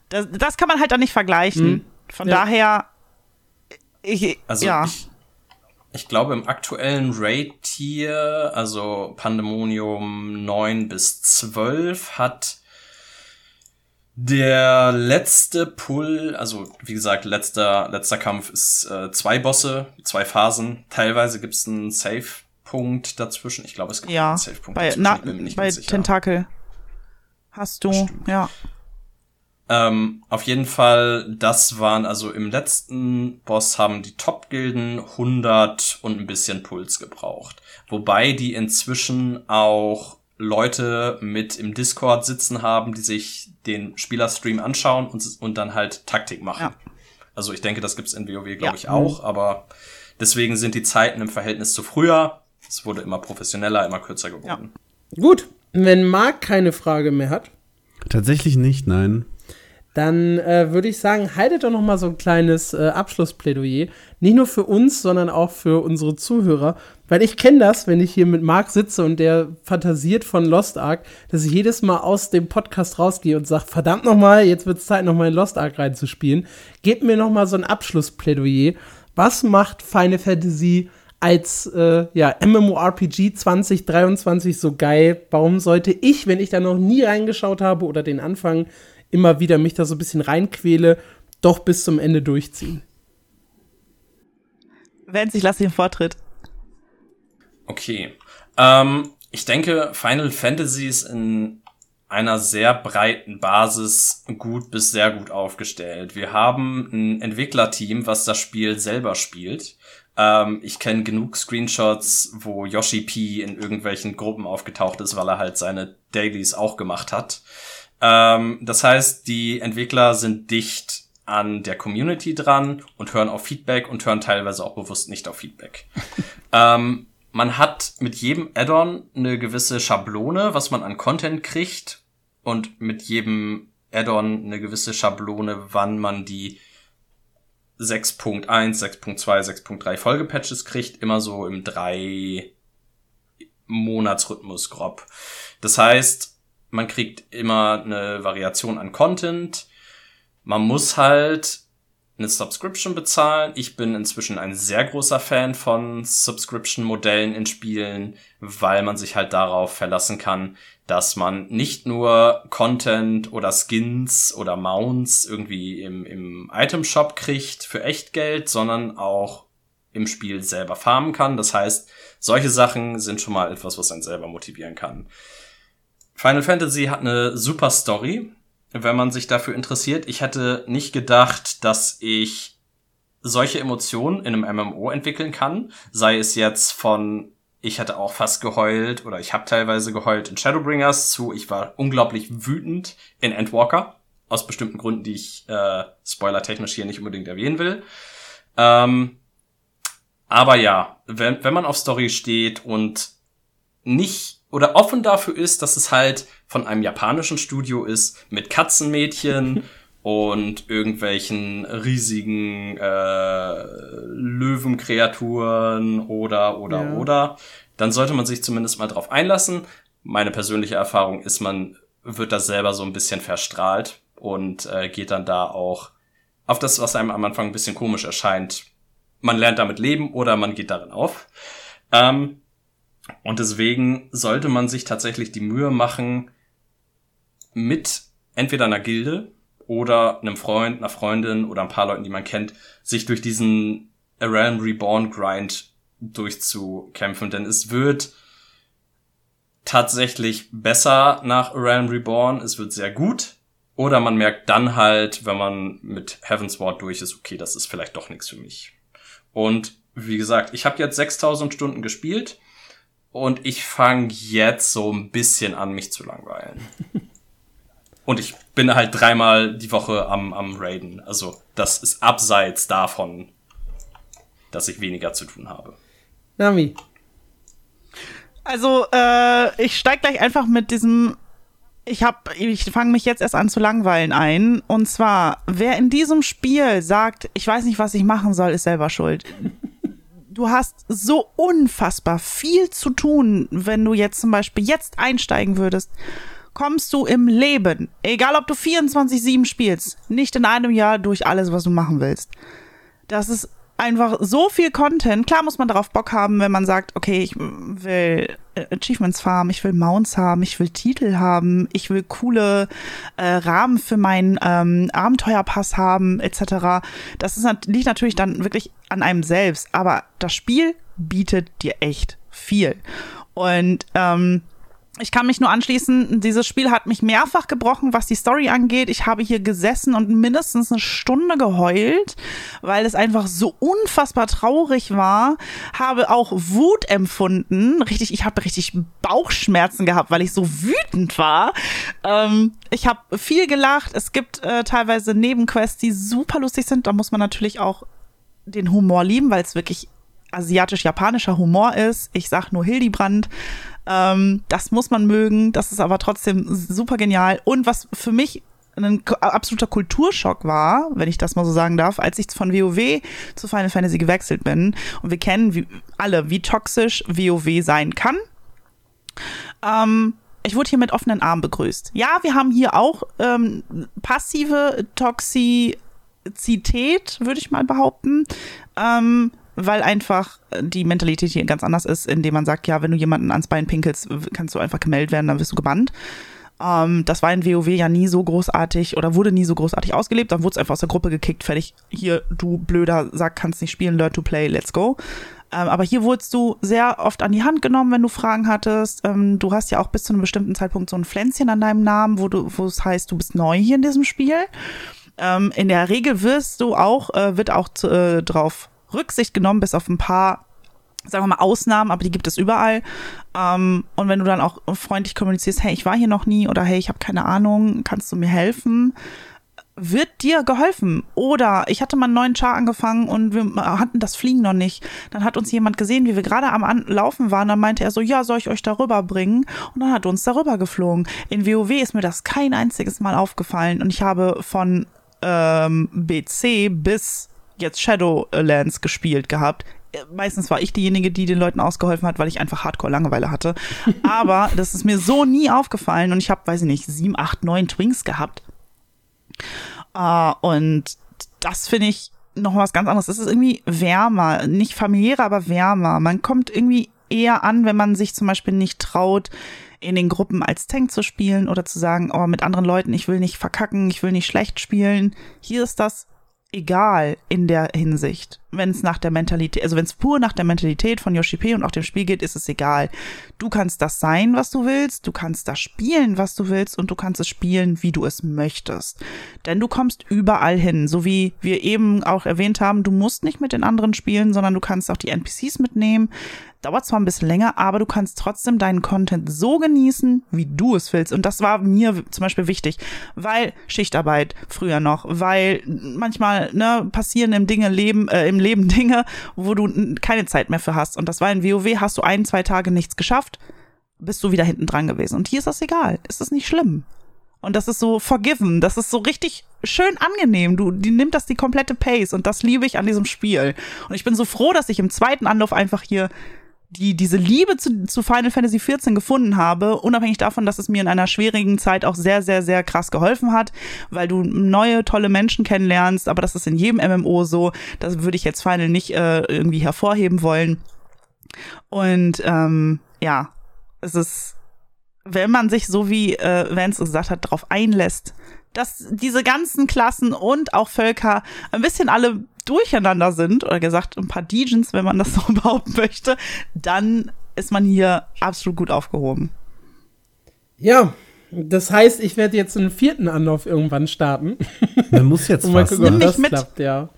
Das, das kann man halt dann nicht vergleichen. Hm. Von ja. daher, ich, also ja. Ich, ich glaube, im aktuellen Raid-Tier, also Pandemonium 9 bis 12, hat der letzte Pull, also wie gesagt, letzter, letzter Kampf ist äh, zwei Bosse, zwei Phasen. Teilweise gibt es einen Save-Punkt dazwischen. Ich glaube, es gibt ja, einen Save-Punkt bei, dazwischen. bei Tentakel hast du, ja. Ähm, auf jeden Fall, das waren also im letzten Boss haben die Top-Gilden 100 und ein bisschen Puls gebraucht. Wobei die inzwischen auch Leute mit im Discord sitzen haben, die sich den Spielerstream anschauen und, und dann halt Taktik machen. Ja. Also ich denke, das gibt's in WoW, glaube ja. ich, auch, aber deswegen sind die Zeiten im Verhältnis zu früher, es wurde immer professioneller, immer kürzer geworden. Ja. Gut, wenn Marc keine Frage mehr hat. Tatsächlich nicht, nein dann äh, würde ich sagen, haltet doch noch mal so ein kleines äh, Abschlussplädoyer. Nicht nur für uns, sondern auch für unsere Zuhörer. Weil ich kenne das, wenn ich hier mit Marc sitze und der fantasiert von Lost Ark, dass ich jedes Mal aus dem Podcast rausgehe und sage, verdammt noch mal, jetzt wird es Zeit, noch mal in Lost Ark reinzuspielen. Gebt mir noch mal so ein Abschlussplädoyer. Was macht Final Fantasy als äh, ja, MMORPG 2023 so geil? Warum sollte ich, wenn ich da noch nie reingeschaut habe oder den Anfang immer wieder mich da so ein bisschen reinquäle, doch bis zum Ende durchziehen. Wenn ich lasse den Vortritt. Okay. Ähm, ich denke, Final Fantasy ist in einer sehr breiten Basis gut bis sehr gut aufgestellt. Wir haben ein Entwicklerteam, was das Spiel selber spielt. Ähm, ich kenne genug Screenshots, wo Yoshi P in irgendwelchen Gruppen aufgetaucht ist, weil er halt seine Dailies auch gemacht hat. Ähm, das heißt, die Entwickler sind dicht an der Community dran und hören auf Feedback und hören teilweise auch bewusst nicht auf Feedback. ähm, man hat mit jedem Add-on eine gewisse Schablone, was man an Content kriegt und mit jedem Add-on eine gewisse Schablone, wann man die 6.1, 6.2, 6.3 Folgepatches kriegt, immer so im drei Monatsrhythmus grob. Das heißt, man kriegt immer eine Variation an Content. Man muss halt eine Subscription bezahlen. Ich bin inzwischen ein sehr großer Fan von Subscription-Modellen in Spielen, weil man sich halt darauf verlassen kann, dass man nicht nur Content oder Skins oder Mounts irgendwie im, im Item-Shop kriegt für Echtgeld, sondern auch im Spiel selber farmen kann. Das heißt, solche Sachen sind schon mal etwas, was einen selber motivieren kann. Final Fantasy hat eine super Story wenn man sich dafür interessiert. Ich hätte nicht gedacht, dass ich solche Emotionen in einem MMO entwickeln kann. Sei es jetzt von, ich hätte auch fast geheult oder ich habe teilweise geheult in Shadowbringers zu, ich war unglaublich wütend in Endwalker. Aus bestimmten Gründen, die ich äh, spoilertechnisch hier nicht unbedingt erwähnen will. Ähm, aber ja, wenn, wenn man auf Story steht und nicht oder offen dafür ist, dass es halt von einem japanischen Studio ist, mit Katzenmädchen und irgendwelchen riesigen äh, Löwenkreaturen oder oder ja. oder, dann sollte man sich zumindest mal drauf einlassen. Meine persönliche Erfahrung ist, man wird da selber so ein bisschen verstrahlt und äh, geht dann da auch auf das, was einem am Anfang ein bisschen komisch erscheint. Man lernt damit leben oder man geht darin auf. Ähm, und deswegen sollte man sich tatsächlich die Mühe machen, mit entweder einer Gilde oder einem Freund, einer Freundin oder ein paar Leuten, die man kennt, sich durch diesen A Realm Reborn Grind durchzukämpfen. Denn es wird tatsächlich besser nach A Realm Reborn. Es wird sehr gut. Oder man merkt dann halt, wenn man mit Heaven's Ward durch ist, okay, das ist vielleicht doch nichts für mich. Und wie gesagt, ich habe jetzt 6000 Stunden gespielt und ich fange jetzt so ein bisschen an, mich zu langweilen. und ich bin halt dreimal die Woche am, am Raiden. Also das ist abseits davon, dass ich weniger zu tun habe. Nami. Also, äh, ich steig gleich einfach mit diesem ich hab, ich fange mich jetzt erst an zu langweilen ein. Und zwar, wer in diesem Spiel sagt, ich weiß nicht, was ich machen soll, ist selber schuld du hast so unfassbar viel zu tun, wenn du jetzt zum Beispiel jetzt einsteigen würdest. Kommst du im Leben, egal ob du 24-7 spielst, nicht in einem Jahr durch alles, was du machen willst. Das ist einfach so viel Content. Klar muss man darauf Bock haben, wenn man sagt, okay, ich will äh, Achievements farmen, ich will Mounts haben, ich will Titel haben, ich will coole äh, Rahmen für meinen ähm, Abenteuerpass haben, etc. Das ist, liegt natürlich dann wirklich an einem selbst, aber das Spiel bietet dir echt viel. Und ähm, ich kann mich nur anschließen, dieses Spiel hat mich mehrfach gebrochen, was die Story angeht. Ich habe hier gesessen und mindestens eine Stunde geheult, weil es einfach so unfassbar traurig war. Habe auch Wut empfunden. Richtig, ich habe richtig Bauchschmerzen gehabt, weil ich so wütend war. Ähm, ich habe viel gelacht. Es gibt äh, teilweise Nebenquests, die super lustig sind. Da muss man natürlich auch den Humor lieben, weil es wirklich asiatisch-japanischer Humor ist. Ich sag nur Hildebrand. Ähm, das muss man mögen. Das ist aber trotzdem super genial. Und was für mich ein absoluter Kulturschock war, wenn ich das mal so sagen darf, als ich von WoW zu Final Fantasy gewechselt bin. Und wir kennen wie, alle, wie toxisch WoW sein kann. Ähm, ich wurde hier mit offenen Armen begrüßt. Ja, wir haben hier auch ähm, passive Toxizität, würde ich mal behaupten. Ähm, weil einfach die Mentalität hier ganz anders ist, indem man sagt, ja, wenn du jemanden ans Bein pinkelst, kannst du einfach gemeldet werden, dann wirst du gebannt. Ähm, das war in WoW ja nie so großartig oder wurde nie so großartig ausgelebt. Dann wurde es einfach aus der Gruppe gekickt, fertig. Hier, du blöder Sack, kannst nicht spielen, learn to play, let's go. Ähm, aber hier wurdest du sehr oft an die Hand genommen, wenn du Fragen hattest. Ähm, du hast ja auch bis zu einem bestimmten Zeitpunkt so ein Pflänzchen an deinem Namen, wo es heißt, du bist neu hier in diesem Spiel. Ähm, in der Regel wirst du auch, äh, wird auch äh, drauf Rücksicht genommen, bis auf ein paar sagen wir mal Ausnahmen, aber die gibt es überall. Ähm, und wenn du dann auch freundlich kommunizierst, hey, ich war hier noch nie oder hey, ich habe keine Ahnung, kannst du mir helfen? wird dir geholfen. Oder ich hatte mal einen neuen Char angefangen und wir hatten das Fliegen noch nicht. Dann hat uns jemand gesehen, wie wir gerade am Laufen waren. Dann meinte er so, ja, soll ich euch darüber bringen? Und dann hat uns darüber geflogen. In WoW ist mir das kein einziges Mal aufgefallen. Und ich habe von ähm, BC bis jetzt Shadowlands gespielt gehabt meistens war ich diejenige, die den Leuten ausgeholfen hat, weil ich einfach Hardcore Langeweile hatte. Aber das ist mir so nie aufgefallen und ich habe, weiß ich nicht, sieben, acht, neun Twinks gehabt. Uh, und das finde ich noch was ganz anderes. Es ist irgendwie wärmer, nicht familiärer, aber wärmer. Man kommt irgendwie eher an, wenn man sich zum Beispiel nicht traut, in den Gruppen als Tank zu spielen oder zu sagen, oh, mit anderen Leuten, ich will nicht verkacken, ich will nicht schlecht spielen. Hier ist das egal in der Hinsicht. Wenn es nach der Mentalität, also wenn es pur nach der Mentalität von Yoshi P und auch dem Spiel geht, ist es egal. Du kannst das sein, was du willst, du kannst das spielen, was du willst und du kannst es spielen, wie du es möchtest. Denn du kommst überall hin, so wie wir eben auch erwähnt haben, du musst nicht mit den anderen spielen, sondern du kannst auch die NPCs mitnehmen. Dauert zwar ein bisschen länger, aber du kannst trotzdem deinen Content so genießen, wie du es willst. Und das war mir zum Beispiel wichtig, weil Schichtarbeit früher noch, weil manchmal ne, passieren im Dinge Leben, äh, im Leben Dinge, wo du keine Zeit mehr für hast. Und das war in WoW, hast du ein, zwei Tage nichts geschafft, bist du wieder hinten dran gewesen. Und hier ist das egal. Ist das nicht schlimm? Und das ist so forgiven. Das ist so richtig schön angenehm. Du, die nimmt das die komplette Pace. Und das liebe ich an diesem Spiel. Und ich bin so froh, dass ich im zweiten Anlauf einfach hier die diese Liebe zu, zu Final Fantasy XIV gefunden habe, unabhängig davon, dass es mir in einer schwierigen Zeit auch sehr, sehr, sehr krass geholfen hat, weil du neue, tolle Menschen kennenlernst, aber das ist in jedem MMO so. Das würde ich jetzt Final nicht äh, irgendwie hervorheben wollen. Und ähm, ja, es ist, wenn man sich so wie äh, Vance gesagt hat, darauf einlässt, dass diese ganzen Klassen und auch Völker ein bisschen alle durcheinander sind, oder gesagt, ein paar Degens, wenn man das so behaupten möchte, dann ist man hier absolut gut aufgehoben. Ja, das heißt, ich werde jetzt einen vierten Anlauf irgendwann starten. Man muss jetzt mal gucken, ob das mit. klappt, ja.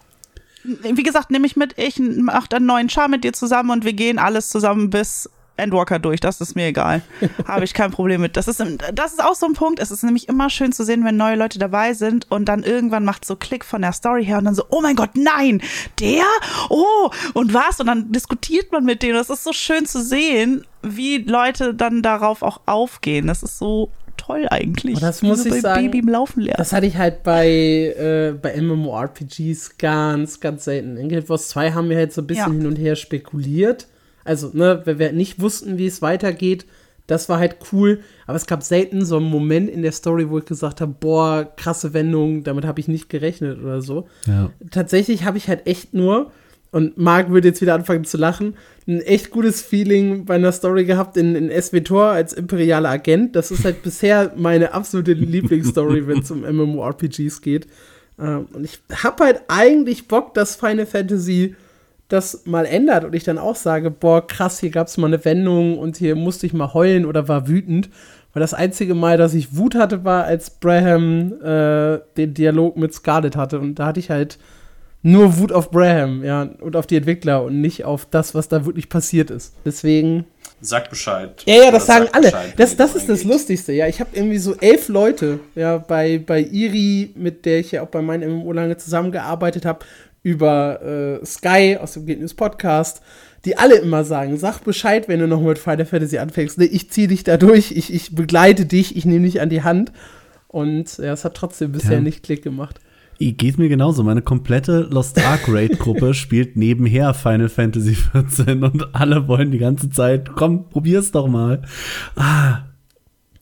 Wie gesagt, nehme ich mit, ich mache einen neuen Char mit dir zusammen und wir gehen alles zusammen bis Endwalker durch, das ist mir egal. Habe ich kein Problem mit. Das ist, das ist auch so ein Punkt. Es ist nämlich immer schön zu sehen, wenn neue Leute dabei sind und dann irgendwann macht so Klick von der Story her und dann so, oh mein Gott, nein, der? Oh, und was? Und dann diskutiert man mit denen. Das ist so schön zu sehen, wie Leute dann darauf auch aufgehen. Das ist so toll eigentlich. Und das muss ich sagen, Baby im Laufen lernen. Das hatte ich halt bei, äh, bei MMORPGs ganz, ganz selten. In Guild Wars 2 haben wir halt so ein bisschen ja. hin und her spekuliert also, ne, wenn wir nicht wussten, wie es weitergeht, das war halt cool. Aber es gab selten so einen Moment in der Story, wo ich gesagt habe, boah, krasse Wendung, damit habe ich nicht gerechnet oder so. Ja. Tatsächlich habe ich halt echt nur, und Marc würde jetzt wieder anfangen zu lachen, ein echt gutes Feeling bei einer Story gehabt in, in SWTOR als imperialer Agent. Das ist halt bisher meine absolute Lieblingsstory, wenn es um MMORPGs geht. Ähm, und ich habe halt eigentlich Bock, dass Final Fantasy das mal ändert und ich dann auch sage, boah, krass, hier gab es mal eine Wendung und hier musste ich mal heulen oder war wütend. Weil das einzige Mal, dass ich Wut hatte, war, als Braham äh, den Dialog mit Scarlett hatte. Und da hatte ich halt nur Wut auf Braham, ja, und auf die Entwickler und nicht auf das, was da wirklich passiert ist. Deswegen. Sag Bescheid. Ja, ja, das sagen alle. Bescheid, das, das ist das Lustigste. Ja, ich habe irgendwie so elf Leute, ja, bei, bei Iri, mit der ich ja auch bei meinem MMO lange zusammengearbeitet habe, über äh, Sky aus dem Geht News Podcast, die alle immer sagen, sag Bescheid, wenn du noch mit Final Fantasy anfängst. Ich ziehe dich da durch, ich, ich begleite dich, ich nehme dich an die Hand. Und ja, es hat trotzdem bisher ja. nicht Klick gemacht. Geht mir genauso. Meine komplette Lost Ark Raid Gruppe spielt nebenher Final Fantasy 14 und alle wollen die ganze Zeit, komm, probier's doch mal. Ah,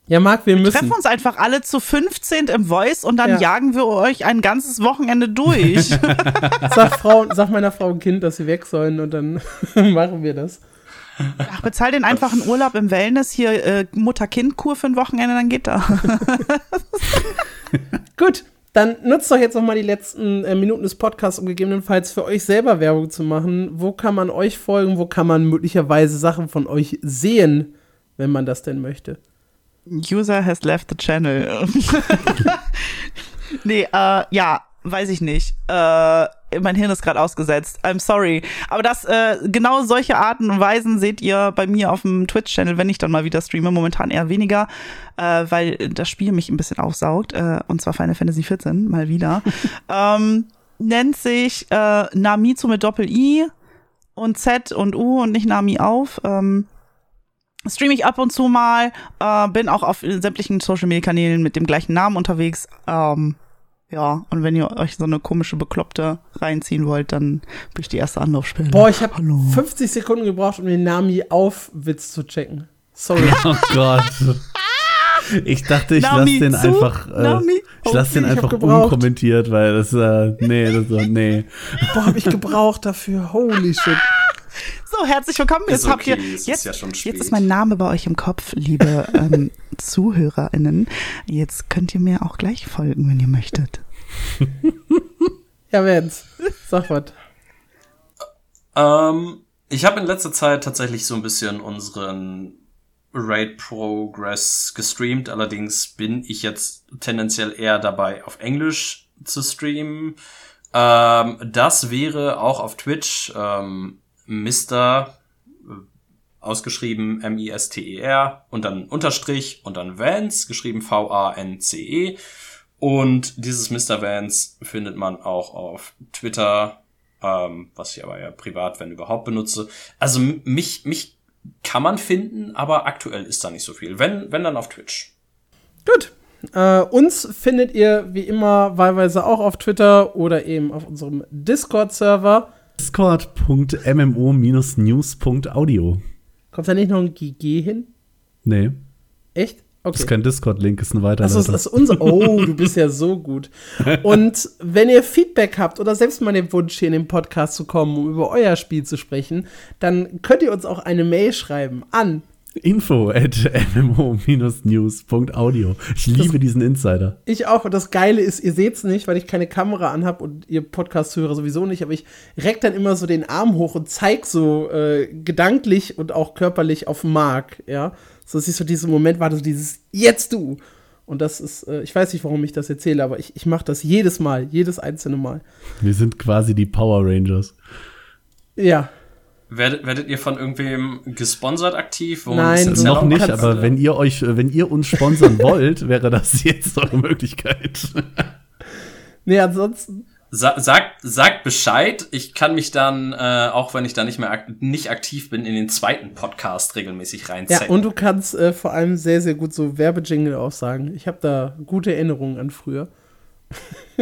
ja, Marc, wir, müssen. treffen uns einfach alle zu 15 im Voice und dann ja. jagen wir euch ein ganzes Wochenende durch. sag, Frau, sag meiner Frau und Kind, dass sie weg sollen und dann machen wir das. Ach, bezahl den einfach einen Urlaub im Wellness, hier äh, Mutter-Kind-Kur für ein Wochenende, dann geht da. Gut, Dann nutzt doch jetzt noch mal die letzten äh, Minuten des Podcasts, um gegebenenfalls für euch selber Werbung zu machen. Wo kann man euch folgen? Wo kann man möglicherweise Sachen von euch sehen, wenn man das denn möchte? User has left the channel. nee, äh, ja, weiß ich nicht. Äh, mein Hirn ist gerade ausgesetzt. I'm sorry. Aber das, äh, genau solche Arten und Weisen seht ihr bei mir auf dem Twitch-Channel, wenn ich dann mal wieder streame. Momentan eher weniger, äh, weil das Spiel mich ein bisschen aufsaugt. Äh, und zwar Final Fantasy XIV, mal wieder. ähm, nennt sich äh, Namizu mit Doppel-I und Z und U und nicht Nami auf. Ähm, streame ich ab und zu mal, äh, bin auch auf sämtlichen Social-Media-Kanälen mit dem gleichen Namen unterwegs. Ähm, ja, und wenn ihr euch so eine komische Bekloppte reinziehen wollt, dann bin ich die erste Anlaufstelle. Boah, ich habe 50 Sekunden gebraucht, um den Nami auf Witz zu checken. Sorry. Oh Gott. Ich dachte, ich lasse den zu, einfach, äh, ich lasse den einfach unkommentiert, weil das, äh, nee, das, nee. Boah, hab ich gebraucht dafür. Holy shit. So, herzlich willkommen. Jetzt okay, habt ihr, jetzt, ist ja jetzt ist mein Name bei euch im Kopf, liebe ähm, ZuhörerInnen. Jetzt könnt ihr mir auch gleich folgen, wenn ihr möchtet. ja, Vance, sag was. Ähm, ich habe in letzter Zeit tatsächlich so ein bisschen unseren Raid Progress gestreamt. Allerdings bin ich jetzt tendenziell eher dabei, auf Englisch zu streamen. Ähm, das wäre auch auf Twitch. Ähm, Mr. Äh, ausgeschrieben M-I-S-T-E-R und dann Unterstrich und dann Vance, geschrieben V-A-N-C-E. Und dieses Mr. Vance findet man auch auf Twitter, ähm, was ich aber ja privat, wenn überhaupt, benutze. Also mich, mich kann man finden, aber aktuell ist da nicht so viel. Wenn, wenn dann auf Twitch. Gut. Äh, uns findet ihr wie immer wahlweise auch auf Twitter oder eben auf unserem Discord-Server. Discord.mmo-news.audio. Kommt da nicht noch ein GG hin? Nee. Echt? Okay. Das ist kein Discord-Link, ist ein weiterer. Das ist unser. Oh, du bist ja so gut. Und wenn ihr Feedback habt oder selbst mal den Wunsch, hier in den Podcast zu kommen, um über euer Spiel zu sprechen, dann könnt ihr uns auch eine Mail schreiben an info at mmo-news.audio. Ich liebe das, diesen Insider. Ich auch. Und das Geile ist, ihr seht es nicht, weil ich keine Kamera anhab und ihr Podcast-Hörer sowieso nicht, aber ich reck dann immer so den Arm hoch und zeig so äh, gedanklich und auch körperlich auf Mark, ja. So dass ich so diesen Moment warte, so dieses Jetzt du! Und das ist, äh, ich weiß nicht, warum ich das erzähle, aber ich, ich mache das jedes Mal, jedes einzelne Mal. Wir sind quasi die Power Rangers. Ja, Werdet, werdet ihr von irgendwem gesponsert aktiv? Nein, noch nicht, aber wenn ihr euch, wenn ihr uns sponsern wollt, wäre das jetzt eure Möglichkeit. nee, ansonsten. Sa sagt, sagt Bescheid. Ich kann mich dann, äh, auch wenn ich da nicht mehr ak nicht aktiv bin, in den zweiten Podcast regelmäßig reinziehen. Ja, und du kannst äh, vor allem sehr, sehr gut so Werbejingle auch sagen. Ich habe da gute Erinnerungen an früher.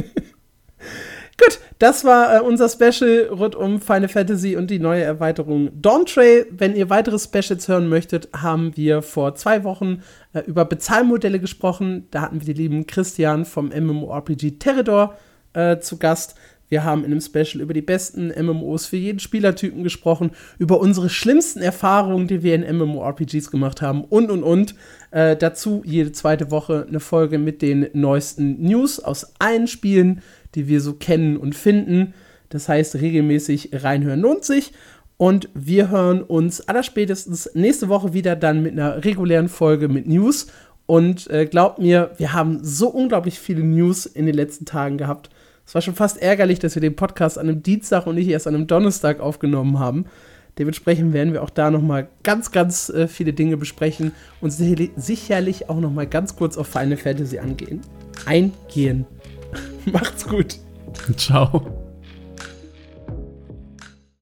Gut, das war äh, unser Special rund um Final Fantasy und die neue Erweiterung Dawntrail. Wenn ihr weitere Specials hören möchtet, haben wir vor zwei Wochen äh, über Bezahlmodelle gesprochen. Da hatten wir die lieben Christian vom MMORPG Terrador äh, zu Gast. Wir haben in einem Special über die besten MMOs für jeden Spielertypen gesprochen, über unsere schlimmsten Erfahrungen, die wir in MMORPGs gemacht haben und und und. Äh, dazu jede zweite Woche eine Folge mit den neuesten News aus allen Spielen, die wir so kennen und finden. Das heißt, regelmäßig reinhören lohnt sich. Und wir hören uns allerspätestens nächste Woche wieder dann mit einer regulären Folge mit News. Und äh, glaubt mir, wir haben so unglaublich viele News in den letzten Tagen gehabt. Es war schon fast ärgerlich, dass wir den Podcast an einem Dienstag und nicht erst an einem Donnerstag aufgenommen haben. Dementsprechend werden wir auch da noch mal ganz, ganz äh, viele Dinge besprechen und sicherlich auch noch mal ganz kurz auf Final Fantasy angehen. Eingehen. Macht's gut. Ciao.